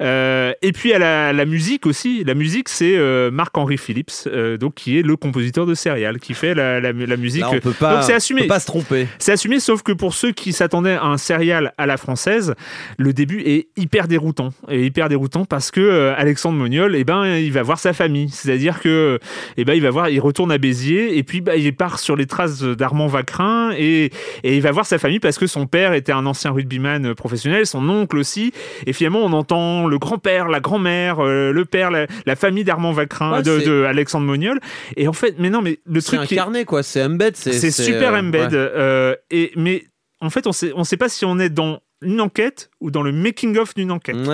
Speaker 1: Et puis à la, la musique aussi. La musique c'est Marc-Henri Phillips, donc qui est le compositeur de céréal, qui fait la, la, la musique.
Speaker 3: Là, on peut pas,
Speaker 1: donc c'est assumé.
Speaker 3: on peut pas se tromper.
Speaker 1: C'est assumé, sauf que pour ceux qui s'attendaient à un céréal à la française, le début est hyper déroutant. Et hyper déroutant parce que euh, Alexandre Moniol, eh ben, il va voir sa famille. C'est-à-dire que, eh ben, il va voir, il retourne à Béziers et puis bah, il part sur les traces d'Armand Vacrin et, et il va voir sa famille parce que son père était un ancien rugbyman professionnel, son oncle aussi. Et finalement, on entend le grand-père, la grand-mère, euh, le père, la, la famille d'Armand Vacrin,
Speaker 3: Ouais,
Speaker 1: de,
Speaker 3: c'est-
Speaker 1: de Alexandre Moniol. Et en fait, mais non, mais le
Speaker 3: C'est
Speaker 1: truc qui est-
Speaker 3: incarné, quoi. C'est embed.
Speaker 1: c'est super
Speaker 3: euh,
Speaker 1: embed.
Speaker 3: ouais.
Speaker 1: euh, et, mais en fait, on sait, on sait pas si on est dans une enquête ou dans le making-of d'une enquête.
Speaker 3: Ouais.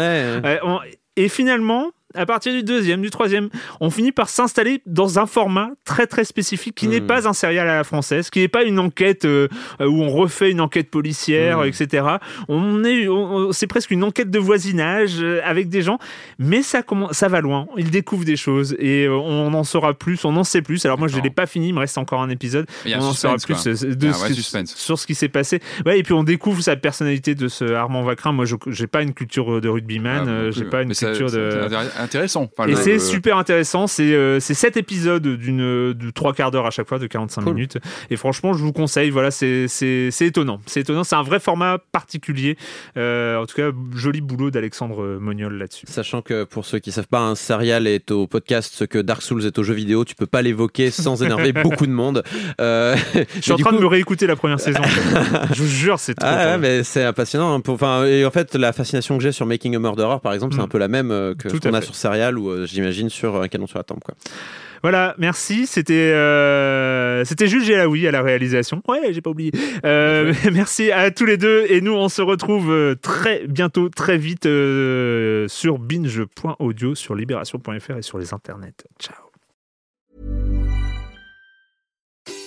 Speaker 1: Euh, on- et finalement, à partir du deuxième, du troisième, on finit par s'installer dans un format très très spécifique qui n'est
Speaker 3: Hmm.
Speaker 1: pas un serial à la française, qui n'est pas une enquête euh, où on refait une enquête policière,
Speaker 3: Hmm.
Speaker 1: etc. On est, c'est presque une enquête de voisinage euh, avec des gens, mais ça commence, ça va loin. Il découvre des choses et euh, on en saura plus, on en sait plus. Alors moi, je l'ai pas fini, il me reste encore un épisode. On en saura plus de ce sur ce qui s'est passé. Ouais, et puis on découvre sa personnalité de ce Armand Vacrin. Moi, je j'ai pas une culture de rugbyman,
Speaker 2: Ah,
Speaker 1: j'ai pas une
Speaker 2: Mais
Speaker 1: culture de.
Speaker 2: Intéressant. Enfin,
Speaker 1: Et c'est super intéressant. C'est euh, c'est sept épisodes d'une de trois quarts d'heure à chaque fois, de 45
Speaker 3: Cool.
Speaker 1: minutes. Et franchement, je vous conseille. Voilà, c'est c'est c'est étonnant. C'est étonnant. C'est un vrai format particulier. Euh, en tout cas, joli boulot d'Alexandre Moniol là-dessus.
Speaker 3: Sachant que pour ceux qui savent pas, un serial est au podcast ce que Dark Souls est au jeu vidéo, tu peux pas l'évoquer sans énerver beaucoup de monde. Euh,
Speaker 1: Je suis en train de me réécouter la première saison. je vous jure, c'est trop.
Speaker 3: Ah ouais, mais c'est passionnant. hein, pour- Enfin, et en fait, la fascination que j'ai sur Making a Murderer, par exemple, c'est
Speaker 1: Mm.
Speaker 3: un peu la même que
Speaker 1: Tout
Speaker 3: ce qu'on a
Speaker 1: fait.
Speaker 3: Sur Serial ou euh, j'imagine sur Un canon sur la tempe. Quoi.
Speaker 1: Voilà, merci. C'était euh, c'était Jules Gélaoui à la réalisation. Ouais, j'ai pas oublié. Euh, merci à tous les deux et nous on se retrouve euh, très bientôt, très vite euh, sur binge.audio, sur libération.fr et sur les internets. Ciao.